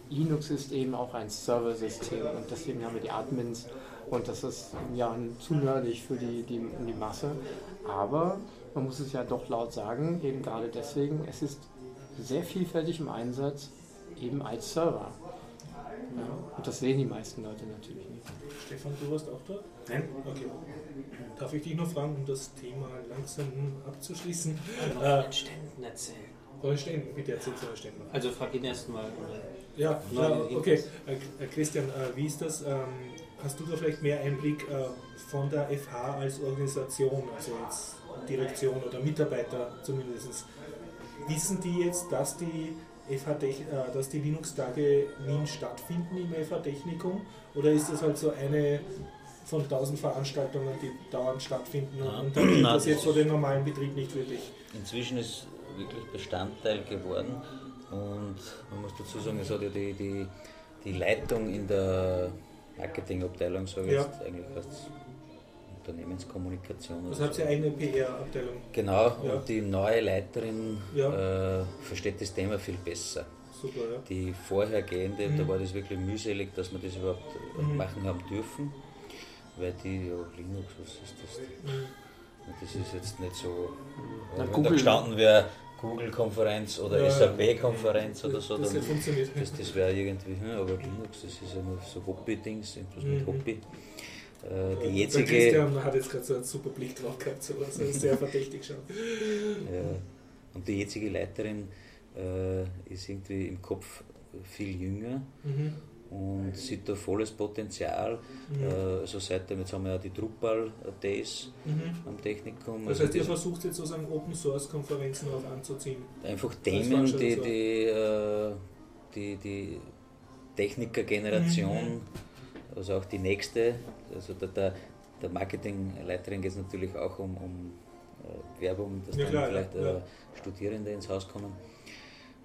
Linux ist eben auch ein Serversystem und deswegen haben wir die Admins und das ist ja zu nerdig für die, die, die Masse. Aber man muss es ja doch laut sagen, eben gerade deswegen, es ist sehr vielfältig im Einsatz, eben als Server. Ja, und das sehen die meisten Leute natürlich nicht. Stefan, du warst auch dort? Nein. Okay. Darf ich dich noch fragen, um das Thema langsam abzuschließen? Von äh, den Ständen erzählen. Von den Ständen, bitte erzähl zu den Ständen. Also frag ihn erstmal. Ja, ja, okay. Äh, äh, Christian, äh, wie ist das? Ähm, hast du da vielleicht mehr Einblick äh, von der FH als Organisation, also jetzt Direktion oder Mitarbeiter zumindest? Wissen die jetzt, dass die FH äh, dass die Linux-Tage Wien stattfinden im FH-Technikum? Oder ist das halt so eine von tausend Veranstaltungen, die dauernd stattfinden ja. und dann das jetzt für den normalen Betrieb nicht wirklich? Inzwischen ist wirklich Bestandteil geworden und man muss dazu sagen, es hat ja die, die, die Leitung in der Marketingabteilung, ich ja. jetzt eigentlich als Unternehmenskommunikation. Das hat sie eine PR-Abteilung. Genau, ja. und die neue Leiterin ja. äh, versteht das Thema viel besser. Super, ja. Die vorhergehende, mhm. da war das wirklich mühselig, dass wir das überhaupt mhm. machen haben dürfen, weil die, ja, Linux, was ist das? Mhm. Das ist jetzt nicht so, Na, wenn Google. da gestanden wäre, Google-Konferenz oder ja, SAP-Konferenz oder so, das, dann, das, das wäre irgendwie, hm, aber Linux, das ist ja nur so Hobby-Dings, mit mhm. Hobby. Äh, die jetzige. Christian hat jetzt gerade so einen super Blick drauf gehabt, so also sehr verdächtig schon. Ja. Und die jetzige Leiterin äh, ist irgendwie im Kopf viel jünger mhm. Und sieht da volles Potenzial. Mhm. Äh, also seitdem, jetzt haben wir ja die Drupal Days mhm. am Technikum. Das also heißt, ihr versucht jetzt sozusagen Open Source Konferenzen auch anzuziehen? Einfach Themen, die, die, äh, die, die Techniker-Generation, mhm. also auch die nächste, also der, der, der Marketingleiterin geht es natürlich auch um, um äh, Werbung, dass ja, dann klar, vielleicht ja. Studierende ins Haus kommen.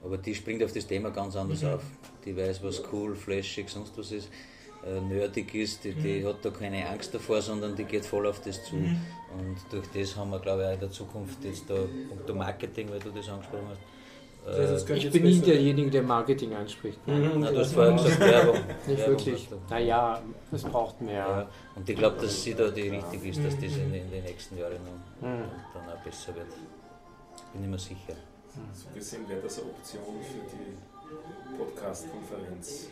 Aber die springt auf das Thema ganz anders mhm. auf. Die weiß, was cool, flashig, sonst was ist, äh, nerdig ist. Die, die, mhm. hat da keine Angst davor, sondern die geht voll auf das zu. Mhm. Und durch das haben wir, glaube ich, auch in der Zukunft jetzt da, punkto Marketing, weil du das angesprochen hast, das heißt, ich bin nie derjenige, der Marketing anspricht. Mhm, Na, du hast vorher gesagt Werbung. Nicht Werbung wirklich. Naja, es braucht mehr. Ja. Und ich glaube, dass sie da die richtig ist, dass das in, in den nächsten Jahren noch, mhm. dann auch besser wird. Bin ich mir sicher. So gesehen wäre das eine Option für die Podcast-Konferenz.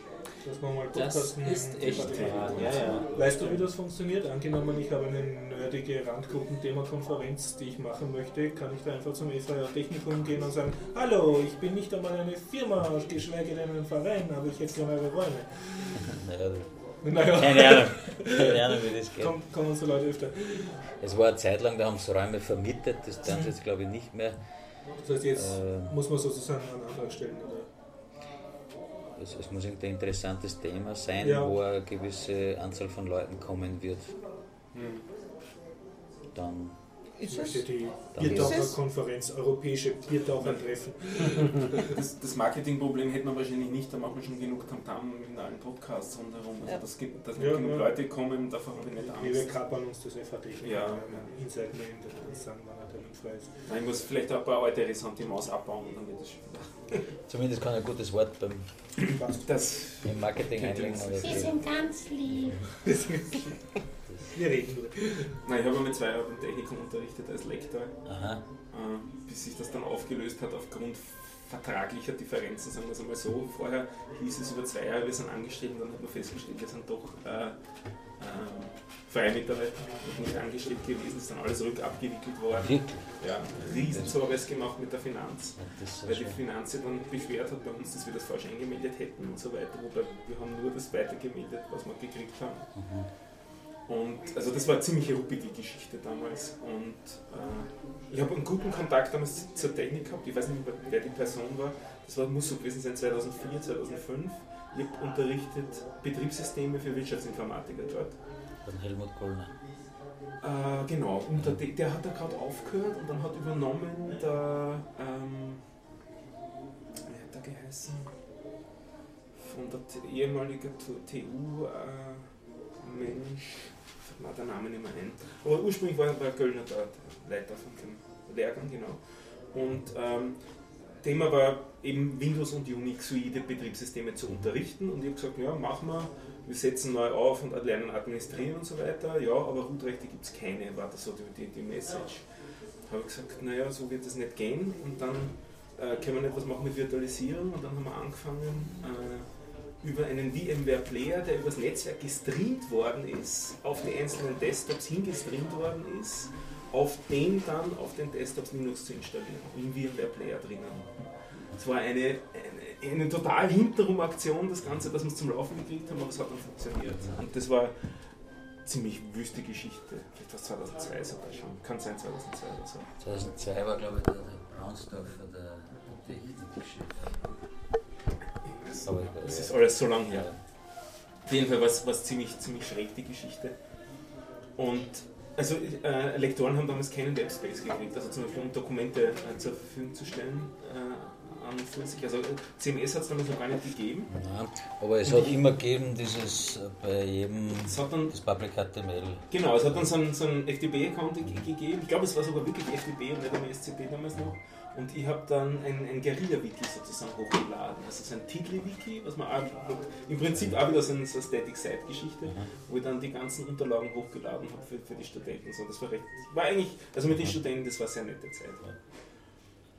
Dass man mal Das Podcasten ist echt wahr, ja, ja. Weißt du, wie das funktioniert? Angenommen, ich habe eine nerdige Randgruppen-Thema-Konferenz, die ich machen möchte, kann ich da einfach zum EVR Technikum gehen und sagen, hallo, ich bin nicht einmal eine Firma, geschweige denn ein Verein, aber ich hätte gerne eure Räume. Naja, keine Ahnung. Keine Ahnung, wie das geht. kommen, kommen so Leute öfter. Es war eine Zeit lang, da haben sie Räume vermietet, das tun sie jetzt glaube ich nicht mehr. Das heißt, jetzt Äh. muss man sozusagen einen Antrag stellen. Oder? Es, es muss irgendein interessantes Thema sein, Ja. wo eine gewisse Anzahl von Leuten kommen wird. Hm. Dann Ist Ich es? möchte die Biertaucherkonferenz, europäische Biertauchertreffen. Das, das Marketingproblem hätten wir wahrscheinlich nicht, da machen wir schon genug Tamtam in allen Podcasts rundherum. Also Ja. das gibt, dass Ja, genug ja. Leute kommen, davor habe ich nicht Nee, wir Angst. kappern uns das FH-Technik. Ja. Inside Man, das sagen wir ich muss vielleicht auch ein paar alte Ressentiments abbauen und dann wird das schon wieder. zumindest kann ein gutes Wort beim. Das, im Marketing einlegen. Sie sind ganz lieb. Wir reden drüber. nein, ich habe mit zwei Jahren Technikum unterrichtet als Lektor, Aha. äh, bis sich das dann aufgelöst hat aufgrund vertraglicher Differenzen, sagen wir es einmal so. Vorher hieß es über zwei Jahre, wir sind und dann hat man festgestellt, wir sind doch äh, freie Mitarbeiter und nicht angestellt gewesen, ist dann alles rückabgewickelt worden. Wirklich? Ja, riesen Zorres gemacht mit der Finanz. Das Weil die. Finanz sich dann beschwert hat bei uns, dass wir das falsch eingemeldet hätten und so weiter, wobei wir haben nur das weitergemeldet, was wir gekriegt haben. Mhm. Und also das war eine ziemlich ruppige Geschichte damals. Und äh, ich habe einen guten Kontakt damals zur Technik gehabt. Ich weiß nicht, wer die Person war. Das war, muss so gewesen sein 2004, 2005. Habe unterrichtet Betriebssysteme für Wirtschaftsinformatiker dort. Von Helmut Kollner. Äh, genau, und der, der hat da gerade aufgehört und dann hat übernommen der, ähm, wie hat der geheißen? Von der ehemaligen TU, äh, fällt der Name nicht mehr ein. Aber ursprünglich war, war Göllner da, der Leiter von dem Lehrgang, genau. Und ähm, Thema war eben Windows und Unix-oide Betriebssysteme zu unterrichten und ich habe gesagt, ja, machen wir, wir setzen neu auf und lernen administrieren und so weiter. Ja, aber Root-Rechte gibt es keine, war das so die, die, die Message. Habe ich gesagt, naja, so wird es nicht gehen und dann äh, können wir nicht was machen mit Virtualisierung und dann haben wir angefangen äh, über einen VMware Player, der übers Netzwerk gestreamt worden ist, auf die einzelnen Desktops hingestreamt worden ist, auf den dann auf den Desktops Linux zu installieren, im VMware Player drinnen. Es war eine, eine, eine total hinterrum Aktion, das Ganze, dass wir es zum Laufen gekriegt haben, aber es hat dann funktioniert. Und das war ziemlich wüste Geschichte. Vielleicht war es 2002 sogar schon. Kann sein 2002 oder so. 2002 war, glaube ich, der, der Braunsdorfer der Technikchef. Das ist alles so lang her. Auf jeden Fall war es ziemlich, ziemlich schräg, die Geschichte. Und also äh, Lektoren haben damals keinen Webspace gekriegt, also zum Beispiel um Dokumente äh, zur Verfügung zu stellen. Äh, an und für sich. Also CMS hat es damals noch gar nicht gegeben. Nein, aber es hat immer gegeben, dieses äh, bei jedem dann, das Public HTML. genau, es hat dann so einen, so einen FTP-Account ge- gegeben. Ich glaube, es war sogar wirklich FTP und nicht einmal SCP damals noch. Und ich habe dann ein, ein Guerilla-Wiki sozusagen hochgeladen. Also so ein Tigli-Wiki, was man auch, im Prinzip auch wieder so eine, so eine Static-Site-Geschichte, wo ich dann die ganzen Unterlagen hochgeladen habe für, für die Studenten. So, das war recht, war eigentlich, also mit den Studenten, das war eine sehr nette Zeit.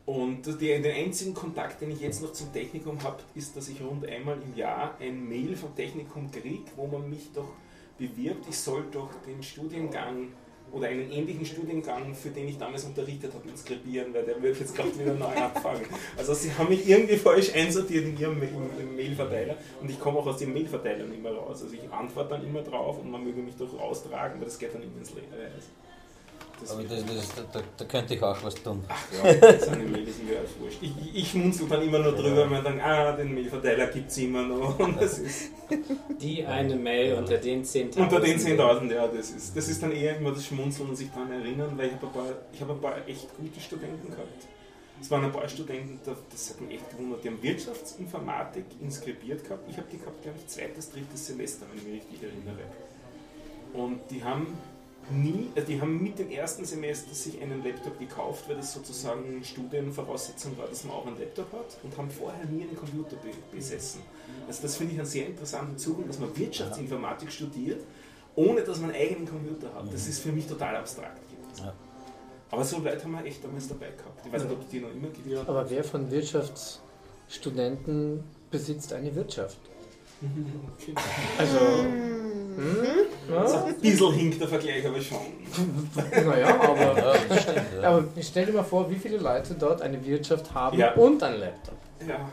Und die, den einzigen Kontakt, den ich jetzt noch zum Technikum habe, ist, dass ich rund einmal im Jahr ein Mail vom Technikum kriege, wo man mich doch bewirbt, ich soll doch den Studiengang oder einen ähnlichen Studiengang, für den ich damals unterrichtet habe, inskribieren, weil der wird jetzt gerade wieder neu anfangen. Also sie haben mich irgendwie falsch einsortiert in ihrem Mailverteiler und ich komme auch aus dem Mailverteiler nicht mehr raus. Also ich antworte dann immer drauf und man möge mich doch raustragen, weil das geht dann immer ins Leere. Das Aber das, das, da, da, da könnte ich auch was tun. ja, seine Mail ist mir alles wurscht. Ich, ich, schmunzel dann immer nur drüber, wenn man dann, ah, den Mailverteiler gibt es immer noch. Und das ist Die eine Mail unter den 10.000. unter den 10.000, ja, das ist, das ist dann eher immer das Schmunzeln und sich daran erinnern, weil ich habe ein, paar- ich hab ein paar echt gute Studenten gehabt. Es waren ein paar Studenten, da- das hat mich echt gewundert, die haben Wirtschaftsinformatik inskribiert gehabt. Ich habe die gehabt, glaube ich, zweites, drittes Semester, wenn ich mich richtig erinnere. Und die haben nie, also die haben mit dem ersten Semester sich einen Laptop gekauft, weil das sozusagen Studienvoraussetzung war, dass man auch einen Laptop hat und haben vorher nie einen Computer be besessen. Also das finde ich einen sehr interessanten Zugang, dass man Wirtschaftsinformatik studiert, ohne dass man einen eigenen Computer hat. Das ist für mich total abstrakt. Ja. Aber so Leute haben wir echt damals dabei gehabt. Ich weiß nicht, ob die noch immer gibt. Aber wer von Wirtschaftsstudenten besitzt eine Wirtschaft? Okay. Also, hm? So Ja? ein bisschen hinkt der Vergleich, aber schon. Naja, aber, Ja, das stimmt. Ja. aber stell dir mal vor, wie viele Leute dort eine Wirtschaft haben Ja. und einen Laptop. Ja, ja.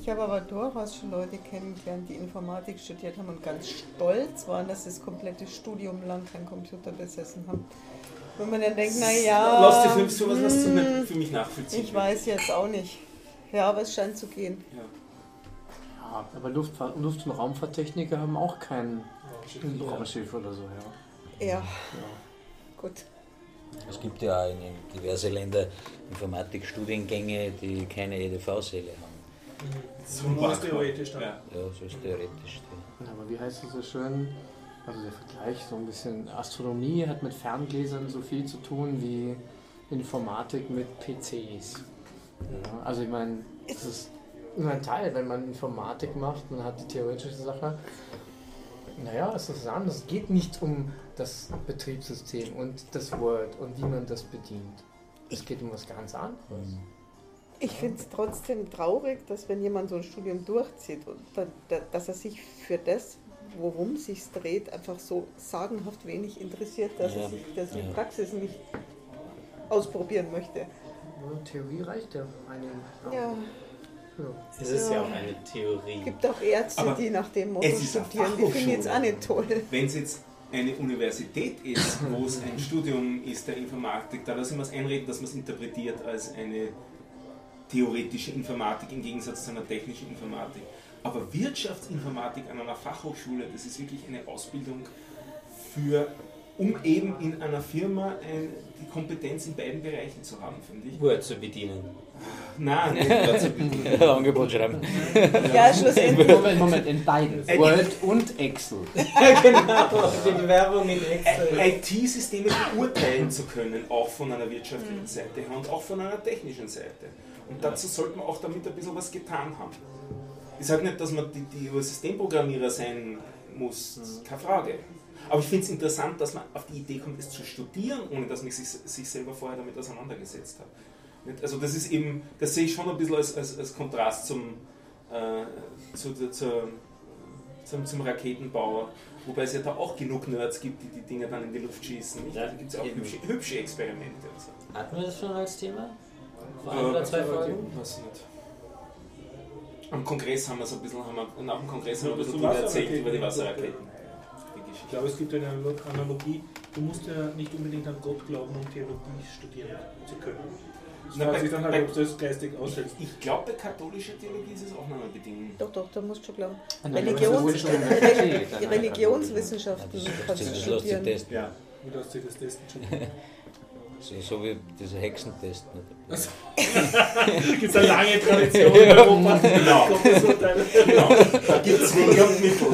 Ich habe aber durchaus schon Leute kennengelernt, die Informatik studiert haben und ganz stolz waren, dass sie das komplette Studium lang keinen Computer besessen haben. Wenn man dann denkt, naja, Lass die fünf sowas was du nicht für mich nachvollziehen. ich weiß jetzt auch nicht. Ja, aber es scheint zu gehen. Ja. Ja, aber Luftfahrt, Luft- und Raumfahrttechniker haben auch kein Ja. Raumschiff oder so, ja. Ja, ja. gut. Es gibt ja auch in diverse Länder Informatikstudiengänge, die keine EDV-Säle haben. Nur was theoretisch dann. Ja. Ja, so ist theoretisch. die- Aber wie heißt es so schön? Also der Vergleich, so ein bisschen Astronomie hat mit Ferngläsern so viel zu tun wie Informatik mit PCs. Ja, also ich meine, das ist nur ein Teil, wenn man Informatik macht, man hat die theoretische Sache. Naja, es ist anders. Es geht nicht um das Betriebssystem und das Word und wie man das bedient. Es geht um was ganz anderes. Ich finde es trotzdem traurig, dass wenn jemand so ein Studium durchzieht, und da, da, dass er sich für das, worum es sich dreht, einfach so sagenhaft wenig interessiert, dass Ja, er sich das in ja. Praxis nicht ausprobieren möchte. Theorie reicht ja. Ja, Ja. Es ist ja Ja. auch eine Theorie. es gibt auch Ärzte, Aber die nach dem Motto es ist eine studieren, die finde ich jetzt auch nicht toll. Wenn es jetzt eine Universität ist, wo es ein Studium ist der Informatik, da lassen wir es einreden, dass man es interpretiert als eine theoretische Informatik im Gegensatz zu einer technischen Informatik. Aber Wirtschaftsinformatik an einer Fachhochschule, das ist wirklich eine Ausbildung für, um eben in einer Firma die Kompetenz in beiden Bereichen zu haben, finde ich. Word zu bedienen. Nein, Angebot schreiben. Ja, schlussendlich. Moment, Moment, in beides. Word und Excel. genau, die Bewerbung in Excel. IT-Systeme beurteilen zu können, auch von einer wirtschaftlichen Seite her und auch von einer technischen Seite. Und dazu sollte man auch damit ein bisschen was getan haben. Ich sage nicht, dass man die, die Systemprogrammierer sein muss, keine Frage. Aber ich finde es interessant, dass man auf die Idee kommt, es zu studieren, ohne dass man sich, sich selber vorher damit auseinandergesetzt hat. Also das ist eben, das sehe ich schon ein bisschen als, als, als Kontrast zum, äh, zu, zu, zum, zum Raketenbauer. Wobei es ja da auch genug Nerds gibt, die die Dinge dann in die Luft schießen. Nicht? Ja, da gibt es ja auch hübsche, hübsche Experimente. Und so. Hatten wir das schon als Thema? Vor ein Äh, oder zwei Folgen? Weiß ich nicht. Am Kongress haben wir so ein bisschen, haben wir, nach dem Kongress haben wir ein bisschen so drüber erzählt, über die Wasserraketen. Ich glaube, es gibt eine Analo- Analogie. Du musst ja nicht unbedingt an Gott glauben, um Theologie studieren zu können. Bei- sich dann bei- halt, ob das geistig ausfällt. Ich glaube, bei katholischer Theologie ist es auch noch eine Bedingung. Doch, doch, da musst du glauben. Religions schon eine Universität, die eine Religionswissenschaften Das, kannst du studieren. testen. Ja. Wie lässt sich das testen? So, so wie dieser Hexentest. nicht? Gibt es eine lange Tradition in Europa? Genau. Genau, da gibt es Wege und Mittel.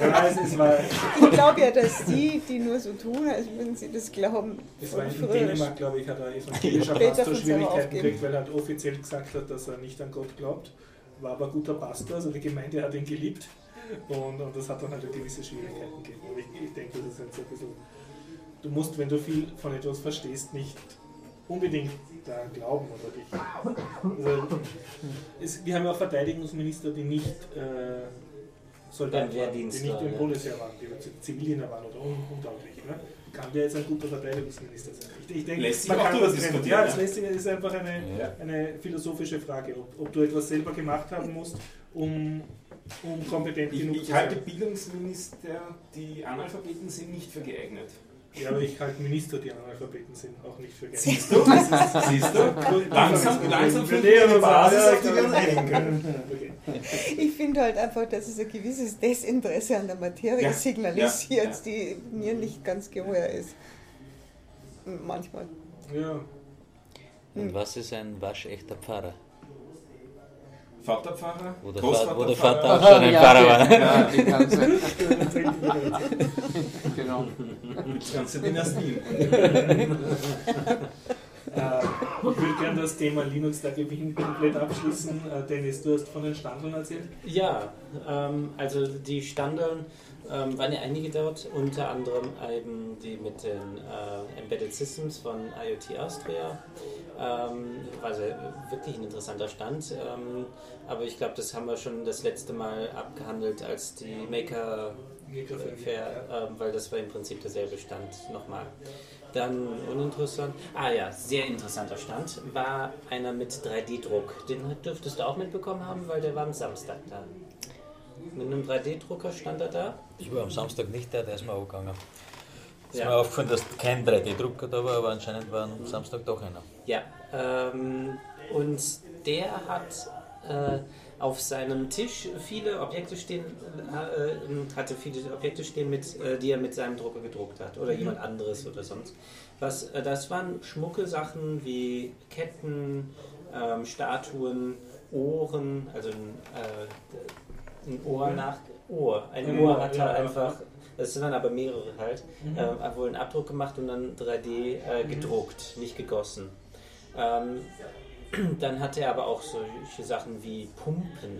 Ja, es, Ich glaube ja, dass die, die nur so tun, als würden sie das glauben, es war von in früher Dänemark, glaube ich, hat ein evangelischer Später Pastor aber Schwierigkeiten gekriegt, weil er halt offiziell gesagt hat, dass er nicht an Gott glaubt. War aber ein guter Pastor, also die Gemeinde hat ihn geliebt. Und, und das hat dann halt gewisse Schwierigkeiten gegeben. Und ich, ich denke, das ist jetzt so ein bisschen. Du musst, wenn du viel von etwas verstehst, nicht unbedingt daran glauben oder dich. Also, es, wir haben ja auch Verteidigungsminister, die nicht äh, Soldaten Beim waren, die nicht im. Bundesheer waren, die Zivildiener waren oder un unglaublich. Ne? Kann der jetzt ein guter Verteidigungsminister sein? Ich, ich denke, Lässt sich man auch kann das diskutieren, Ja, das lässt sich, ist einfach eine, Ja. eine philosophische Frage, ob, ob du etwas selber gemacht haben musst, um, um kompetent Ich, genug ich zu halte sein. Bildungsminister, die Analphabeten sind, nicht für geeignet. Ja, aber ich halte Minister, die Analphabeten sind, auch nicht für geeignet. Siehst du? Siehst du? Langsam, langsam aber eine Basis, auf die wir uns einigen können. Okay. Ich finde halt einfach, dass es ein gewisses Desinteresse an der Materie Ja, signalisiert, ja, ja. die mir nicht ganz geheuer ist. Manchmal. Ja, Und was ist ein waschechter Pfarrer? Vaterpfarrer, Wo der, Vater, wo der Vater auch schon ein Pfarrer war. Ja, die ganze, genau. Die ganze Dynastie. äh, würde gerne das Thema Linux da Gewinn komplett abschließen. Äh, Dennis, du hast von den Standeln erzählt. Ja, ähm, also die Standeln ähm, waren ja einige dort, unter anderem eben die mit den äh, Embedded Systems von IoT Austria. Ähm, war sehr, wirklich ein interessanter Stand, ähm, aber ich glaube, das haben wir schon das letzte Mal abgehandelt, als die Maker Fair, ähm, weil das war im Prinzip derselbe Stand nochmal. Dann uninteressant, ah ja, sehr interessanter Stand, war einer mit 3D-Druck. Den dürftest du auch mitbekommen haben, weil der war am Samstag da. Mit einem 3D-Drucker stand er da. Ich war am Samstag nicht da, der ist mir auch gegangen. Es ist Ja. mir aufgefallen, dass kein 3D-Drucker da war, aber anscheinend war am Samstag doch einer. Ja, ähm, und der hat äh, auf seinem Tisch viele Objekte stehen, äh, äh, hatte viele Objekte stehen, mit, äh, die er mit seinem Drucker gedruckt hat oder jemand anderes oder sonst. Was, äh, das waren schmucke Sachen wie Ketten, ähm, Statuen, Ohren, also ein, äh, ein Ohr nach Ohr. Ein Ohr hat er ja. einfach, das sind dann aber mehrere halt, Mhm. hat wohl einen Abdruck gemacht und dann 3D äh, gedruckt, nicht gegossen. Ähm, dann hat er aber auch solche Sachen wie Pumpen,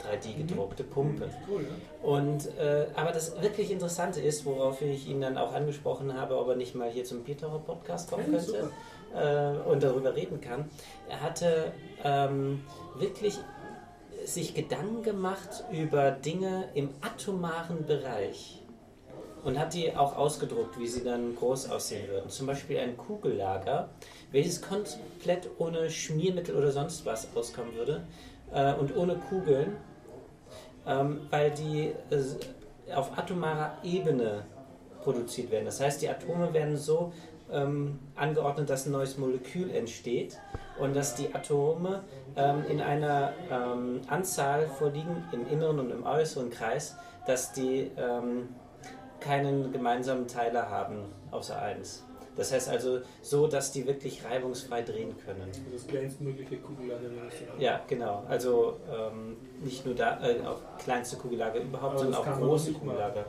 3D gedruckte Pumpen. Cool, ja. Und, äh, aber das wirklich Interessante ist, worauf ich ihn dann auch angesprochen habe, ob er nicht mal hier zum Peterer Podcast kommen könnte äh, und darüber reden kann. Er hatte ähm, wirklich sich Gedanken gemacht über Dinge im atomaren Bereich und hat die auch ausgedruckt, wie sie dann groß aussehen würden. Zum Beispiel ein Kugellager, welches komplett ohne Schmiermittel oder sonst was auskommen würde äh, und ohne Kugeln, ähm, weil die äh, auf atomarer Ebene produziert werden. Das heißt, die Atome werden so ähm, angeordnet, dass ein neues Molekül entsteht und dass die Atome ähm, in einer ähm, Anzahl vorliegen, im inneren und im äußeren Kreis, dass die ähm, keinen gemeinsamen Teiler haben, außer eins. Das heißt also so, dass die wirklich reibungsfrei drehen können. Also das kleinstmögliche Kugellager. Ja, genau. Also ähm, nicht nur da, äh, auch kleinste Kugellager überhaupt, Aber sondern auch große. Kugellager.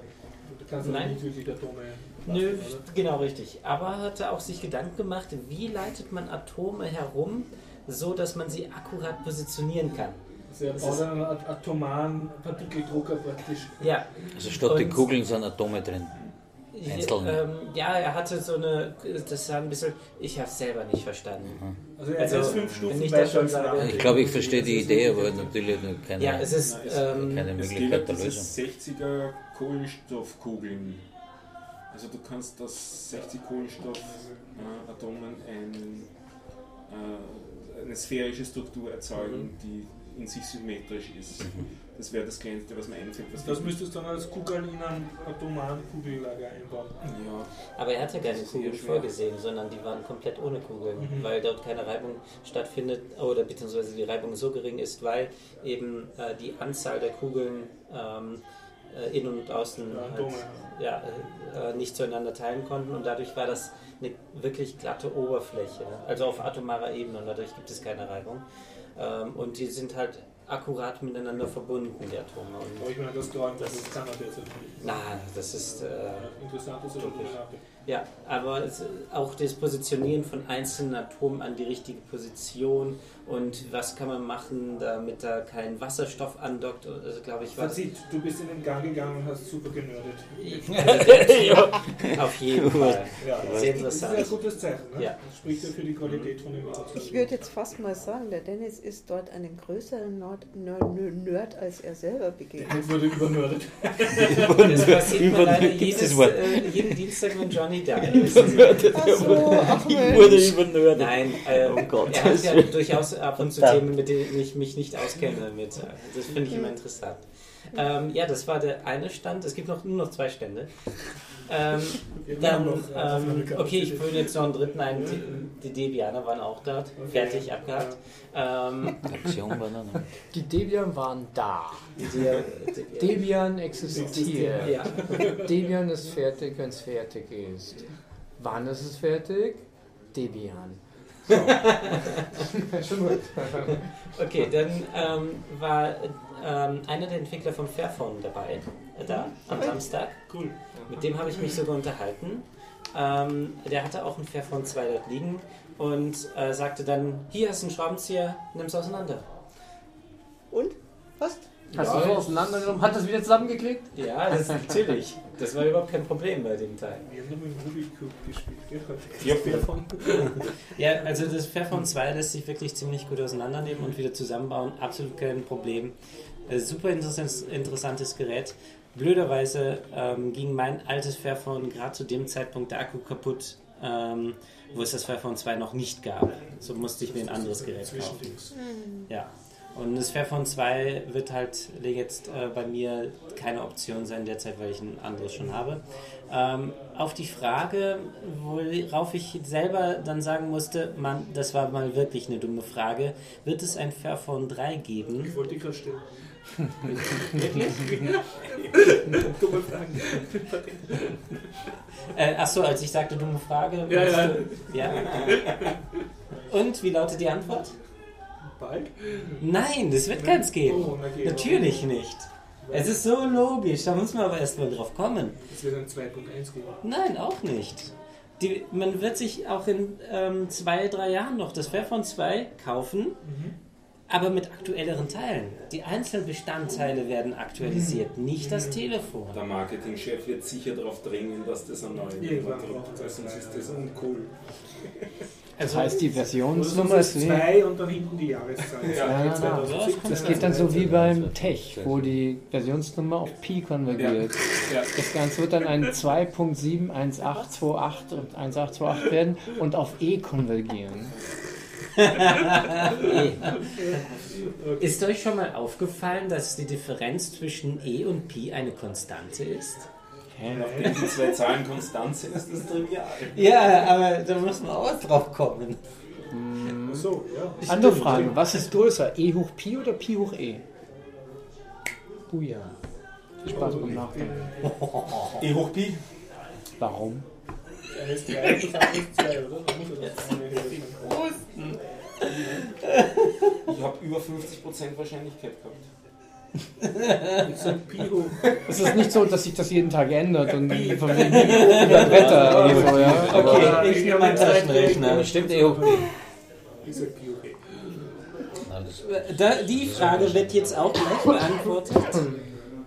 Du kannst Nein. nicht wirklich Atome. Nö, oder? genau richtig. Aber er hatte auch sich Gedanken gemacht, wie leitet man Atome herum, so dass man sie akkurat positionieren kann. Also er Das baut ist- einen at- atomaren Partikeldrucker praktisch. Ja, Also statt die Und- Kugeln sind Atome drin. Einzeln. ähm, ja, er hatte so eine, das war ein bisschen, ich habe es selber nicht verstanden. Also er Also, ist fünf wenn Stufen ich schon sage-. Ich glaube, ich verstehe die Idee, aber natürlich keine, Ja, es ist, es- ähm, keine Es Möglichkeit halt der diese Lösung. 60er Kohlenstoffkugeln. Also du kannst aus 60 Kohlenstoffatomen ein, äh, eine sphärische Struktur erzeugen, die in sich symmetrisch ist. Das wäre das Kleinste, was mir einfällt. Was Das müsstest du dann als Kugeln in einem atomaren Kugellager einbauen. ja, Aber er hatte keine Das ist Kugeln vorgesehen, sondern die waren komplett ohne Kugeln, Mhm. weil dort keine Reibung stattfindet oder beziehungsweise die Reibung so gering ist, weil eben äh, die Anzahl der Kugeln ähm, äh, innen und außen Ja, halt, Atome. ja, äh, äh, nicht zueinander teilen konnten und dadurch war das eine wirklich glatte Oberfläche, also auf atomarer Ebene und dadurch gibt es keine Reibung. Ähm, und die sind halt akkurat miteinander verbunden, die Atome. Und, Aber ich meine, das träumt, das kann er derzeit nicht. na, das ist... Äh, Interessant ist, ja, aber es, auch das Positionieren von einzelnen Atomen an die richtige Position und was kann man machen, damit da kein Wasserstoff andockt, also glaube ich, was. Fazit, du bist in den Gang gegangen und hast super genördet. Auf jeden Fall. Ja, Sehr Das ist interessant. ein gutes Zeichen. Ne? Ja. Das spricht ja für die Qualität von dem Linux. Ich würde jetzt fast mal sagen, der Dennis ist dort einen größeren Nerd, Nerd, als er selber begegnet. Jetzt wurde übernördet. Das passiert mir Über- leider gibt's jedes, äh, jeden Dienstag, wenn Johnny da ist. Ach so, ach Ich wurde übernördet. Nein, äh, Oh Gott. er hat ja durchaus ab und zu Verdammt. Themen, mit denen ich mich nicht auskenne. Mit, das finde ich immer interessant. Ähm, ja, das war der eine Stand. Es gibt noch, nur noch zwei Stände. Ähm, dann, äh, ähm, okay, ich würde jetzt noch einen dritten ein. Die, die Debianer waren auch dort. Fertig, abgehakt. Ähm. Die Debian waren da. Debian existiert. ja. Debian ist fertig, wenn es fertig ist. Wann ist es fertig? Debian. So. Schon gut. Okay, dann ähm, war ähm, einer der Entwickler von Fairphone dabei, äh, da am Samstag. Cool. Mit dem habe ich mich sogar unterhalten. Ähm, der hatte auch ein Fairphone 2 dort liegen und äh, sagte dann, hier ist ein Schraubenzieher, nimm's auseinander. Und? Was? Hast du so auseinandergenommen? Hat das wieder zusammengeklickt? Ja, das natürlich. Das war überhaupt kein Problem bei dem Teil. Wir haben nur mit dem Rubik Cube gespielt. Ja. Fairphone. Ja, also das Fairphone 2 lässt sich wirklich ziemlich gut auseinandernehmen und wieder zusammenbauen. Absolut kein Problem. Äh, super interessantes, interessantes Gerät. Blöderweise ähm, ging mein altes Fairphone gerade zu dem Zeitpunkt der Akku kaputt, ähm, wo es das Fairphone 2 noch nicht gab. So musste ich mir ein anderes Gerät kaufen. Ja. Und das Fairphone 2 wird halt jetzt äh, bei mir keine Option sein derzeit, weil ich ein anderes schon habe. Ähm, auf die Frage, worauf ich selber dann sagen musste, Mann, das war mal wirklich eine dumme Frage, wird es ein Fairphone 3 geben? Ich wollte dich gerade stellen. Dumme Fragen. Äh, achso, als ich sagte dumme Frage. Ja, weißt ja. Du, ja. Und wie lautet die Antwort? Bald? Nein, das wird keins geben. Oh, okay, Natürlich nicht. Es ist so logisch, da muss man aber erst mal drauf kommen. Es wird ein 2.1 geben. Nein, auch nicht. Die, man wird sich auch in ähm, zwei, drei Jahren noch das Fairphone 2 kaufen, aber mit aktuelleren Teilen. Die einzelnen Bestandteile werden aktualisiert, nicht das Telefon. Der Marketingchef wird sicher darauf drängen, dass das ein neuer Irgendwann Druck braucht ist, es sonst das ist das uncool. Das heißt, die Versionsnummer ist ist wie. 2 und dann hinten die Jahreszahl. Ja, Ja, ja, 2017, Das geht dann so wie 2013. beim Tech, wo die Versionsnummer auf Pi konvergiert. Ja. Das Ganze wird dann ein 2.71828 und 1828 werden und auf E konvergieren. Ist euch schon mal aufgefallen, dass die Differenz zwischen E und Pi eine Konstante ist? Nachdem die zwei Zahlen konstant sind, ist das trivial. Ja, aber da muss man auch drauf kommen. So, ja. Andere Frage, was ist größer, E hoch Pi oder Pi hoch E? Buja. Viel Spaß beim Nachdenken. E hoch Pi. Warum? Eine ist 3 und das andere ist 2, oder? Da muss das eine höher sein. Ich habe über 50% Wahrscheinlichkeit gehabt. Es ist nicht so, dass sich das jeden Tag ändert und von wegen über Wetter oder so, ja. Aber Okay, ich nehme meinen Taschenrechner. Stimmt eh das- Da, die Frage wird jetzt auch gleich beantwortet.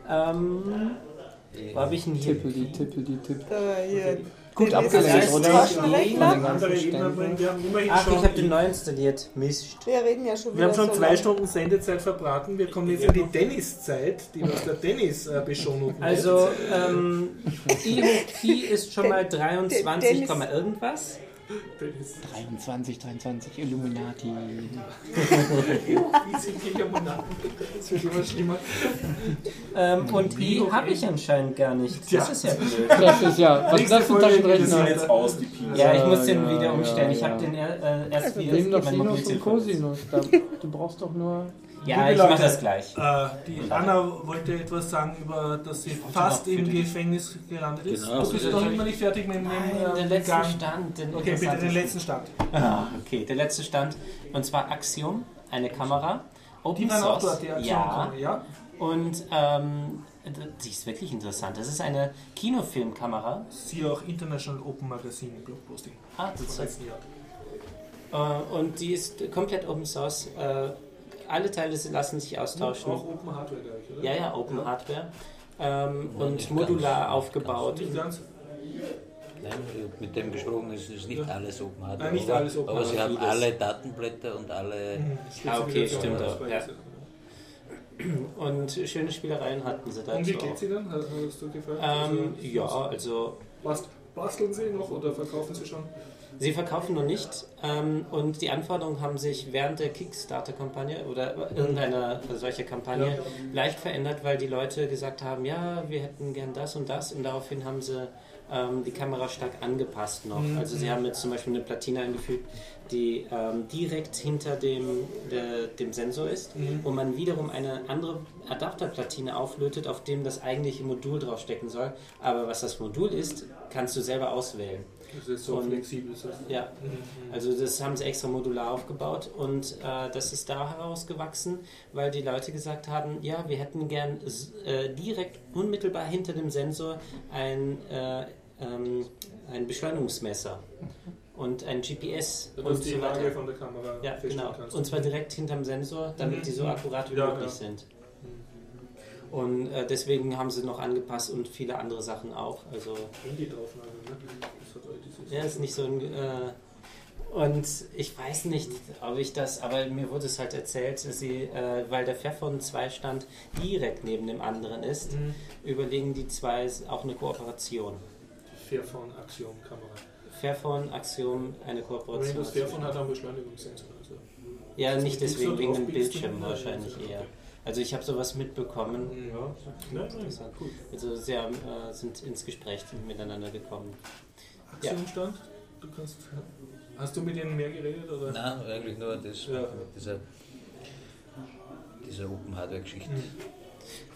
Ähm, wo habe ich ihn hier? Tippeli, tippeli, tipp. Gut Den abgelenkt, oder? Ach, ich habe den neu installiert. Mist. Wir reden ja schon wieder wir haben schon so zwei lang. Stunden Sendezeit verbraten. Wir kommen jetzt in die Tenniszeit, die was der Tennis äh, beschonung Also, ähm, hoch Pi ist schon mal Den- 23, Dennis- Komma irgendwas. Tennis. 23, 23, Illuminati. Wie sind die Monaten? Das wird immer schlimmer. Ähm, und hoch habe ich anscheinend gar nicht. Das ist ja blöd. Das ist ja, was ist das für ein Taschenrechner? jetzt aus, die Pi. Ja, ich muss den ja, wieder umstellen. ja, Ich habe den äh, erst wieder Nimm doch Sinus und. Cosinus. Da, du brauchst doch nur. Ja, ich Liebe mache Leute, das gleich. Äh, die Anna wollte etwas sagen, über dass sie fast im Gefängnis gelandet ist. Genau. Du bist noch immer nicht fertig mit dem Nein, der äh, letzte Gang. Stand. Den Okay, bitte den letzten Stand. Ah, okay, der letzte Stand. Und zwar Axiom, eine Kamera. Die Open auch Source. dort, die Aktion ja. ja. Und ähm, die ist wirklich interessant. Das ist eine Kinofilmkamera. Sie auch International Open Magazine Blogposting. Ah, das ist, letzten Jahr. äh, und die ist komplett Open Source. Äh, alle Teile lassen sich austauschen. Auch Open Hardware, glaube ich, oder? Ja, ja, Open Hardware. Ähm, Ja, und nicht modular ganz. aufgebaut. Nicht ganz. Nein, mit dem gesprochen, es ist nicht Ja. alles Open Hardware. Nein, nicht aber, alles Open aber sie haben alle Datenblätter und alle. Mhm. Ah, okay, stimmt auch, Weise. Und schöne Spielereien hatten sie dazu Und wie geht sie dann? Hast du gefragt? Ähm, Also, ja, also Bast basteln sie noch oder verkaufen sie schon? Sie verkaufen noch nicht ähm, und die Anforderungen haben sich während der Kickstarter-Kampagne oder irgendeiner solcher Kampagne leicht verändert, weil die Leute gesagt haben, ja, wir hätten gern das und das und daraufhin haben sie ähm, die Kamera stark angepasst noch. Mhm. Also sie haben jetzt zum Beispiel eine Platine eingefügt, die ähm, direkt hinter dem, der, dem Sensor ist, Mhm. wo man wiederum eine andere Adapterplatine auflötet, auf dem das eigentliche Modul draufstecken soll. Aber was das Modul ist, kannst du selber auswählen. Das ist so Und- flexibel. Ist das. Ja, Mhm. also das haben sie extra modular aufgebaut und äh, das ist da herausgewachsen, weil die Leute gesagt haben, ja, wir hätten gern äh, direkt unmittelbar hinter dem Sensor ein, äh, ähm, ein Beschleunigungsmesser. und ein GPS und die so weiter. von der Kamera Ja, genau. Und zwar direkt hinterm Sensor, damit Mhm. die so akkurat wie Ja, möglich ja. sind. Und äh, deswegen haben sie noch angepasst und viele andere Sachen auch. Also Handy-Draufnahme, ne? Das hat all dieses ja, ist nicht so ein. Äh, und ich weiß nicht, ob ich das, aber mir wurde es halt erzählt, dass sie, äh, weil der Fairphone 2 Stand direkt neben dem anderen ist, Mhm. überlegen die zwei auch eine Kooperation. Fairphone Axiom-Kamera. Fairphone, Axiom, eine Kooperation. Windows Fairphone hat einen Beschleunigungssensor. Also. Ja, nicht deswegen, wegen dem Bildschirm wahrscheinlich eher. okay. Also ich habe sowas mitbekommen. Ja, nein, nein, cool. Also sie haben, äh, sind ins Gespräch miteinander gekommen. Axiom-Stand? Du kannst. Hast du mit ihnen mehr geredet? Oder? Nein, eigentlich nur das Ja. dieser, dieser Open Hardware-Geschichte. Mhm.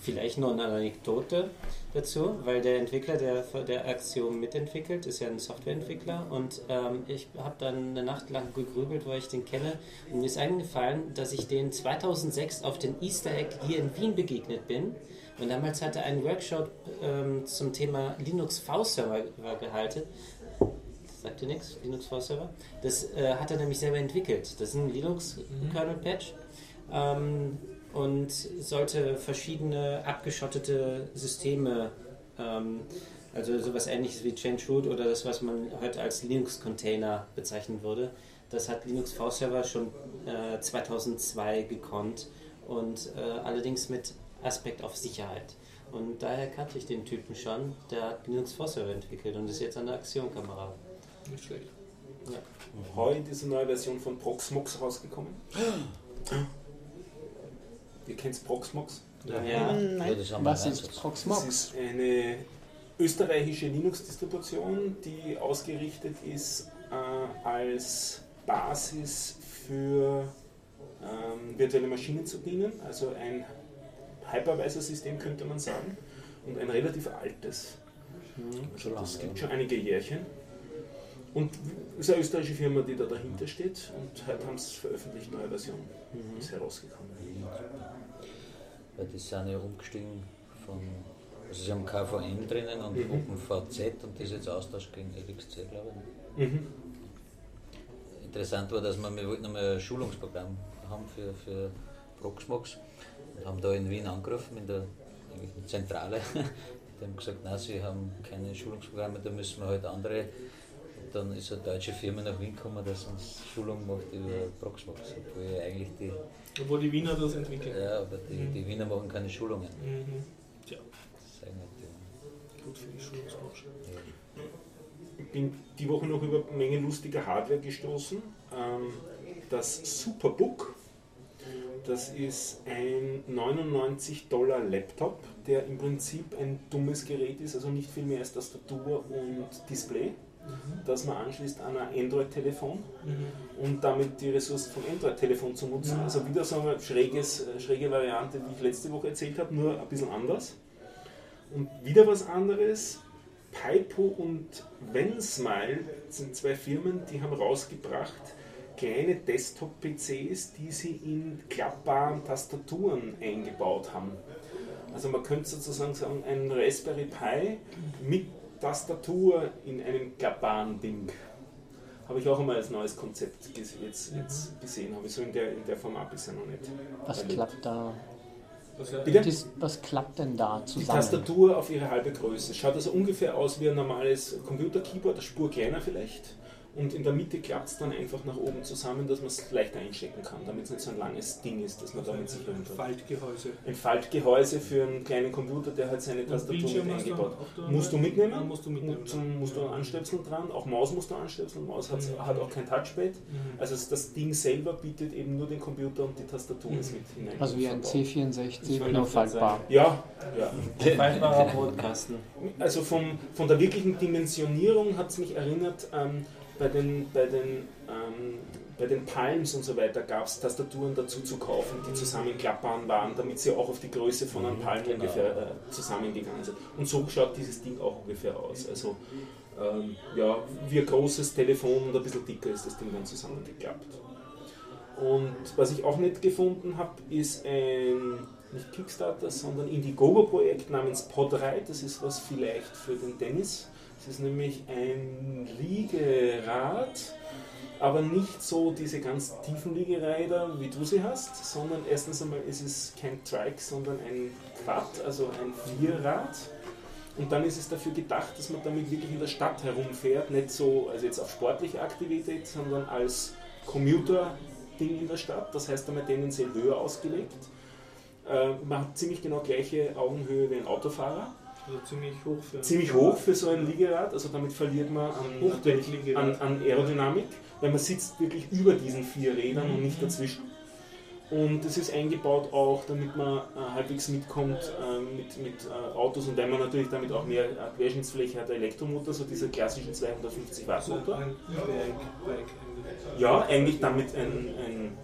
Vielleicht noch eine Anekdote dazu, weil der Entwickler, der der Axiom mitentwickelt, ist ja ein Softwareentwickler und ähm, ich habe dann eine Nacht lang gegrübelt, wo ich den kenne und mir ist eingefallen, dass ich den 2006 auf den Easter Egg hier in Wien begegnet bin und damals hat er einen Workshop ähm, zum Thema Linux V-Server gehalten. Sagt ihr nichts? Linux V-Server? Das äh, hat er nämlich selber entwickelt. Das ist ein Linux-Kernel-Patch. Ähm, und sollte verschiedene abgeschottete Systeme, ähm, also sowas ähnliches wie Change Root oder das, was man heute als Linux-Container bezeichnen würde, das hat Linux V-Server schon äh, 2002 gekonnt und äh, allerdings mit Aspekt auf Sicherheit. Und daher kannte ich den Typen schon, der hat Linux V-Server entwickelt und ist jetzt an der Aktion-Kamera. Nicht schlecht. Heute ist eine neue Version von Proxmox rausgekommen. Ihr kennt Proxmox? Ja. Ja, Nein. Was ist Einsatz. Das Proxmox? ist eine österreichische Linux-Distribution, die ausgerichtet ist äh, als Basis für ähm, virtuelle Maschinen zu dienen, also ein Hypervisor-System könnte man sagen und ein relativ altes. Also das gibt schon einige Jährchen. Und es ist eine österreichische Firma, die da dahinter steht und heute haben sie es veröffentlicht, neue Version ist herausgekommen. Weil die sind ja umgestiegen von, also sie haben KVM drinnen und Mhm. OpenVZ und das ist jetzt Austausch gegen LXC, glaube ich. Mhm. Interessant war, dass wir, wir wollten einmal ein Schulungsprogramm haben für, für Proxmox und haben da in Wien angerufen, in der eigentlich in der Zentrale. Die haben gesagt, nein, sie haben keine Schulungsprogramme, da müssen wir halt andere. Dann ist eine deutsche Firma nach Wien gekommen, dass uns Schulung macht über Proxmox, obwohl ja eigentlich die, Obwohl die Wiener das entwickeln. ja, aber die, die Wiener machen keine Schulungen. Mhm. Tja, Das ist eigentlich gut für die Schulungsbranche. die, Ich bin die Woche noch über eine Menge lustiger Hardware gestoßen. Ähm, das Superbook, das ist ein 99 Dollar Laptop, der im Prinzip ein dummes Gerät ist, also nicht viel mehr als Tastatur und Display, das man anschließt an ein Android-Telefon und damit die Ressourcen vom Android-Telefon zu nutzen. Also wieder so eine schräges, schräge Variante, wie ich letzte Woche erzählt habe, nur ein bisschen anders. Und wieder was anderes, Paipo und Vensmile sind zwei Firmen, die haben rausgebracht kleine Desktop-PCs, die sie in klappbaren Tastaturen eingebaut haben. Also man könnte sozusagen sagen, ein Raspberry Pi mit Tastatur in einem klappbaren Ding. Habe ich auch einmal als neues Konzept jetzt, jetzt gesehen, habe ich so in der, in der Format bisher noch nicht. Was erlebt. klappt da? Bitte? Was klappt denn da Die zusammen? Tastatur auf ihre halbe Größe. Schaut also ungefähr aus wie ein normales Computer-Keyboard, eine Spur kleiner vielleicht. Und in der Mitte klappt es dann einfach nach oben zusammen, dass man es leichter einstecken kann, damit es nicht so ein langes Ding ist, dass man damit sicher ein. Faltgehäuse. Ein Faltgehäuse für einen kleinen Computer, der halt seine Und Tastatur mit eingebaut da? Musst du mitnehmen? Ja, musst du mitnehmen. Musst, musst du anstöpseln dran, auch Maus musst du anstöpseln, Maus hat, Mhm. hat auch kein Touchpad. Mhm. Also das Ding selber bietet eben nur den Computer und die Tastatur ist mit hinein. Also wie ein verbaut. Ich C64, wollte nur faltbar. Ja, ja. Faltbarer Brotkasten. Also vom, von der wirklichen Dimensionierung hat es mich erinnert, ähm, bei den, bei den, ähm, bei den Palms und so weiter gab es Tastaturen dazu zu kaufen, die zusammenklappbaren waren, damit sie auch auf die Größe von einem Palm genau. ungefähr äh, zusammengegangen sind. Und so schaut dieses Ding auch ungefähr aus. Also ähm, ja, wie ein großes Telefon und ein bisschen dicker ist das Ding dann zusammengeklappt. Und was ich auch nicht gefunden habe, ist ein nicht Kickstarter, sondern Indiegogo-Projekt namens Podrei. Das ist was vielleicht für den Dennis, ist nämlich ein Liegerad, aber nicht so diese ganz tiefen Liegeräder, wie du sie hast, sondern erstens einmal ist es kein Trike, sondern ein Quad, also ein Vierrad. Und dann ist es dafür gedacht, dass man damit wirklich in der Stadt herumfährt, nicht so also jetzt auf sportliche Aktivität, sondern als Commuter-Ding in der Stadt. Das heißt einmal tendenziell höher ausgelegt. Äh, man hat ziemlich genau gleiche Augenhöhe wie ein Autofahrer. Also ziemlich hoch für Ziemlich hoch für so ein Liegerad, also damit verliert man an, an, an Aerodynamik, weil man sitzt wirklich über diesen vier Rädern und nicht dazwischen. Und das ist eingebaut auch, damit man äh, halbwegs mitkommt äh, mit, mit äh, Autos und weil man natürlich damit auch mehr äh, Querschnittsfläche hat, der Elektromotor, so dieser klassischen 250 Watt Motor. Ja, eigentlich damit ein, ein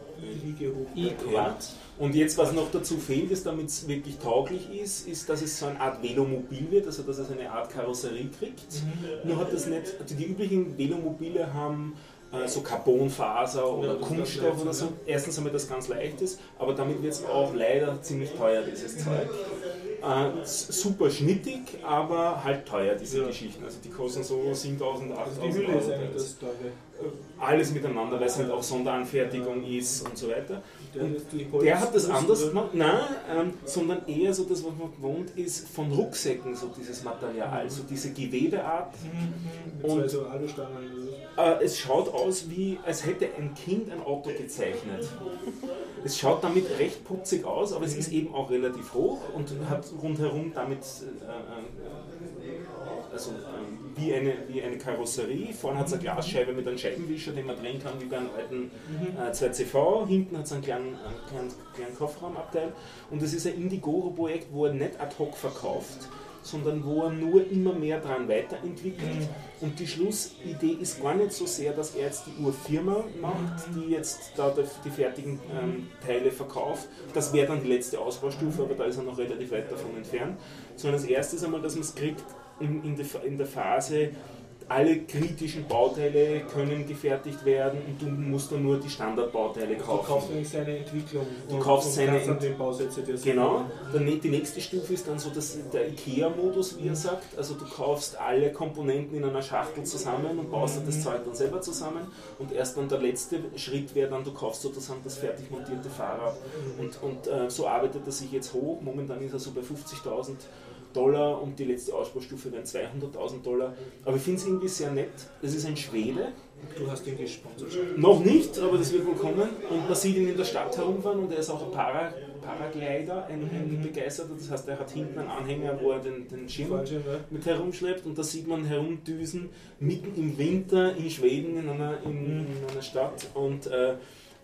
Liegehoch. E-Quad. Und jetzt, was noch dazu fehlt, ist, damit es wirklich tauglich ist, ist, dass es so eine Art Velomobil wird, also dass es eine Art Karosserie kriegt. Nur hat das nicht, also die üblichen Velomobile haben äh, so Carbonfaser oder Ja, Kunststoff oder so. Erstens einmal das ganz leicht ist, aber damit wird es auch leider ziemlich teuer, dieses Zeug. Äh, super schnittig, aber halt teuer, diese Ja. Geschichten. Also die kosten so 7000, 8000 Also Hülle ist Euro. eigentlich das Teure. Alles miteinander, weil es halt auch Sonderanfertigung ist und so weiter. Der, Der hat das anders gemacht, nein, ähm, sondern eher so das, was man gewohnt ist, von Rucksäcken, so dieses Material, so diese Gewebeart. Mhm, Mit Und- so. Äh, es schaut aus wie, als hätte ein Kind ein Auto gezeichnet. Es schaut damit recht putzig aus, aber es ist eben auch relativ hoch und hat rundherum damit äh, äh, also ähm, wie, eine, wie eine Karosserie. Vorne hat es eine Glasscheibe mit einem Scheibenwischer, den man drehen kann, wie bei einem alten äh, 2CV. Hinten hat es einen kleinen, einen kleinen, kleinen Kofferraumabteil. Und es ist ein Indiegogo-Projekt, wo er nicht ad hoc verkauft, sondern wo er nur immer mehr dran weiterentwickelt. Und die Schlussidee ist gar nicht so sehr, dass er jetzt die Urfirma macht, die jetzt da die, fertigen ähm, Teile verkauft. Das wäre dann die letzte Ausbaustufe, aber da ist er noch relativ weit davon entfernt. Sondern das erste ist einmal, dass man es kriegt in, in, der, in der Phase, alle kritischen Bauteile können gefertigt werden und du musst dann nur die Standardbauteile Du kaufen. kaufst nämlich seine Entwicklung. Du kaufst seine kannst dann Ent- den Bausätze dir Genau. Dann die nächste Stufe ist dann so dass der IKEA-Modus, wie er sagt. Also du kaufst alle Komponenten in einer Schachtel zusammen und baust dann das Zeug dann selber zusammen. Und erst dann der letzte Schritt wäre dann, du kaufst sozusagen das fertig montierte Fahrrad. Und, und äh, so arbeitet er sich jetzt hoch. Momentan ist er so bei 50.000 Dollar und die letzte Ausbaustufe wären 200.000 Dollar. Aber ich finde es irgendwie sehr nett. Das ist ein Schwede. Du hast ihn gesponsert. Noch nicht, aber das wird wohl kommen. Und man sieht ihn in der Stadt herumfahren und er ist auch ein Para, Paraglider, ein, ein begeisterter. Das heißt, er hat hinten einen Anhänger, wo er den, den Schirm mit herumschleppt und da sieht man herumdüsen mitten im Winter in Schweden in einer, in, in einer Stadt und äh,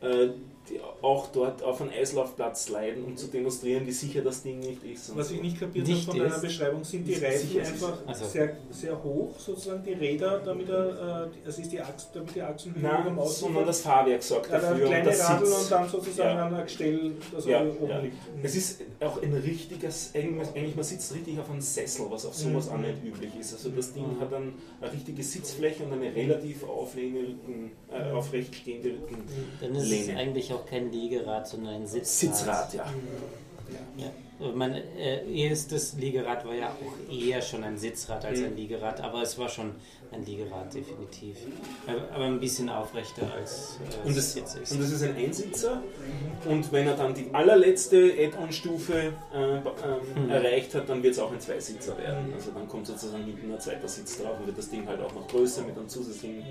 äh, die auch dort auf einen Eislaufplatz leiden, um zu demonstrieren, wie sicher das Ding nicht ist. und Was so. ich nicht kapiert Nicht habe von deiner Beschreibung, sind die Reifen einfach also- sehr, sehr hoch, sozusagen die Räder, damit er, äh, also ist die Achse, damit die Achsen höher am Nein, Außen sondern das Fahrwerk sorgt dafür. und kleine das Radl Sitz. und dann sozusagen Ja. an ein Gestell, das Ja, oben ja. liegt. Es ist auch ein richtiges, eigentlich, man sitzt richtig auf einem Sessel, was auf sowas Mhm. auch nicht üblich ist. Also das Ding hat dann eine richtige Sitzfläche und eine relativ äh, aufrecht stehende Rücken. Dann ist es Lehne. eigentlich auch kein Liegerad, sondern ein Sitzrad. Sitzrad, ja. Ja. Mein äh, erstes Liegerad war ja auch eher schon ein Sitzrad als ein Mhm. Liegerad, aber es war schon ein Liegerad, definitiv. Aber, ein bisschen aufrechter als äh, Und das, jetzt ist. und das ist ein Einsitzer. Und wenn er dann die allerletzte Add-on-Stufe äh, ähm, Mhm. erreicht hat, dann wird es auch ein Zweisitzer werden. Also dann kommt sozusagen hinten ein zweiter Sitz drauf und wird das Ding halt auch noch größer mit einem zusätzlichen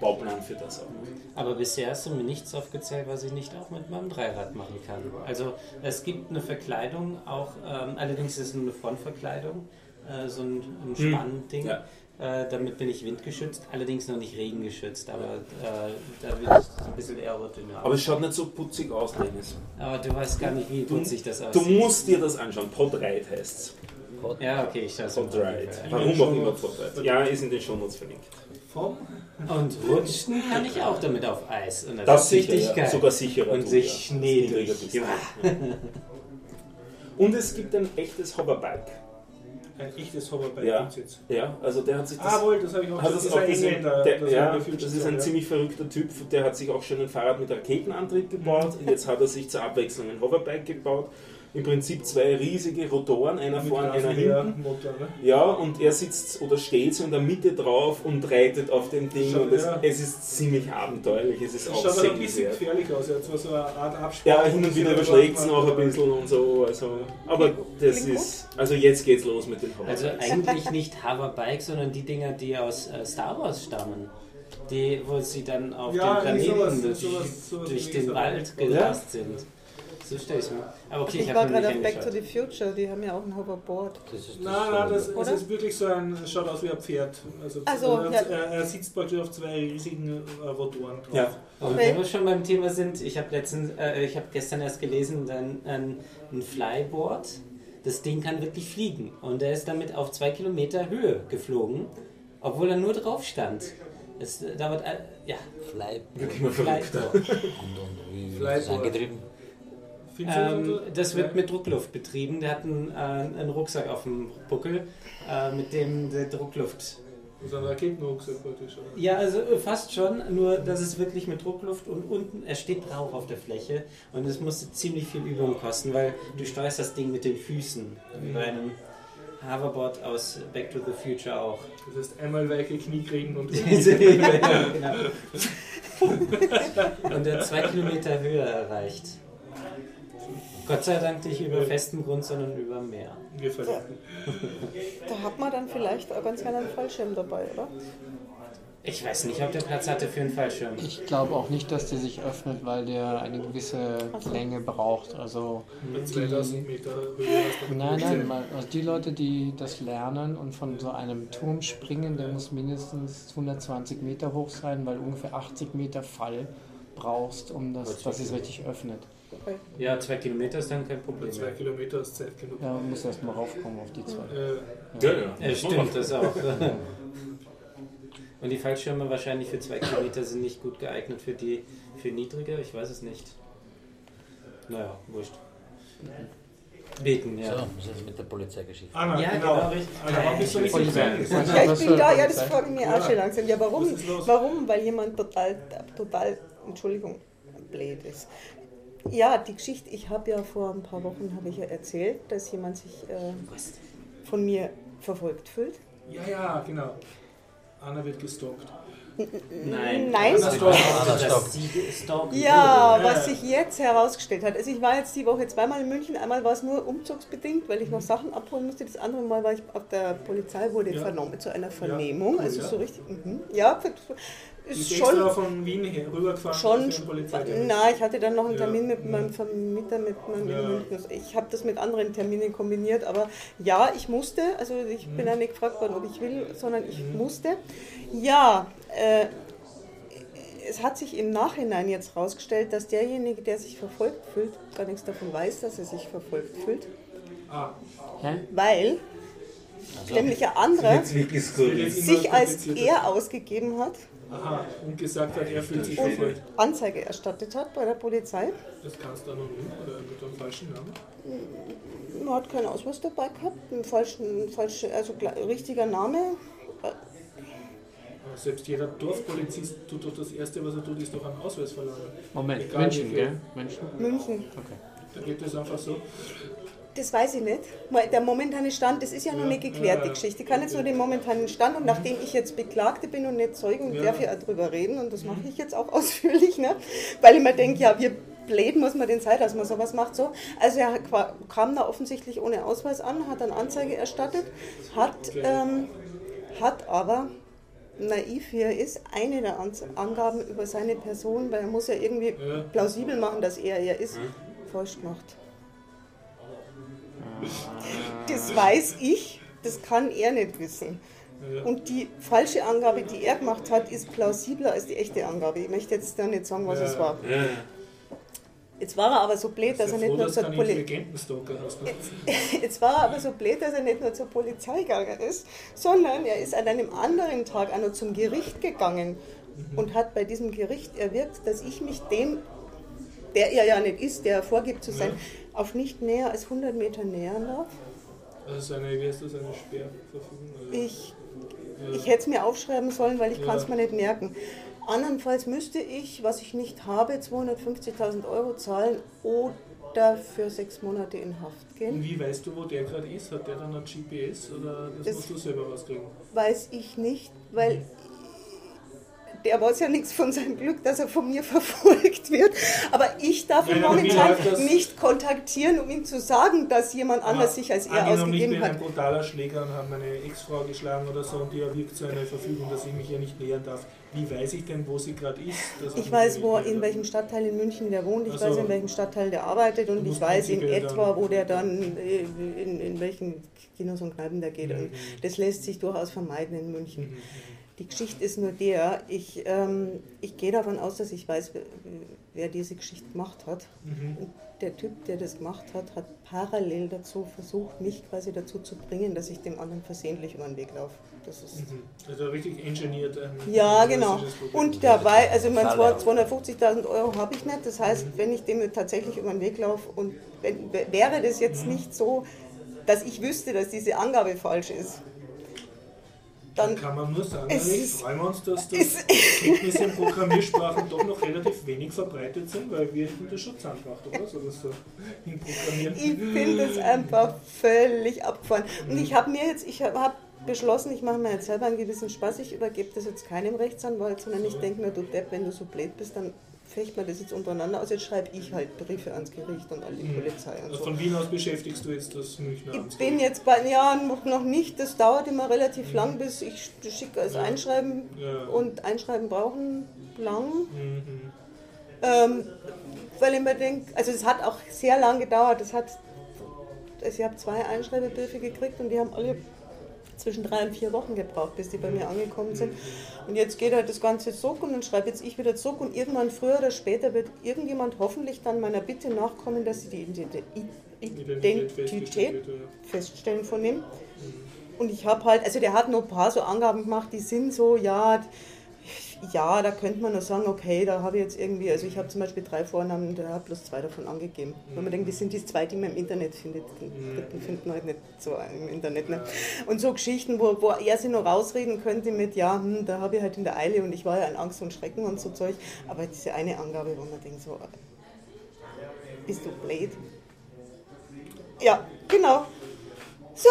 Bauplan für das auch. Aber bisher hast du mir nichts aufgezählt, was ich nicht auch mit meinem Dreirad machen kann. Also es gibt eine Verkleidung, auch ähm, allerdings ist es nur eine Frontverkleidung, äh, so ein, ein Hm. Spannding. Ja. Äh, damit bin ich windgeschützt, allerdings noch nicht regengeschützt, aber äh, da wird es ein bisschen aerodynamisch. Aber es schaut nicht so putzig aus, Dennis. Aber du weißt gar nicht, wie Du- putzig das Du aussieht. musst dir das anschauen. Podride heißt es. Ja, okay, ich schaue es Podride. an. Warum auch immer Podride. Ja, ist in den Shownotes verlinkt. Vom Und rutschen kann ich auch damit auf Eis. Und Das sicher, richtig ja. geil. sogar sicherer. Und du, sich ja. Schnee Das durch. bist du. Ja. Und es gibt ein echtes Hoverbike. Ein echtes Hoverbike Ja. gibt's jetzt. Ja, also der hat sich das. Ah, wohl, das habe ich auch das du ist es auch gesehen? Engländer, Der, das ja, der das ist ein ja. ziemlich verrückter Typ, der hat sich auch schon ein Fahrrad mit Raketenantrieb gebaut. Jetzt hat er sich zur Abwechslung ein Hoverbike gebaut. Im Prinzip zwei riesige Rotoren, einer vorne, einer hinten. Motor, ne? Ja, und er sitzt oder steht so in der Mitte drauf und reitet auf dem Ding. Schaut, und es, ja. es ist ziemlich abenteuerlich, es ist Das auch schaut aber ein bisschen sehenswert. gefährlich aus. Er hat zwar so eine Art Abspann. Ja, hin und wieder überschlägt es noch ein bisschen und so. Also, aber das Klingt ist. Also jetzt geht's los mit den Also Hoverbikes. eigentlich nicht Hoverbike, sondern die Dinger, die aus äh, Star Wars stammen. Die, wo sie dann auf Ja, dem Planeten sowas- durch, sowas- sowas durch den. Wald gerast sind. So stelle ich mir. Aber okay, ich, Ich war gerade auf Back to the Future, die haben ja auch ein Hoverboard. Das ist Nein, nein, das, das ist wirklich so ein, es schaut aus wie ein Pferd. Also, Also, er, ja. er, er sitzt praktisch auf zwei riesigen äh, Rotoren drauf. Ja. Und Okay. wenn wir schon beim Thema sind, ich habe letztens, äh, ich habe gestern erst gelesen, ein, ein, ein Flyboard, das Ding kann wirklich fliegen. Und er ist damit auf zwei Kilometer Höhe geflogen, obwohl er nur drauf stand. Es äh, dauert, äh, ja, Fly Wirklich mal verrückt. Flyboard. und, und wie wird das Flyboard. angetrieben? Ähm, das wird mit Druckluft betrieben. Der hat einen, äh, einen Rucksack auf dem Buckel, äh, mit dem der Druckluft. So ein Raketenrucksack praktisch. Oder? Ja, also äh, fast schon, nur dass es wirklich mit Druckluft und unten, er steht drauf auf der Fläche und es musste ziemlich viel Übung kosten, weil du steuerst das Ding mit den Füßen, wie bei einem Hoverboard aus Back to the Future auch. Das heißt, einmal weiche Knie kriegen und. genau. Und er hat zwei Kilometer Höhe erreicht. Gott sei Dank nicht über festem Grund, sondern über Meer. Wir verlieren. Da hat man dann vielleicht auch ganz gerne einen Fallschirm dabei, oder? Ich weiß nicht, ob der Platz hatte für einen Fallschirm. Ich glaube auch nicht, dass der sich öffnet, weil der eine gewisse Länge braucht. Also Mit die, 2000 Meter nein, nein, mal- also die Leute, die das lernen und von so einem Turm springen, der muss mindestens 120 Meter hoch sein, weil ungefähr 80 Meter Fall brauchst, um das, dass es richtig öffnet. Ja, zwei Kilometer ist dann kein Problem zwei. Kilometer ist Zeit genug. Ja, man muss erst mal raufkommen auf die zwei. Äh, Ja, ja. Ja, stimmt, das auch. Und die Fallschirme wahrscheinlich für zwei Kilometer sind nicht gut geeignet für die für niedrige, ich weiß es nicht. Naja, wurscht. Beten, ja. So, was ist jetzt mit der Polizeigeschichte? Anna, Ja, genau. genau, richtig. Polizei. Was- Ja, ich bin da, ja, das Polizei? frage ich mir auch schon langsam. Ja, warum? Warum? Weil jemand total, total, Entschuldigung, blöd ist. Ja, die Geschichte, ich habe ja vor ein paar Wochen habe ich ja erzählt, dass jemand sich äh, von mir verfolgt fühlt. Ja, ja, genau. Anna wird gestalkt. Nein. Nein. Ja, was sich jetzt herausgestellt hat. Also ich war jetzt die Woche zweimal in München. Einmal war es nur umzugsbedingt, weil ich noch Sachen abholen musste. Das andere Mal war ich auf der Polizei, wurde Ja. vernommen zu einer Vernehmung. cool, also ja. so richtig. Mhm. Ja, ist schon. von Wien her rübergefahren Schon, na, ich hatte dann noch einen Ja. Termin mit meinem Vermieter, mit meinem Ja. München. Ich habe das mit anderen Terminen kombiniert, aber ja, ich musste, also ich bin ja nicht gefragt worden, ob ich will, sondern ich musste. Ja, äh, es hat sich im Nachhinein jetzt herausgestellt, dass derjenige, der sich verfolgt fühlt, gar nichts davon weiß, dass er sich verfolgt fühlt, Ah, Hä? weil Also, nämlich der andere Jetzt wirklich skurril. sich als er ausgegeben hat aha, und gesagt hat, er fühlt sich verfolgt. Anzeige erstattet hat bei der Polizei. Das kannst du anonym oder mit einem falschen Namen. Man hat keinen Ausweis dabei gehabt, einen falschen, falsche, also richtiger Name. Selbst jeder Dorfpolizist tut doch das Erste, was er tut, ist doch einen Ausweis verlangen. Moment, Egal München, gell? München? München. Okay. Da geht es einfach so. Das weiß ich nicht. Der momentane Stand, das ist ja noch Ja, nicht geklärt, ja, die. Geschichte. Ich kann jetzt nur den momentanen Stand und nachdem ich jetzt Beklagte bin und nicht Zeugen, Ja. darf ich auch drüber reden und das mache ich jetzt auch ausführlich, ne? weil ich mir denke, ja, wir blöd muss man den Zeit, dass man sowas macht. So. Also er kam da offensichtlich ohne Ausweis an, hat dann Anzeige erstattet, hat, ähm, hat aber naiv wie er ist, eine der Angaben über seine Person, weil er muss ja irgendwie plausibel machen, dass er er ist, falsch gemacht. Das weiß ich, das kann er nicht wissen. Und die falsche Angabe, die er gemacht hat, ist plausibler als die echte Angabe. Ich möchte jetzt da nicht sagen, was es war. Ja. Jetzt war er aber so blöd, dass er nicht nur zur Polizei. Jetzt war er aber so blöd, dass er nicht nur zur Polizei gegangen ist, sondern er ist an einem anderen Tag auch noch zum Gericht gegangen und hat bei diesem Gericht erwirkt, dass ich mich dem, der er ja nicht ist, der er vorgibt zu sein, auf nicht näher als 100 Meter nähern darf. Also seine, wie heißt das, eine Sperrverfügung? Ich, ich hätte es mir aufschreiben sollen, weil ich Ja. kann es mir nicht merken. Andernfalls müsste ich, was ich nicht habe, 250.000 Euro zahlen o- darf für sechs Monate in Haft Und gehen. wie weißt du, wo der gerade ist? Hat der dann ein GPS oder das Das- musst du selber rauskriegen? Weiß ich nicht, weil der weiß ja nichts von seinem Glück, dass er von mir verfolgt wird. Aber ich darf ihn Nein, momentan nicht kontaktieren, um ihm zu sagen, dass jemand anders sich als er Angenommen, ich ausgegeben bin hat. ein brutaler Schläger und habe meine Ex-Frau geschlagen oder so und die erwirkt so eine Verfügung, dass ich mich ihr nicht nähern darf. Wie weiß ich denn, wo sie gerade ist? Hat Ich weiß, wo, in welchem Stadtteil in München der wohnt, ich Ach so. weiß, in welchem Stadtteil der arbeitet und ich weiß in etwa, wo der dann, äh, in, in welchen Kinos und Kneipen der geht. Und Mhm. das lässt sich durchaus vermeiden in München. Mhm. Die Geschichte ist nur der, ich, ähm, ich gehe davon aus, dass ich weiß, wer- wer diese Geschichte gemacht hat. Mhm. Und der Typ, der das gemacht hat, hat parallel dazu versucht, mich quasi dazu zu bringen, dass ich dem anderen versehentlich über den Weg laufe. Das ist Mhm. Also richtig engineert. ein ja, genau. Und dabei, also mein Falle. 250.000 Euro habe ich nicht. Das heißt, wenn ich dem tatsächlich über den Weg laufe und wenn, wäre das jetzt nicht so, dass ich wüsste, dass diese Angabe falsch ist, Dann kann man nur sagen, Es freuen wir uns, dass das Kenntnisse in Programmiersprachen doch noch relativ wenig verbreitet sind, weil wir hätten das schon zusammengebracht, oder? So das so in Programmieren. ich finde es einfach völlig abgefahren. Und ich habe mir jetzt, ich habe beschlossen, ich mache mir jetzt selber einen gewissen Spaß, ich übergebe das jetzt keinem Rechtsanwalt, sondern ich denke mir, du Depp, wenn du so blöd bist, dann fecht man das jetzt untereinander aus. Jetzt schreibe ich halt Briefe ans Gericht und an die Mhm. Polizei und Also so. von Wien aus beschäftigst du jetzt das Münchner Ich bin jetzt bei Jahren noch- nicht, das dauert immer relativ lang, bis ich schicke als Ja. Einschreiben Ja. und Einschreiben brauchen lang. Mhm. Ähm, weil ich mir denke, also es hat auch sehr lang gedauert. Es hat, also ich habe zwei Einschreibebriefe gekriegt und die haben alle zwischen drei und vier Wochen gebraucht, bis die bei mir angekommen sind. Und jetzt geht halt das Ganze zurück und dann schreibe jetzt ich wieder zurück und irgendwann früher oder später wird irgendjemand hoffentlich dann meiner Bitte nachkommen, dass sie die Ident- Identität feststellen von ihm. Und ich habe halt, also der hat noch ein paar so Angaben gemacht, die sind so, ja, ja, da könnte man nur sagen, okay, da habe ich jetzt irgendwie, also ich habe zum Beispiel drei Vornamen, der hat bloß zwei davon angegeben. Wenn man denkt, das sind die zwei, die man im Internet findet, den dritten findet man halt nicht so im Internet. Ne? Und so Geschichten, wo, wo er sich noch rausreden könnte mit, ja, hm, da habe ich halt in der Eile und ich war ja in Angst und Schrecken und so Zeug. Aber diese eine Angabe, wo man denkt, so, bist du blöd? Ja, genau. So,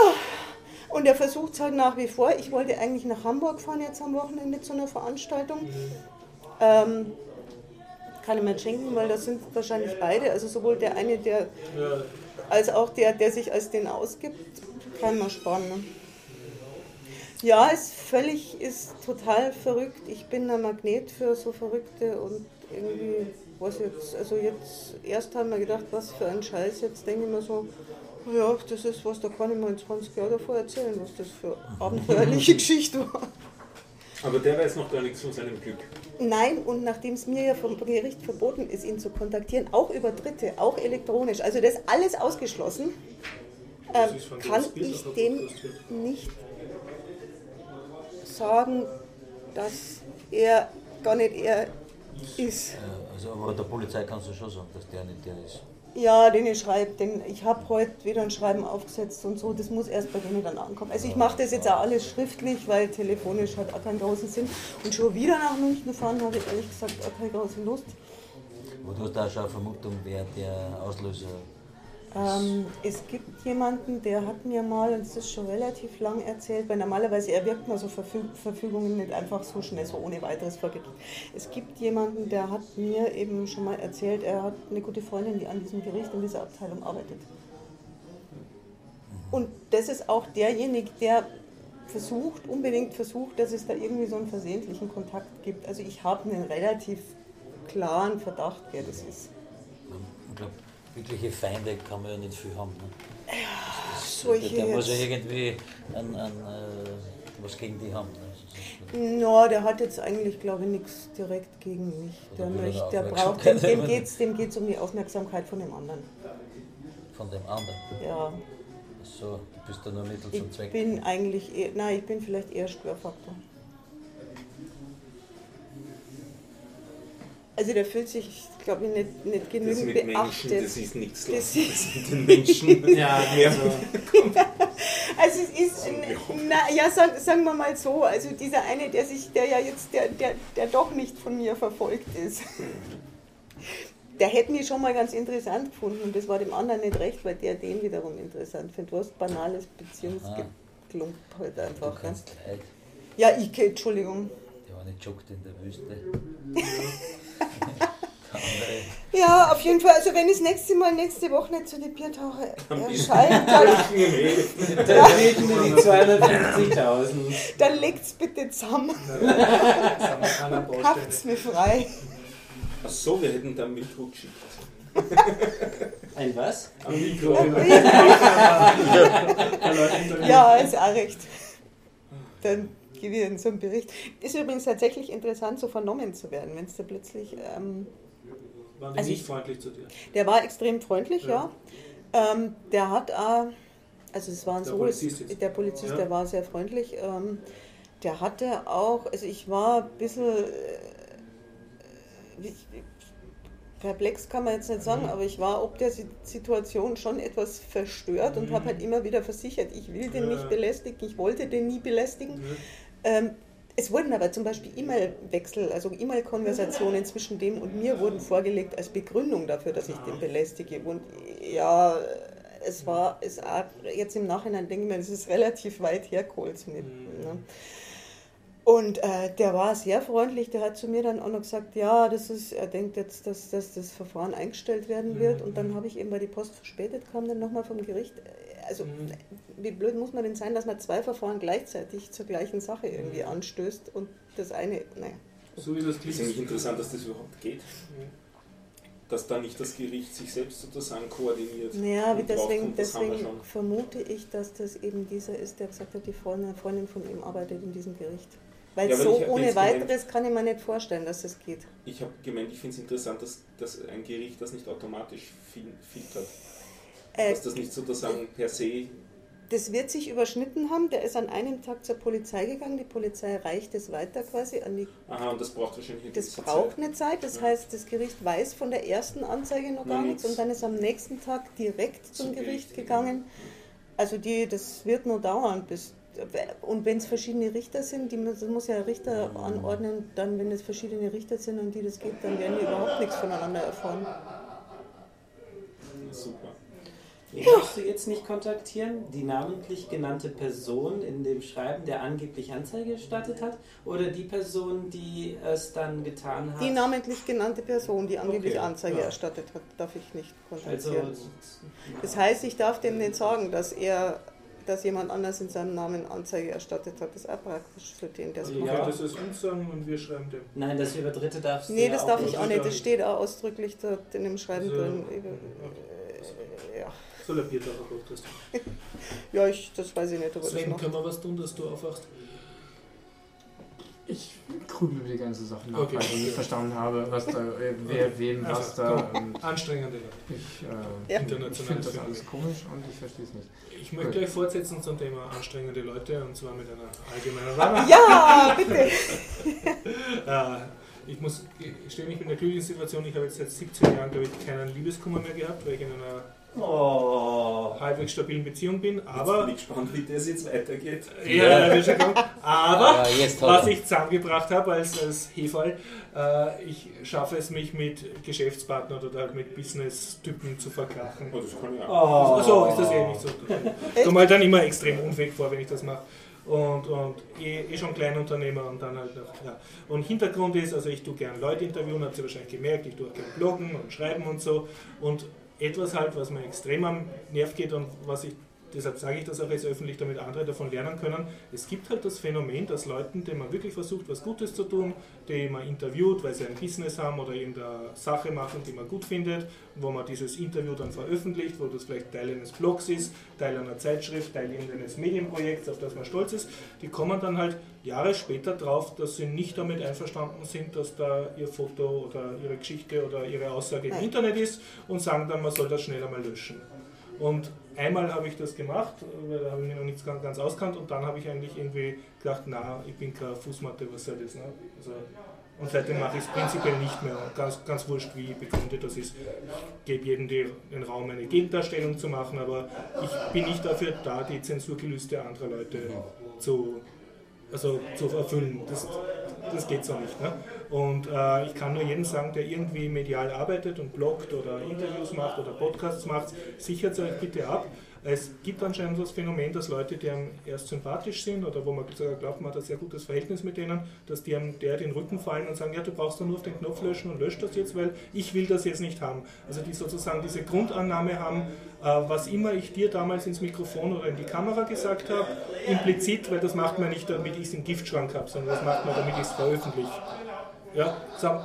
und er versucht es halt nach wie vor. Ich wollte eigentlich nach Hamburg fahren jetzt am Wochenende zu einer Veranstaltung. Ähm, kann ich mir schenken, weil das sind wahrscheinlich beide, also sowohl der eine, der als auch der, der sich als den ausgibt, kann man sparen. Ne? Ja, ist völlig, ist total verrückt. Ich bin ein Magnet für so Verrückte und irgendwie, was jetzt, also jetzt, erst haben wir gedacht, was für ein Scheiß, jetzt denke ich mir so, ja, das ist was, da kann ich mir in 20 Jahren davor erzählen, was das für abenteuerliche Geschichte war. Aber der weiß noch gar nichts von seinem Glück. Nein, und nachdem es mir ja vom Gericht verboten ist, ihn zu kontaktieren, auch über Dritte, auch elektronisch, also das alles ausgeschlossen, ähm, kann ich dem nicht sagen, dass er gar nicht er ist. Ja, also, aber der Polizei kannst du schon sagen, dass der nicht der ist. Ja, den ich schreibe, denn ich habe heute wieder ein Schreiben aufgesetzt und so, das muss erst bei denen dann ankommen. Also ich mache das jetzt auch alles schriftlich, weil telefonisch hat auch keinen großen Sinn. Und schon wieder nach München fahren habe ich ehrlich gesagt auch keine große Lust. Aber du hast da schon eine Vermutung, wer der Auslöser Ähm, es gibt jemanden, der hat mir mal, und das ist schon relativ lang erzählt, weil normalerweise erwirkt man so Verfüg Verfügungen nicht einfach so schnell, so ohne weiteres vor Gericht. Es gibt jemanden, der hat mir eben schon mal erzählt, er hat eine gute Freundin, die an diesem Gericht, in dieser Abteilung arbeitet. Und das ist auch derjenige, der versucht, unbedingt versucht, dass es da irgendwie so einen versehentlichen Kontakt gibt. Also ich habe einen relativ klaren Verdacht, wer das ist. Ich glaube, wirkliche Feinde kann man ja nicht viel haben. Ne? Das, solche der muss ja irgendwie an, an, äh, was gegen die haben. Ne? Ja, der hat jetzt eigentlich, glaube ich, nichts direkt gegen mich. Der, er möchte, der braucht, dem, dem geht es dem geht's um die Aufmerksamkeit von dem anderen. Von dem anderen. Ja, So, du bist da nur Mittel ich zum Zweck. bin eigentlich eher, nein, ich bin vielleicht eher Störfaktor. Also der fühlt sich, glaube ich, nicht, nicht Das genügend mit Menschen, beachtet. das ist nichts. Das Das ist- mit den Menschen. Ja, mehr. also, Also es ist, na, ja, sag, sagen wir mal so, also dieser eine, der sich, der ja jetzt, der, der, der doch nicht von mir verfolgt ist, der hätte mich schon mal ganz interessant gefunden und das war dem anderen nicht recht, weil der den wiederum interessant findet. Du hast banales Beziehungsgeklump halt einfach. Ja, ich, Entschuldigung. der eine joggt in der Wüste. Ja, auf jeden Fall. Also wenn ich das nächste Mal nächste Woche nicht zu den Biertaucher erscheint, dann, Dann treten wir die 250.000. dann legt's bitte zusammen. Haft's mir frei. Ach so, wir hätten da ein Mikro geschickt. Ein was? Ein Mikro. Ja, ist auch recht. Dann gebe ich Ihnen so einen Bericht. Ist übrigens tatsächlich interessant, so vernommen zu werden, wenn es da plötzlich. Ähm, Waren die Also nicht ich- freundlich zu dir? der war extrem freundlich, ja. Ja. Ähm, der hat auch, also es waren Der so, Polizist jetzt. der Polizist, Ja. der war sehr freundlich. Ähm, der hatte auch, also ich war ein bisschen äh, perplex kann man jetzt nicht sagen, Mhm. aber ich war ob der Si- Situation schon etwas verstört und Mhm. habe halt immer wieder versichert, ich will den Ja. nicht belästigen, ich wollte den nie belästigen. Ja. Ähm, es wurden aber zum Beispiel E-Mail-Wechsel, also E-Mail-Konversationen zwischen dem und mir wurden vorgelegt als Begründung dafür, dass ich den belästige. Und ja, es war, es jetzt im Nachhinein denke ich mir, es ist relativ weit hergeholt. Mit, Mhm. ne? Und äh, der war sehr freundlich, der hat zu mir dann auch noch gesagt, ja, das ist, er denkt jetzt, dass, dass das Verfahren eingestellt werden wird. Mhm. Und dann habe ich eben, weil die Post verspätet kam, dann nochmal vom Gericht, also Mhm. wie blöd muss man denn sein, dass man zwei Verfahren gleichzeitig zur gleichen Sache irgendwie anstößt und das eine, naja. So wie das Das ist klingt. eigentlich interessant, dass das überhaupt geht. Dass da nicht das Gericht sich selbst sozusagen koordiniert. Naja, deswegen, deswegen vermute ich, dass das eben dieser ist, der gesagt hat, die Freundin, Freundin von ihm arbeitet in diesem Gericht. Weil Ja, so ohne jetzt gemeint- weiteres kann ich mir nicht vorstellen, dass das geht. Ich habe gemeint, ich finde es interessant, dass, dass ein Gericht das nicht automatisch fil- filtert. Äh, Dass das nicht sozusagen per se. Das wird sich überschnitten haben. Der ist an einem Tag zur Polizei gegangen. Die Polizei reicht es weiter quasi an die. Aha, und das braucht wahrscheinlich eine Das braucht Zeit. eine Zeit. Das Ja. heißt, das Gericht weiß von der ersten Anzeige noch gar nichts nichts. und dann ist am nächsten Tag direkt zum Zum Gericht Gericht gegangen. Also die, das wird nur dauern, bis. Und wenn es verschiedene Richter sind, die, muss- das muss ja ein Richter anordnen, dann, wenn es verschiedene Richter sind und die das geht, dann werden die überhaupt nichts voneinander erfahren. Super. Wen darfst du jetzt nicht kontaktieren? Die namentlich genannte Person in dem Schreiben, der angeblich Anzeige erstattet hat? Oder die Person, die es dann getan hat? Die namentlich genannte Person, die angeblich Okay, Anzeige ja. erstattet hat, darf ich nicht Also, kontaktieren. Das heißt, ich darf dem nicht sagen, dass er, dass jemand anders in seinem Namen Anzeige erstattet hat. Das ist auch praktisch für den, der es Also macht. ja. das ist uns sagen und wir schreiben dem. nein, das über Dritte darfst du Nee, ja das auch darf nicht. ich auch nicht. Das steht auch ausdrücklich dort in dem Schreiben Also, drin. okay. Äh, Ja, So der Biertaucher Podcast. ja ich, das weiß ich nicht, er das Sven, macht. können wir was tun, dass du aufwachst? Ich grübel über die ganze Sache nach, Okay. weil ich nicht verstanden habe, was da, äh, wer wem was Also, da. komm. Anstrengende Leute. ich äh, Ja. ich finde das alles komisch und ich verstehe es nicht. Ich möchte Gut. gleich fortsetzen zum Thema anstrengende Leute und zwar mit einer allgemeinen Warnung. Ja, bitte! Äh, ich muss, ich stehe mich in der glücklichen Situation, ich habe jetzt seit 17 Jahren, glaube ich, keinen Liebeskummer mehr gehabt, weil ich in einer Oh. halbwegs stabilen Beziehung bin, Jetzt aber... bin ich gespannt, wie das jetzt weitergeht. Ja, ja, schon aber jetzt hat was ich zusammengebracht habe als, als Hefall, äh, ich schaffe es mich mit Geschäftspartnern oder halt mit Business-Typen zu verkrachen. Oh, das kann ich auch. Oh. So ist das eh nicht so. Ich komme halt dann immer extrem unfähig vor, wenn ich das mache. Und, und eh, eh schon Kleinunternehmer und dann halt noch, ja. Und Hintergrund ist, also ich tue gern Leute interviewen, habt ihr wahrscheinlich gemerkt, ich tue auch gern bloggen und schreiben und so. Und etwas halt, was mir extrem am Nerv geht und was ich, deshalb sage ich das auch jetzt öffentlich, damit andere davon lernen können. Es gibt halt das Phänomen, dass Leuten, denen man wirklich versucht, was Gutes zu tun, die man interviewt, weil sie ein Business haben oder irgendeine Sache machen, die man gut findet, wo man dieses Interview dann veröffentlicht, wo das vielleicht Teil eines Blogs ist, Teil einer Zeitschrift, Teil irgendeines Medienprojekts, auf das man stolz ist, die kommen dann halt Jahre später drauf, dass sie nicht damit einverstanden sind, dass da ihr Foto oder ihre Geschichte oder ihre Aussage im. Internet ist und sagen dann, man soll das schneller mal löschen. Und einmal habe ich das gemacht, weil da habe ich mich noch nicht ganz, ganz auskannt und dann habe ich eigentlich irgendwie gedacht, na, ich bin keine Fußmatte, was soll das? Ne? Also, und seitdem mache ich es prinzipiell nicht mehr. Und ganz, ganz wurscht, wie begründet das ist. Ich gebe jedem den Raum, eine Gegendarstellung zu machen, aber ich bin nicht dafür da, die Zensurgelüste anderer Leute zu, also zu erfüllen. Das, das geht so nicht. Ne? Und äh, ich kann nur jedem sagen, der irgendwie medial arbeitet und bloggt oder Interviews macht oder Podcasts macht, sichert euch bitte ab. Es gibt anscheinend das Phänomen, dass Leute, die einem erst sympathisch sind oder wo man glaubt, man hat ein sehr gutes Verhältnis mit denen, dass die einem der den Rücken fallen und sagen, ja, du brauchst nur auf den Knopf löschen und löscht das jetzt, weil ich will das jetzt nicht haben. Also die sozusagen diese Grundannahme haben, äh, was immer ich dir damals ins Mikrofon oder in die Kamera gesagt habe, implizit, weil das macht man nicht, damit ich es im Giftschrank habe, sondern das macht man, damit ich es veröffentliche. Ja, sagen,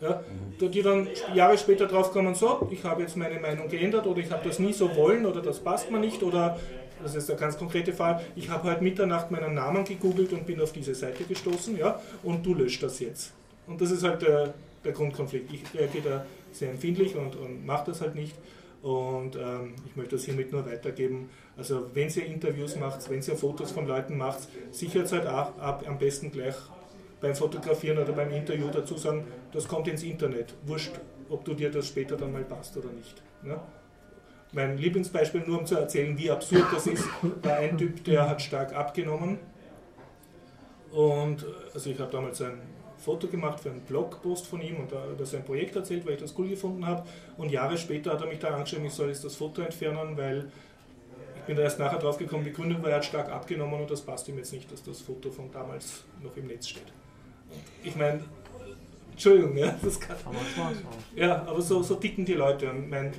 ja, die dann Jahre später drauf kommen, so, ich habe jetzt meine Meinung geändert oder ich habe das nie so wollen oder das passt mir nicht oder, das ist der ganz konkrete Fall, ich habe heute Mitternacht meinen Namen gegoogelt und bin auf diese Seite gestoßen, ja, und du löscht das jetzt. Und das ist halt der, der Grundkonflikt. Ich reagiere da sehr empfindlich und, und mache das halt nicht. Und ähm, ich möchte das hiermit nur weitergeben. Also wenn ihr Interviews macht, wenn ihr Fotos von Leuten macht, sichert halt auch ab, am besten gleich beim Fotografieren oder beim Interview dazu sagen, das kommt ins Internet. Wurscht, ob du dir das später dann mal passt oder nicht. Ne? Mein Lieblingsbeispiel, nur um zu erzählen, wie absurd das ist, war ein Typ, der hat stark abgenommen. Und also ich habe damals ein Foto gemacht für einen Blogpost von ihm und da hat sein Projekt erzählt, weil ich das cool gefunden habe. Und Jahre später hat er mich da angeschrieben, ich soll jetzt das Foto entfernen, weil ich bin da erst nachher drauf gekommen, die Gründe war, er hat stark abgenommen und das passt ihm jetzt nicht, dass das Foto von damals noch im Netz steht. Ich meine, Entschuldigung, ja, das kann. Ja, aber so, so ticken die Leute. Und mein,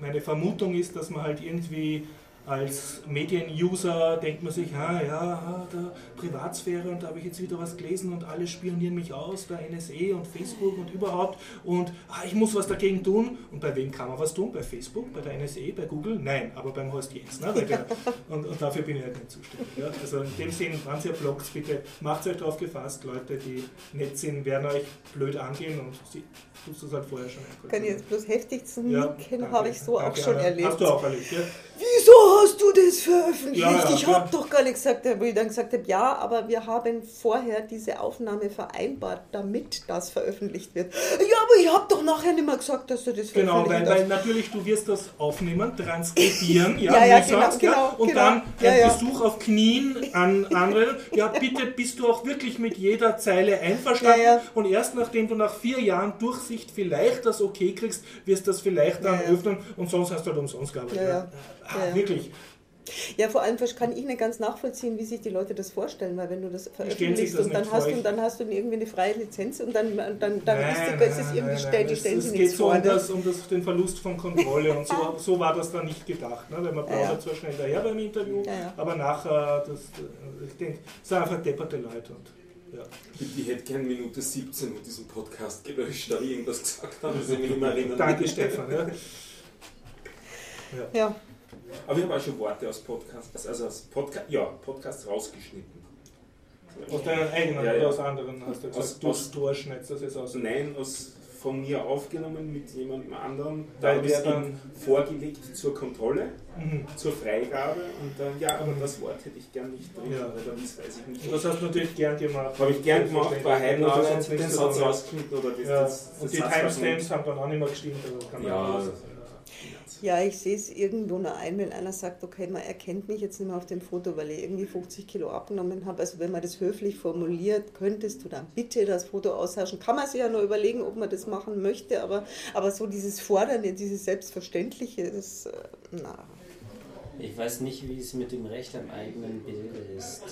meine Vermutung ist, dass man halt irgendwie als Medien-User denkt man sich, ah, ja, da Privatsphäre und da habe ich jetzt wieder was gelesen und alle spionieren mich aus, der NSE und Facebook und überhaupt und ah, ich muss was dagegen tun. Und bei wem kann man was tun? Bei Facebook, bei der NSE, bei Google? Nein, aber beim Horst Jens. Ne? Der, und, und, dafür bin ich halt nicht zuständig. Ja? Also in dem Sinn, wenn ihr bloggt, bitte macht euch darauf gefasst, Leute, die nett sind, werden euch blöd angehen und sie, tust du es halt vorher schon. Kann ich jetzt bloß heftig zu nicken, ja, habe ich so danke, auch schon Anna. erlebt. Hast du auch erlebt, ja? Wieso hast du das veröffentlicht? Ja, ja, ich habe doch gar nicht gesagt, wo ich dann gesagt habe, ja, aber wir haben vorher diese Aufnahme vereinbart, damit das veröffentlicht wird. Ja, aber ich habe doch nachher nicht mehr gesagt, dass du das Genau, weil, weil natürlich du wirst das aufnehmen, transkribieren, ja, ja, ja, genau, sagst, genau, ja, und genau. dann ein Besuch auf Knien an andere. Ja, bitte bist du auch wirklich mit jeder Zeile einverstanden und erst nachdem du nach vier Jahren Durchsicht vielleicht das okay kriegst, wirst du das vielleicht dann öffnen und sonst hast du halt umsonst gearbeitet. Ah, ja. Wirklich. Ja, vor allem kann ich nicht ganz nachvollziehen, wie sich die Leute das vorstellen, weil wenn du das veröffentlichst das und dann hast, du, dann hast du irgendwie eine freie Lizenz und dann, dann, dann nein, ist, nein, ist es irgendwie stellt, die stellen Es geht so vor, um, das, um das, den Verlust von Kontrolle und so, so war das dann nicht gedacht. Ne? Weil man plaudert ja, ja. zwar schnell daher beim Interview, ja, aber nachher, das, ich denke, es sind einfach depperte Leute. Und, ja. Ich hätte gerne Minute 17 mit diesem Podcast gelöscht, da ich irgendwas gesagt habe, das ich mich immer erinnern. Danke, Stefan. Ja. ja. Aber ich habe auch schon Worte aus Podcasts, also aus Podca ja, Podcasts rausgeschnitten. Aus deinen eigenen ja, ja. oder aus anderen hast du gesagt, aus, du aus, durchschneidest das jetzt aus? Nein, aus, von mir aufgenommen mit jemandem anderen. Da habe ich dann vorgelegt zur Kontrolle, mhm. zur Freigabe und dann, ja, aber das Wort hätte ich gern nicht drin, ja. oder das weiß ich nicht. Das hast du natürlich gern gemacht. Habe ich gern gemacht, war Heimarbeit, den Satz rausgeschnitten oder das, ja. das, das Und die Timestamps haben dann auch nicht mehr gestimmt. Also kann man ja, ja, ich sehe es irgendwo nur ein, wenn einer sagt, okay, man erkennt mich jetzt nicht mehr auf dem Foto, weil ich irgendwie 50 Kilo abgenommen habe. Also wenn man das höflich formuliert, könntest du dann bitte das Foto austauschen. Kann man sich ja nur überlegen, ob man das machen möchte, aber, aber so dieses Fordernde, dieses Selbstverständliche, das, äh, na. Ich weiß nicht, wie es mit dem Recht am eigenen Bild ist.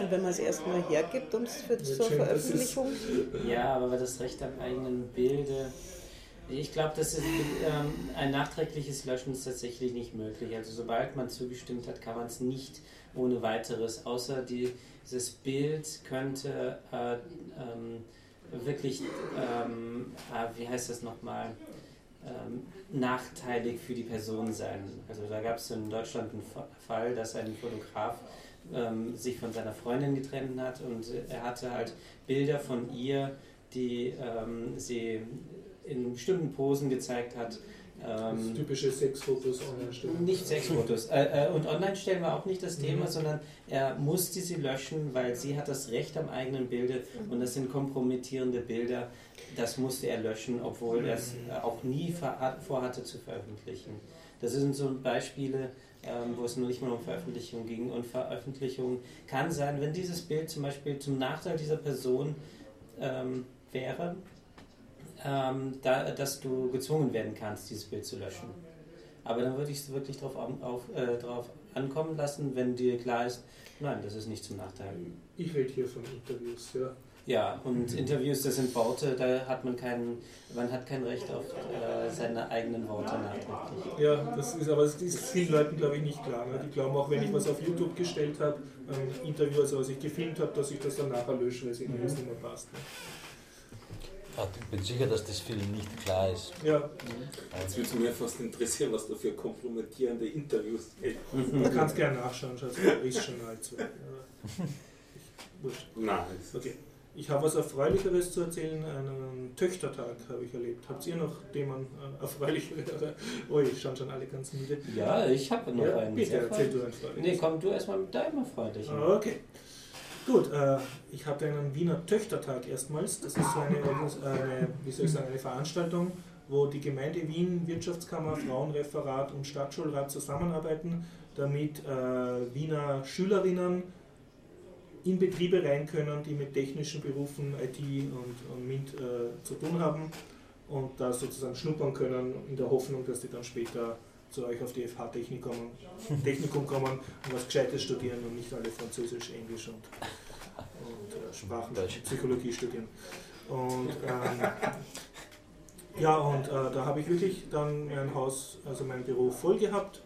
Und wenn man es erstmal hergibt und für, zur Veröffentlichung? Ja, aber das Recht am eigenen Bilde ich glaube, dass ähm, ein nachträgliches Löschen ist tatsächlich nicht möglich. Also sobald man zugestimmt hat, kann man es nicht ohne weiteres, außer die, dieses Bild könnte äh, ähm, wirklich, ähm, äh, wie heißt das nochmal, ähm, nachteilig für die Person sein. Also da gab es in Deutschland einen Fall, dass ein Fotograf ähm, sich von seiner Freundin getrennt hat und er hatte halt Bilder von ihr, die ähm, sie in bestimmten Posen gezeigt hat. Ähm, typische Sexfotos online stellen. Nicht Sexfotos. Äh, äh, und online stellen wir auch nicht das Thema, mhm. sondern er musste sie löschen, weil sie hat das Recht am eigenen Bilde mhm. und das sind kompromittierende Bilder. Das musste er löschen, obwohl er es äh, auch nie vorhatte zu veröffentlichen. Das sind so Beispiele, ähm, wo es nur nicht mal um Veröffentlichung ging. Und Veröffentlichung kann sein, wenn dieses Bild zum Beispiel zum Nachteil dieser Person ähm, wäre, ähm, da, dass du gezwungen werden kannst, dieses Bild zu löschen. Aber dann würde ich es wirklich darauf auf, äh, drauf ankommen lassen, wenn dir klar ist, nein, das ist nicht zum Nachteil. Ich rede hier von Interviews, ja. Ja, und Interviews, das sind Worte, da hat man kein, man hat kein Recht auf äh, seine eigenen Worte nachträglich. Ja, das ist aber das ist vielen Leuten, glaube ich, nicht klar. Ne? Die glauben auch, wenn ich was auf YouTube gestellt habe, ein Interview, also was ich gefilmt habe, dass ich das dann nachher lösche, weil es irgendwie nicht mehr passt. Ne? Ich bin sicher, dass das vielen nicht klar ist. Ja, Jetzt würde mich fast interessieren, was da für kompromittierende Interviews gibt. man kann es gerne nachschauen, schaut ist schon. Ja. Wurscht. Nein, Okay. Ich habe was Erfreulicheres zu erzählen. Einen Töchtertag habe ich erlebt. Habt ihr noch Themen äh, erfreulichere? Oh, ich schauen schon alle ganz müde. Ja, ich habe noch Ja, einen. bitte, erzähl du ein Freudiges. Nee, komm du erstmal mit deinem Erfreulichen. Okay. Gut, äh, ich hatte einen Wiener Töchtertag erstmals. Das ist so eine, eine, wie soll ich sagen, eine Veranstaltung, wo die Gemeinde Wien, Wirtschaftskammer, Frauenreferat und Stadtschulrat zusammenarbeiten, damit äh, Wiener Schülerinnen in Betriebe rein können, die mit technischen Berufen, IT und, und MINT äh, zu tun haben und da sozusagen schnuppern können, in der Hoffnung, dass die dann später zu euch auf die FH Technik kommen, Technikum kommen und was Gescheites studieren und nicht alle Französisch, Englisch und, und äh, Sprachen. Psychologie studieren. Und ähm, ja, und äh, da habe ich wirklich dann mein Haus, also mein Büro voll gehabt.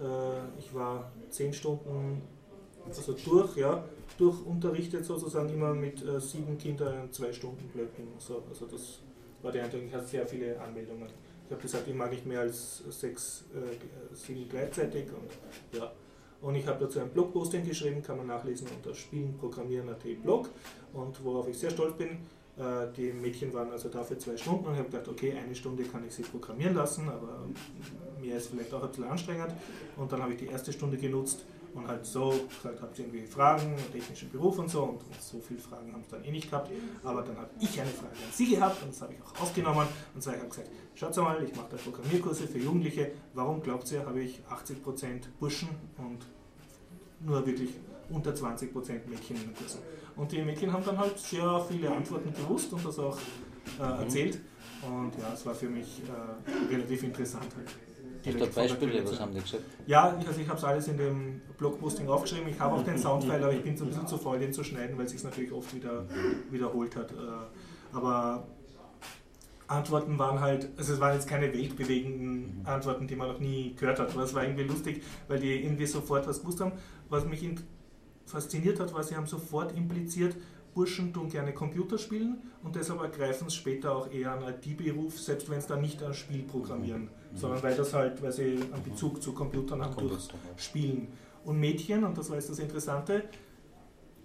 Äh, ich war zehn Stunden also durch, ja, durchunterrichtet sozusagen immer mit äh, sieben Kindern in zwei Stunden Blöcken. So, also das war die Eindruck, ich hatte sehr viele Anmeldungen. Ich habe gesagt, ich mag nicht mehr als sechs, äh, sieben gleichzeitig und ja. Und ich habe dazu ein Blogposting geschrieben, kann man nachlesen unter spielenprogrammieren.at Blog und worauf ich sehr stolz bin, äh, die Mädchen waren also dafür zwei Stunden und ich habe gedacht, okay, eine Stunde kann ich sie programmieren lassen, aber mehr ist vielleicht auch ein bisschen anstrengend. Und dann habe ich die erste Stunde genutzt und halt so gesagt, habt ihr irgendwie Fragen, technischen Beruf und so und, und so viele Fragen haben es dann eh nicht gehabt. Aber dann habe ich eine Frage an Sie gehabt und das habe ich auch aufgenommen und zwar ich habe gesagt, schaut mal, ich mache da Programmierkurse für Jugendliche, warum glaubt ihr, habe ich 80% Burschen und nur wirklich unter 20% Mädchen in den Kursen. Und die Mädchen haben dann halt sehr viele Antworten gewusst und das auch äh, erzählt. Und ja, es war für mich äh, relativ interessant halt. Hast du direkt von der Beispiele, was haben die gesagt? ja, also ich habe es alles in dem Blogposting aufgeschrieben. Ich habe auch den Soundfile, aber ich bin so ein bisschen zu faul, den zu schneiden, weil es sich natürlich oft wieder wiederholt hat. Äh, Aber Antworten waren halt, also es waren jetzt keine weltbewegenden Antworten, die man noch nie gehört hat. Aber es war irgendwie lustig, weil die irgendwie sofort was gewusst haben. Was mich in- fasziniert hat, war, sie haben sofort impliziert, Burschen tun gerne Computer spielen und deshalb ergreifen es später auch eher einen IT-Beruf, selbst wenn es dann nicht ein Spiel programmieren, sondern weil das halt, weil sie einen Bezug zu Computern haben durch Spielen. Und Mädchen, und das war jetzt das Interessante,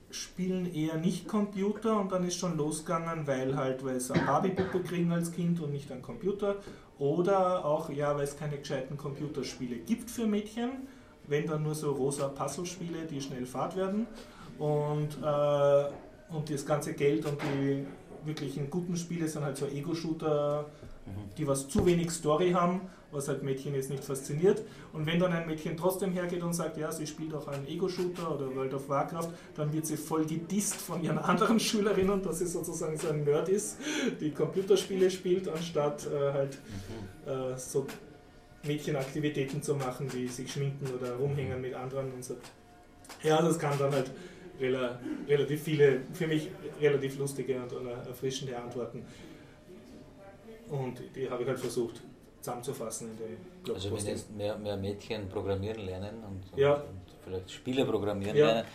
spielen eher nicht Computer und dann ist schon losgegangen, weil halt, weil sie eine Barbie-Puppe kriegen als Kind und nicht einen Computer. Oder auch, ja, weil es keine gescheiten Computerspiele gibt für Mädchen, wenn dann nur so rosa Puzzlespiele, die schnell fad werden. Und, äh, und das ganze Geld und die wirklichen guten Spiele sind halt so Ego-Shooter, die was zu wenig Story haben, was halt Mädchen jetzt nicht fasziniert. Und wenn dann ein Mädchen trotzdem hergeht und sagt, ja, sie spielt auch einen Ego-Shooter oder World of Warcraft, dann wird sie voll gedisst von ihren anderen Schülerinnen, dass sie sozusagen so ein Nerd ist, die Computerspiele spielt, anstatt äh, halt äh, so Mädchenaktivitäten zu machen, wie sich schminken oder rumhängen mit anderen und so. Ja, das kann dann halt rela relativ viele, für mich relativ lustige und erfrischende Antworten. Und die habe ich halt versucht zusammenzufassen in der Also wenn jetzt mehr, mehr Mädchen programmieren lernen und, und, Ja. und vielleicht Spiele programmieren Ja. lernen,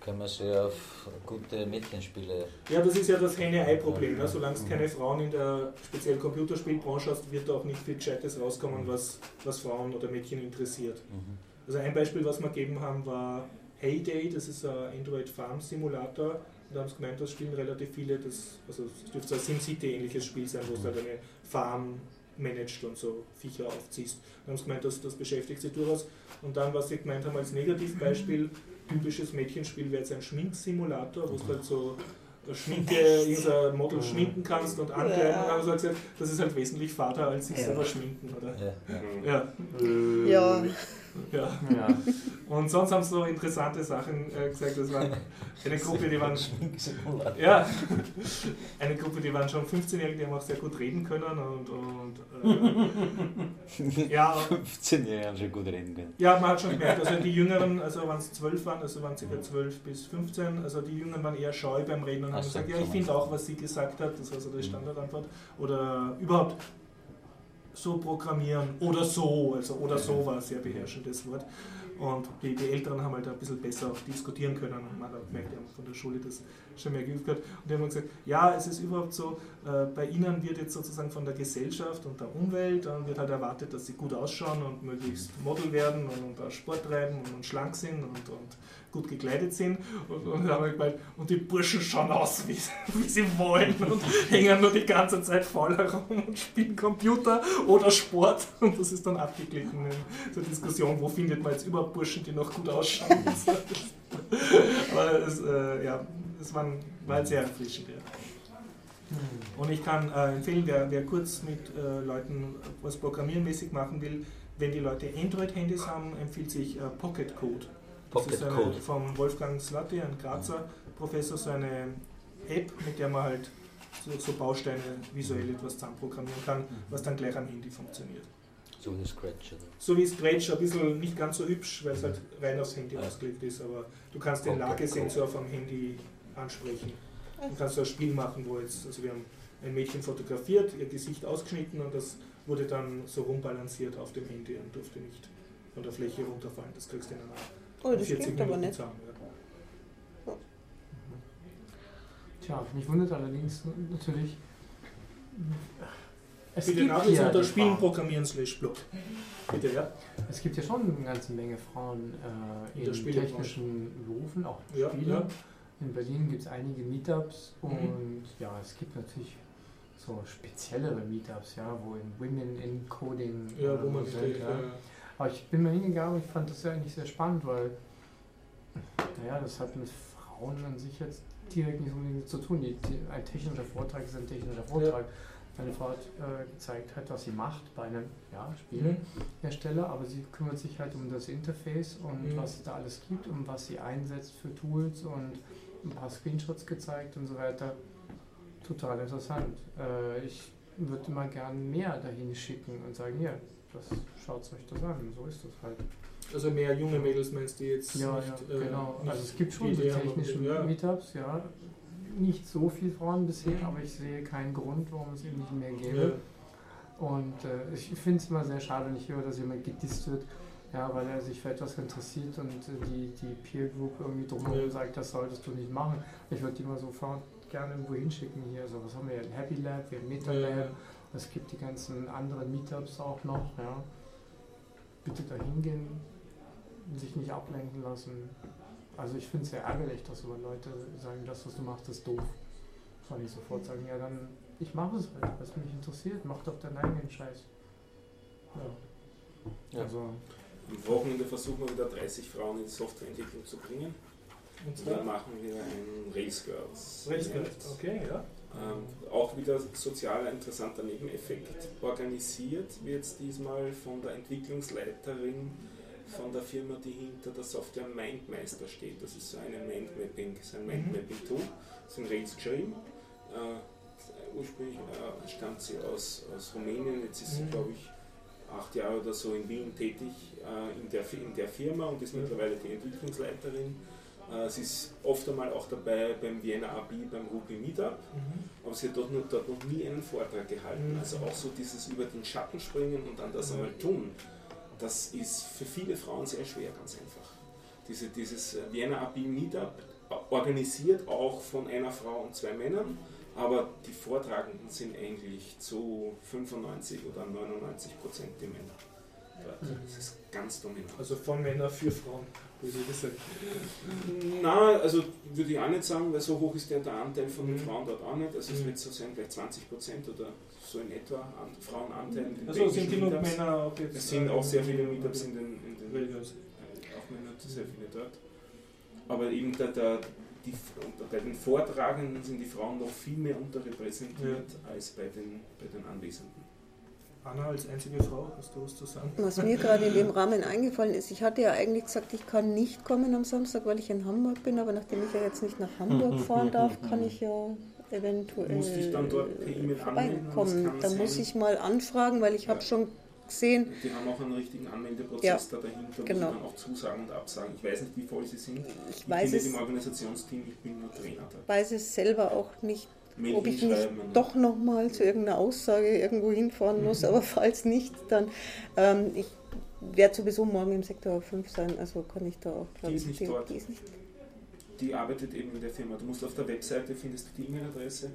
können wir sie auf gute Mädchenspiele. Ja, das ist ja das Henne-Ei-Problem. Ne? Solange es keine Frauen in der speziellen Computerspielbranche hast, wird da auch nicht viel Gescheites rauskommen, was, was Frauen oder Mädchen interessiert. Mhm. Also ein Beispiel, was wir gegeben haben, war Heyday, das ist ein Android Farm Simulator. Und da haben sie gemeint, das spielen relativ viele, das, also es dürfte so ein SimCity-ähnliches Spiel sein, wo du halt eine Farm managst und so Viecher aufziehst. Da haben sie gemeint, das, das beschäftigt sie durchaus. Und dann, was sie gemeint haben als Negativbeispiel, typisches Mädchenspiel wäre jetzt ein Schminksimulator, wo du halt so Schminke, irgendein Model schminken kannst und ankleiden. Halt gesagt, das ist halt wesentlich fader als sich Ja. selber schminken, oder? Ja, ja. Ja. Ja, Ja. Ja. Und sonst haben sie so interessante Sachen äh, gesagt. Das war eine Gruppe, die waren. Ja, eine Gruppe, die waren schon 15-Jährige, die haben auch sehr gut reden können und, und äh, ja, 15-Jährige haben schon gut reden können. ja, man hat schon gemerkt, also die Jüngeren, also wenn es 12 waren, also waren ca. 12 bis 15, also die Jüngeren waren eher scheu beim Reden und haben gesagt, ja, ich finde auch, was sie gesagt hat, das war so die Standardantwort. Oder überhaupt so programmieren oder so, also oder so war ein sehr beherrschendes Wort. Und die, die Älteren haben halt ein bisschen besser diskutieren können und man hat gemerkt, die haben von der Schule das schon mehr geübt gehabt. Und die haben gesagt, ja, es ist überhaupt so, äh, bei ihnen wird jetzt sozusagen von der Gesellschaft und der Umwelt, dann wird halt erwartet, dass sie gut ausschauen und möglichst Model werden und, und Sport treiben und, und schlank sind und, und gut gekleidet sind. Und, und, haben gemeint, und die Burschen schauen aus, wie, wie sie wollen und hängen nur die ganze Zeit faul herum und spielen Computer oder Sport. Und das ist dann abgeglichen in der Diskussion, wo findet man jetzt überhaupt Burschen, die noch gut ausschauen. Aber es, äh, ja, es war, war halt sehr erfrischend. Ja. Und ich kann äh, empfehlen, wer, wer kurz mit äh, Leuten was programmiermäßig machen will, wenn die Leute Android-Handys haben, empfiehlt sich äh, Pocket Code. Das Pocket ist eine, Code. vom Wolfgang Slatti, ein Grazer Professor, so eine App, mit der man halt so, so Bausteine visuell etwas zusammenprogrammieren kann, was dann gleich am Handy funktioniert. So wie Scratch. Oder? So wie Scratch, ein bisschen nicht ganz so hübsch, weil es halt rein aufs Handy Ja. ausgelegt ist, aber du kannst den Lagesensor vom Handy ansprechen. Du kannst so ein Spiel machen, wo jetzt, also wir haben ein Mädchen fotografiert, ihr Gesicht ausgeschnitten und das wurde dann so rumbalanciert auf dem Handy und durfte nicht von der Fläche runterfallen. Das kriegst du in einer Oh, das stimmt aber nicht. zusammen. Ja. Tja, mich wundert allerdings natürlich. Es Bitte gibt, ja unter Spielen Frauen. programmieren slash blog. Bitte, ja? es gibt ja schon eine ganze Menge Frauen äh, In der in technischen Berufen, auch Ja, Spieler. ja. In Berlin gibt es einige Meetups Mhm. und ja, es gibt natürlich so speziellere Meetups, ja, wo in Women in Coding Ja, oder wo man so äh, ja. Aber ich bin mal hingegangen und ich fand das ja eigentlich sehr spannend, weil, naja, das hat mit Frauen an sich jetzt direkt nicht unbedingt zu tun. Die, die, ein technischer Vortrag ist ein technischer Vortrag. Meine Frau hat äh, gezeigt, hat, was sie macht bei einem ja, Spielehersteller, aber sie kümmert sich halt um das Interface und Mhm. was es da alles gibt und was sie einsetzt für Tools und ein paar Screenshots gezeigt und so weiter. Total interessant. Äh, ich würde mal gern mehr dahin schicken und sagen, hier, das schaut euch das an, so ist das halt. Also mehr junge Mädels meinst du jetzt? Ja, nicht, ja, äh, genau. nicht Also es gibt schon die so Idee haben, technische ja. Meetups, ja. Nicht so viel Frauen bisher, aber ich sehe keinen Grund, warum es eben nicht mehr gäbe. Ja. Und äh, ich finde es immer sehr schade, wenn ich höre, dass jemand gedisst wird, ja, weil er sich für etwas interessiert und äh, die, die Peer Group irgendwie drumherum Ja. sagt, das solltest du nicht machen. Ich würde die mal sofort gerne irgendwo hinschicken hier. Also was haben wir hier? Ein Happy Lab, wir haben Meta Lab. Es gibt die ganzen anderen Meetups auch noch, ja. Bitte da hingehen, sich nicht ablenken lassen. Also ich finde es sehr ärgerlich, dass immer Leute sagen, das, was du machst, ist doof. Soll ich sofort sagen, ja dann, ich mache es halt, was mich interessiert, mach doch deinen eigenen Scheiß. Ja. Ja. Also, Am Wochenende versuchen wir wieder 30 Frauen in die Softwareentwicklung zu bringen. Und Und dann zwar machen wir ein Race Girls. Rechtsgeld. Okay, ja. Ähm, auch wieder sozialer interessanter Nebeneffekt. Organisiert wird es diesmal von der Entwicklungsleiterin von der Firma, die hinter der Software Mindmeister steht. Das ist so eine Mindmapping, so ein Mhm. Mindmapping-Tool. Das ist in Rails geschrieben. Äh, ursprünglich äh, stammt sie aus, aus Rumänien. Jetzt ist sie, Mhm. glaube ich, acht Jahre oder so in Wien tätig äh, in, der, in der Firma und ist mittlerweile die Entwicklungsleiterin. Äh, sie ist oft einmal auch dabei beim Vienna AB, beim Ruby Meetup. Mhm. Aber sie hat dort, noch- dort noch nie einen Vortrag gehalten. Mhm. Also auch so dieses über den Schatten springen und dann das Mhm. einmal tun, das ist für viele Frauen sehr schwer, ganz einfach. Diese, dieses äh, Vienna AB Meetup, organisiert auch von einer Frau und zwei Männern, aber die Vortragenden sind eigentlich zu 95 oder 99 Prozent die Männer. Das ist ganz dominant. Also von Männern für Frauen. Na, also würde ich auch nicht sagen, weil so hoch ist der, der Anteil von den Mhm. Frauen dort auch nicht. Also es Mhm. wird so sein, vielleicht 20 Prozent oder so in etwa an Frauenanteil. Also sind genug. Männer auch jetzt. Es sind auch sehr viele äh, Meetups in den, in den äh, auch Männer, sehr viele dort. Aber eben der, der, die, bei den Vortragenden sind die Frauen noch viel mehr unterrepräsentiert als bei den, bei den Anwesenden. Anna als einzige Frau, hast du was zu sagen? Was mir gerade in dem Rahmen eingefallen ist, ich hatte ja eigentlich gesagt, ich kann nicht kommen am Samstag, weil ich in Hamburg bin, aber nachdem ich ja jetzt nicht nach Hamburg fahren darf, kann ich ja eventuell Musst dich dann dort per E-Mail anmelden, vorbeikommen. das kann Da muss sein. ich mal anfragen, weil ich habe Ja. schon gesehen, Die haben auch einen richtigen Anmeldeprozess Ja, da dahinter, wo genau. sie dann auch zusagen und absagen. Ich weiß nicht, wie voll sie sind. ich weiß bin es, nicht im Organisationsteam, ich bin nur Trainer da. weiß es selber auch nicht, ob ich nicht doch nochmal zu irgendeiner Aussage irgendwo hinfahren muss, Mhm. aber falls nicht, dann ähm, ich werde sowieso morgen im Sektor 5 sein, also kann ich da auch, glaub Die ich, dort. Die ist nicht Die arbeitet eben in der Firma. Du musst auf der Webseite findest du die E-Mail-Adresse.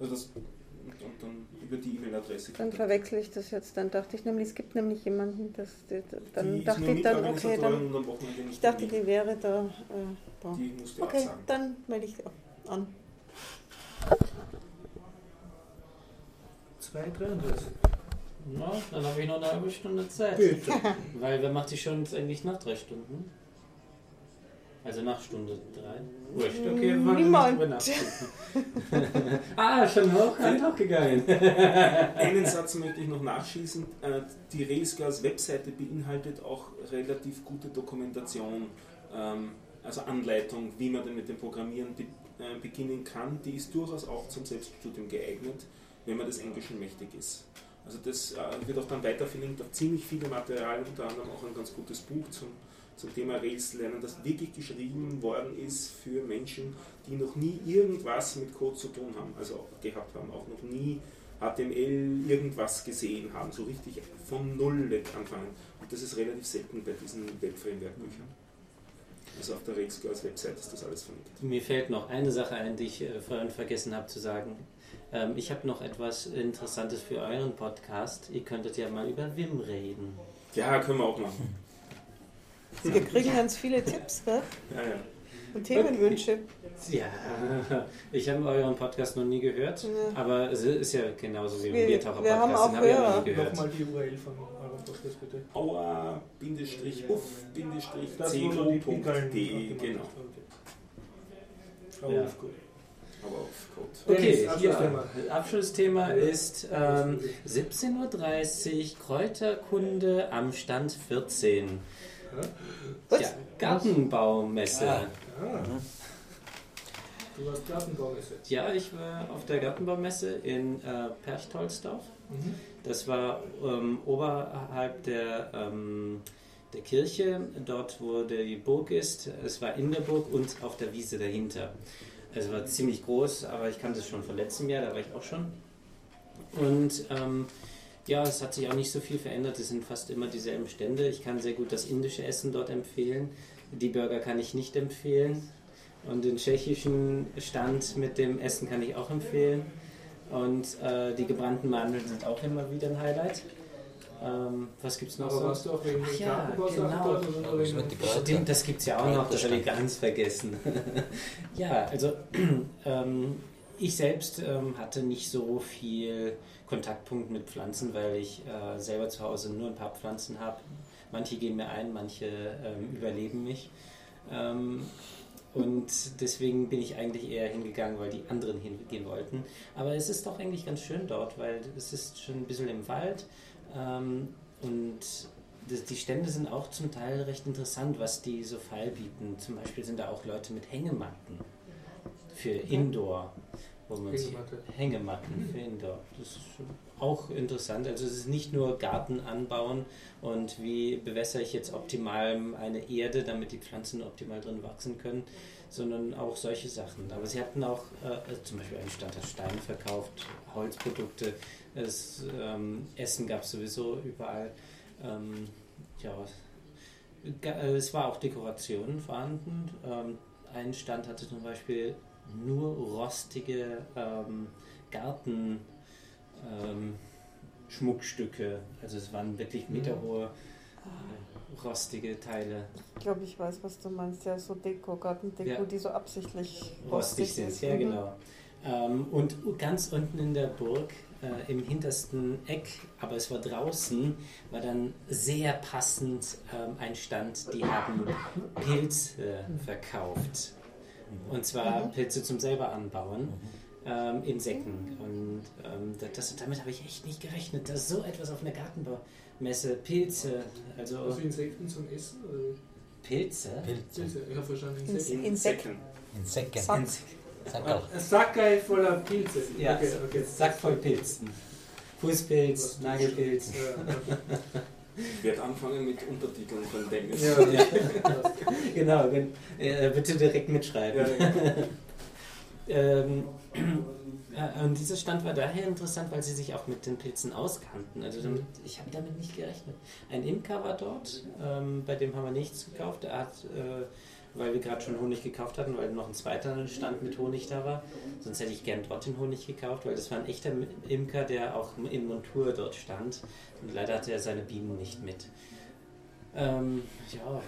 Also das, und, dann über die E-Mail-Adresse. Dann verwechsel ich das jetzt. Dann dachte ich nämlich, es gibt nämlich jemanden, das, die, dann die dachte ich dann, okay, dann, nicht ich dachte, die wäre da. Äh, da. Die musst du Okay, absagen. dann melde ich an. 2,33. Na, dann habe ich noch eine halbe Stunde Zeit. Bitte. Weil wer macht die schon eigentlich nach drei Stunden? Also nach Stunde drei? Wurscht, okay, wir Niemand. ah, schon hoch, halt hochgegangen. Einen Satz möchte ich noch nachschießen. Äh, Die Railscars Webseite beinhaltet auch relativ gute Dokumentation, ähm, also Anleitung, wie man denn mit dem Programmieren äh, beginnen kann. Die ist durchaus auch zum Selbststudium geeignet, wenn man des Englischen mächtig ist. Also das äh, wird auch dann weiter verlinkt auf ziemlich viele Materialien, unter anderem auch ein ganz gutes Buch zum, zum Thema Rails lernen, das wirklich geschrieben worden ist für Menschen, die noch nie irgendwas mit Code zu tun haben, also gehabt haben, auch noch nie HTML irgendwas gesehen haben, so richtig von Null anfangen. Und das ist relativ selten bei diesen Web-Framework-Büchern. Also auf der Railscars Website ist das alles verlinkt. Mir fällt noch eine Sache ein, die ich äh, vorhin vergessen habe zu sagen. Ähm, ich habe noch etwas Interessantes für euren Podcast. Ihr könntet ja mal über Wim reden. Ja, können wir auch machen. Wir kriegen ganz viele Tipps gell? Ja, ja. und Themenwünsche. Ja, ich habe euren Podcast noch nie gehört, Ja. aber es ist ja genauso wie Wir- ein Biertaucher wir haben auch den habe ich Hörer. noch nie gehört. Nochmal die URL von eurem Podcast bitte. Du die Pinkeln auer-uff-co.de, abgemacht genau. Ja. Aber auf Code. Okay, Dennis, hier, Abschlussthema. Abschlussthema ist ähm, 17.30 Uhr, Kräuterkunde am Stand 14. Was? Ja, Gartenbaumesse. Ah. Du hast Gartenbaumesse. Ja, ich war auf der Gartenbaumesse in äh, Perchtoldsdorf. Mhm. Das war ähm, oberhalb der, ähm, der Kirche, dort wo die Burg ist. Es war in der Burg und auf der Wiese dahinter. Es war ziemlich groß, aber ich kannte es schon von letztem Jahr, da war ich auch schon. Und ähm, ja, es hat sich auch nicht so viel verändert. Es sind fast immer dieselben Stände. Ich kann sehr gut das indische Essen dort empfehlen. Die Burger kann ich nicht empfehlen. Und den tschechischen Stand mit dem Essen kann ich auch empfehlen. Und äh, die gebrannten Mandeln sind auch immer wieder ein Highlight. Ähm, was gibt's noch Aber so? warst du auch wegen Ach ja, genau. Stimmt, das gibt es ja auch noch, das habe ich ganz vergessen. ja, also ähm, ich selbst ähm, hatte nicht so viel Kontaktpunkt mit Pflanzen, weil ich äh, selber zu Hause nur ein paar Pflanzen habe. Manche gehen mir ein, manche ähm, überleben mich. Ähm, und deswegen bin ich eigentlich eher hingegangen, weil die anderen hingehen wollten. Aber es ist doch eigentlich ganz schön dort, weil es ist schon ein bisschen im Wald. Ähm, und das- die Stände sind auch zum Teil recht interessant, was die so feil bieten. Zum Beispiel sind da auch Leute mit Hängematten für Indoor. Wo man Hängematte. Hängematten für Indoor. Das ist auch interessant. Also es ist nicht nur Garten anbauen und wie bewässere ich jetzt optimal eine Erde, damit die Pflanzen optimal drin wachsen können, sondern auch solche Sachen. Aber sie hatten auch äh, also zum Beispiel einen Stand hat Steine verkauft, Holzprodukte, es, ähm, Essen gab es sowieso überall. Ähm, ja, äh, es war auch Dekoration vorhanden. Ähm, ein Stand hatte zum Beispiel nur rostige ähm, Garten ähm. Also es waren wirklich meterhohe äh, rostige Teile. Ich glaube, ich weiß, was du meinst. Ja, so Deko, Gartendeko, Ja. die so absichtlich Rostig sind, ist. ja Mhm. genau. Ähm, und ganz unten in der Burg, äh, im hintersten Eck, aber es war draußen, war dann sehr passend ähm, ein Stand, die haben Pilze verkauft. Und zwar Mhm. Pilze zum selber anbauen. ähm, Insekten. Und ähm, das, damit habe ich echt nicht gerechnet, dass so etwas auf einer Gartenbaumesse, Pilze, also Also Insekten zum Essen? Oder? Pilze? Pilze. Ich habe verstanden Ins- Insekten. Insekten. Insekten. Sack. Sackerl. Ein Sackei voller Pilze. Ja, okay, okay. Sack voll Pilzen. Fußpilz, Nagelpilz. Ich werde anfangen mit Untertiteln von Dennis. Ja, Ja. genau, gen- äh, bitte direkt mitschreiben. Ja, ja. ähm, äh, und dieser Stand war daher interessant, weil sie sich auch mit den Pilzen auskannten. Also damit, ich habe damit nicht gerechnet. Ein Imker war dort, ähm, bei dem haben wir nichts gekauft. Er hat, äh, weil wir gerade schon Honig gekauft hatten, weil noch ein zweiter Stand mit Honig da war. Sonst hätte ich gern dort den Honig gekauft, weil das war ein echter Imker, der auch in Montur dort stand. Und leider hatte er seine Bienen nicht mit. Ähm, ja,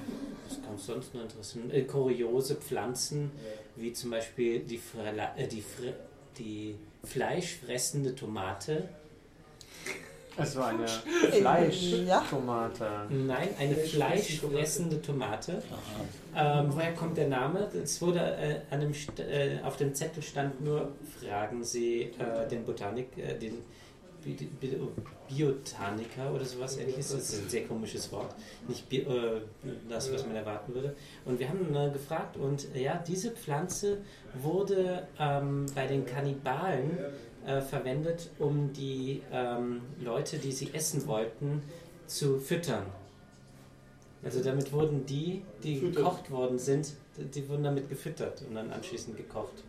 was kann es sonst noch interessieren? Äh, kuriose Pflanzen, wie zum Beispiel die, Frela äh, die, Fre die fleischfressende Tomate. Es war eine. Fleischtomate. Nein, eine fleischfressende Tomate. Ähm, woher kommt der Name? Es wurde äh, an dem St äh, auf dem Zettel stand nur, fragen Sie äh, den Botanik, äh, den Bi Bi Biotaniker oder sowas ähnliches. Das ist ein sehr komisches Wort. Nicht Bi äh, das, was man erwarten würde. Und wir haben äh, gefragt und äh, ja, diese Pflanze wurde ähm, bei den Kannibalen äh, verwendet, um die ähm, Leute, die sie essen wollten, zu füttern. Also damit wurden die, die Füttern. gekocht worden sind, die wurden damit gefüttert und dann anschließend gekocht.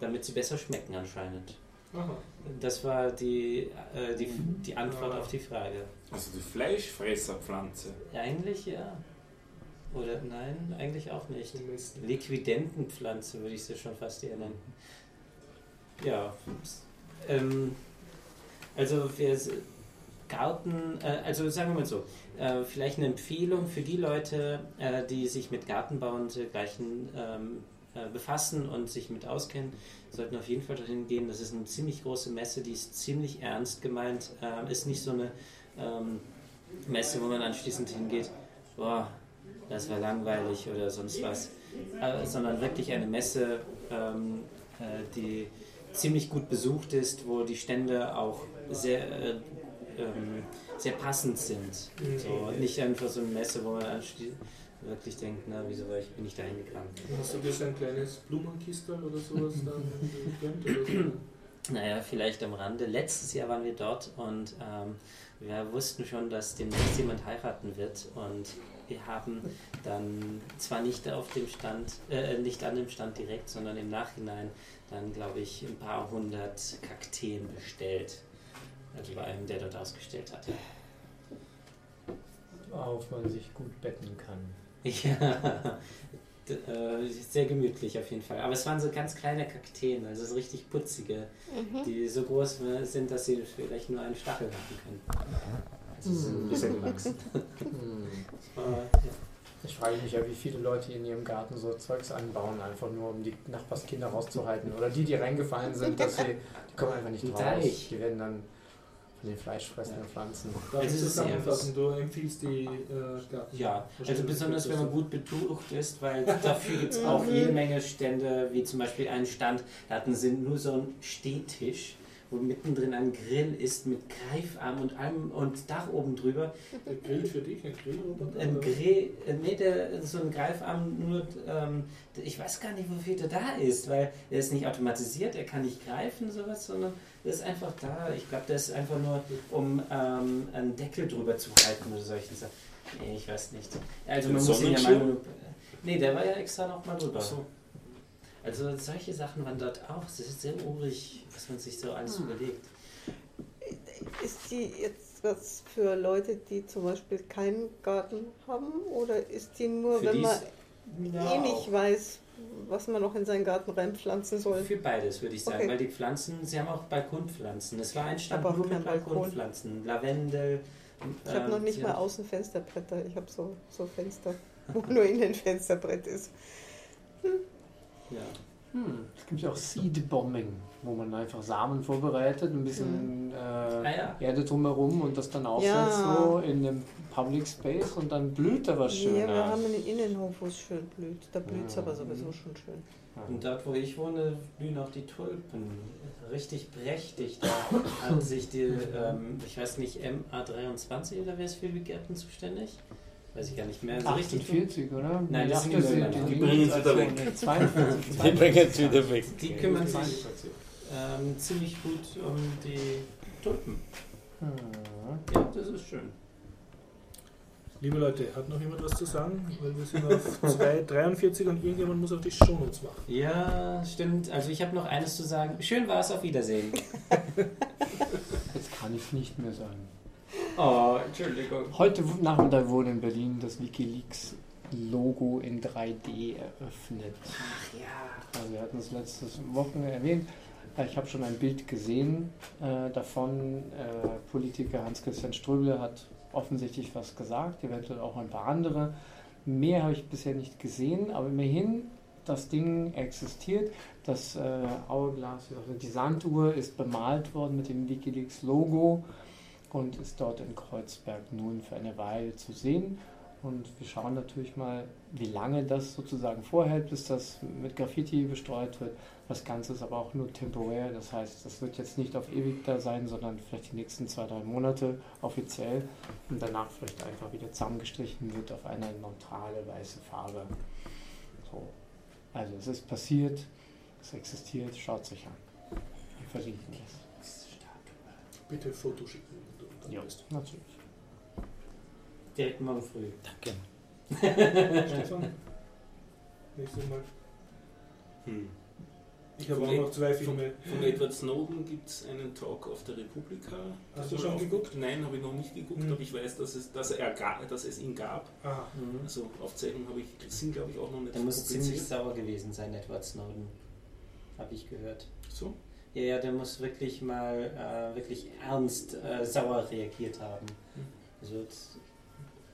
Damit sie besser schmecken anscheinend. Aha. Das war die, äh, die, die Antwort Ah. auf die Frage. Also die Fleischfresserpflanze. Ja, eigentlich ja. Oder nein, eigentlich auch nicht. Liquidentenpflanze würde ich sie schon fast eher nennen. Ja. Ähm, also wir Garten, äh, also sagen wir mal so, äh, vielleicht eine Empfehlung für die Leute, äh, die sich mit Gartenbau und dergleichen ähm, äh, befassen und sich mit auskennen, sollten auf jeden Fall dorthin gehen. Das ist eine ziemlich große Messe, die ist ziemlich ernst gemeint, äh, ist nicht so eine ähm, Messe, wo man anschließend hingeht, boah, das war langweilig oder sonst was, äh, sondern wirklich eine Messe, ähm, äh, die ziemlich gut besucht ist, wo die Stände auch sehr, äh, ähm, sehr passend sind. Mhm. So, nicht einfach so eine Messe, wo man wirklich denkt, na, wieso war ich, bin ich da hingegangen? Hast du dir so ein kleines Blumenkistel oder sowas dann gegönnt? So? Naja, vielleicht am Rande. Letztes Jahr waren wir dort und ähm, wir wussten schon, dass demnächst jemand heiraten wird und wir haben dann zwar nicht auf dem Stand, äh, nicht an dem Stand direkt, sondern im Nachhinein dann, glaube ich, ein paar hundert Kakteen bestellt. Also bei einem, der dort ausgestellt hatte. Worauf man sich gut betten kann. Ja, d- äh, sehr gemütlich auf jeden Fall. Aber es waren so ganz kleine Kakteen, also so richtig putzige, die so groß sind, dass sie vielleicht nur einen Stachel haben können. Also sind ein bisschen gewachsen. Hm. Ja. Ich frage mich ja, wie viele Leute in ihrem Garten so Zeugs anbauen, einfach nur um die Nachbarskinder rauszuhalten. Oder die, die reingefallen sind, dass sie, die kommen einfach nicht raus. Die werden dann von den fleischfressenden Pflanzen. Darf ich Also es ist zusammenfassen? Du empfiehlst die äh, Garten. Ja, also besonders wenn man gut betucht ist, weil dafür gibt es auch jede Menge Stände, wie zum Beispiel einen Stand, da hatten sie nur so einen Stehtisch, wo mittendrin ein Grill ist mit Greifarm und allem und Dach oben drüber. Ein Grill für dich, ein? Ein oder? Grill, äh, nee, der, so ein Greifarm, nur, ähm, ich weiß gar nicht, wofür der da ist, weil der ist nicht automatisiert, er kann nicht greifen, sowas, sondern der ist einfach da. Ich glaube, der ist einfach nur, um ähm, einen Deckel drüber zu halten oder solche Sachen. Nee, ich weiß nicht. Also man muss ihn ja mal. Nee, der war ja extra noch mal drüber. Ach so. Also solche Sachen waren dort auch. Das ist sehr urig, was man sich so alles überlegt. Ist die jetzt was für Leute, die zum Beispiel keinen Garten haben? Oder ist die nur, Für wenn man Ja, eh nicht weiß, was man noch in seinen Garten reinpflanzen soll? Für beides würde ich sagen, Okay. weil die Pflanzen, sie haben auch Balkonpflanzen. Es war ein Stand Aber nur mit kein Balkon. Balkonpflanzen. Lavendel. Ich habe ähm, noch nicht sie mal Außenfensterbretter. Ich habe so, so Fenster, wo nur innen Fensterbrett ist. Ja. Hm, es gibt ja auch Seed Bombing, wo man einfach Samen vorbereitet, ein bisschen äh, ja. Erde drumherum und das dann aufsetzt Ja. so in dem Public Space und dann blüht da was Ja, wir haben einen Innenhof, wo es schön blüht. Da blüht es Ja. aber sowieso schon schön. Und dort, wo ich wohne, blühen auch die Tulpen. Richtig prächtig. Da hat sich die, ähm, ich weiß nicht, MA23 oder wer ist für die Gärten zuständig? Weiß ich gar nicht mehr. So richtig 48, oder? Nein, das sind die die, die, bringen es wieder weg. Nee, 42. Die bringen es wieder weg. Die kümmern sich ähm, ziemlich gut um die Tulpen. Hm. Ja, das ist schön. Liebe Leute, hat noch jemand was zu sagen? Weil wir sind auf 2,43 und irgendjemand muss auch die Shownotes machen. Ja, stimmt. Also ich habe noch eines zu sagen. Schön war es, auf Wiedersehen. Jetzt kann ich nicht mehr sagen. Oh, Entschuldigung. Heute Nachmittag wurde in Berlin das Wikileaks-Logo in 3D eröffnet. Ach ja. Also wir hatten es letztes Wochenende erwähnt. Äh, Ich habe schon ein Bild gesehen äh, davon. Äh, Politiker Hans-Christian Ströbele hat offensichtlich was gesagt, eventuell auch ein paar andere. Mehr habe ich bisher nicht gesehen, aber immerhin, das Ding existiert. Das äh, Hourglass, die Sanduhr ist bemalt worden mit dem Wikileaks-Logo und ist dort in Kreuzberg nun für eine Weile zu sehen. Und wir schauen natürlich mal, wie lange das sozusagen vorhält, bis das mit Graffiti bestreut wird. Das Ganze ist aber auch nur temporär, das heißt, das wird jetzt nicht auf ewig da sein, sondern vielleicht die nächsten zwei, drei Monate offiziell und danach vielleicht einfach wieder zusammengestrichen wird auf eine neutrale weiße Farbe. So. Also es ist passiert, es existiert, schaut es euch an. Wir verlinken es. Bitte Foto schicken. Bist. natürlich. Direkt morgen früh. Danke. Stefan? Nächstes Mal. Hm. Ich habe auch noch zwei Filme. Von Edward Snowden gibt es einen Talk auf der Republika. Hast du schon geguckt? Nein, habe ich noch nicht geguckt, Hm. aber ich weiß, dass es, dass, er, dass es ihn gab. Ah, Mhm. Also Aufzeichnungen habe ich, sind glaube ich auch noch nicht Der muss ziemlich sauer gewesen sein, Edward Snowden. Habe ich gehört. So? Ja, ja, der muss wirklich mal äh, wirklich ernst äh, sauer reagiert haben. Also das,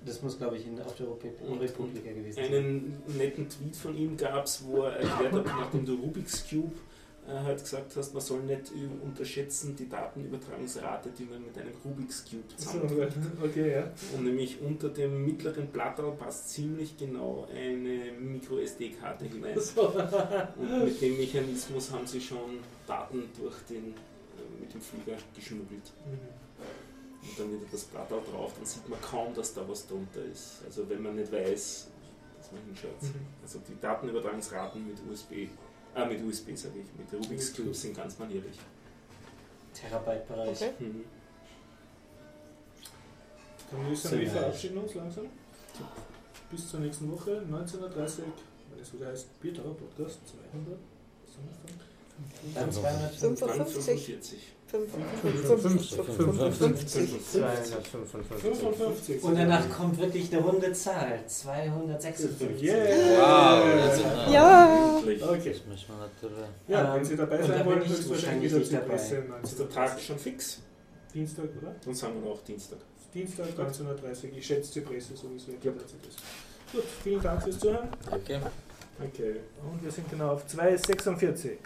das muss, glaube ich, in, auf der Republika gewesen sein. Einen netten Tweet von ihm gab es, wo er erklärt hat, nachdem du Rubik's Cube halt gesagt hast, man soll nicht unterschätzen die Datenübertragungsrate, die man mit einem Rubik's Cube so, zusammenbringt. okay, ja. Und nämlich unter dem mittleren Blatterl passt ziemlich genau eine Micro-SD-Karte hinein. So. Und mit dem Mechanismus haben sie schon Daten durch den, äh, mit dem Flieger geschmuggelt. Mhm. Und dann wieder das Blatterl drauf, dann sieht man kaum, dass da was drunter ist. Also wenn man nicht weiß, dass man hinschaut. Mhm. Also die Datenübertragungsraten mit USB, äh, mit USB sage ich, mit Rubik's mhm. Cubes sind ganz manierlich. Terabyte-Bereich. Okay. Mhm. Dann müssen Sehr wir verabschieden uns langsam. Bis zur nächsten Woche, 19.30 Uhr, Das es heißt, Bierdauer-Podcast 200. Was haben wir denn? 255. 255. 255. 55. Und danach kommt wirklich eine runde Zahl. 256. Yeah! Wow, ist Ja! Okay. Ja, wenn Sie dabei sein wollen, höchstwahrscheinlich wahrscheinlich wieder dabei. Presse Ist der 19.30 Tag schon fix? Dienstag, oder? Dann sagen wir auch Dienstag. Dienstag 19.30 Uhr. Ich schätze die Presse sowieso ist. Gut, vielen Dank fürs Zuhören. Danke. Danke. Und wir sind genau auf 2,46.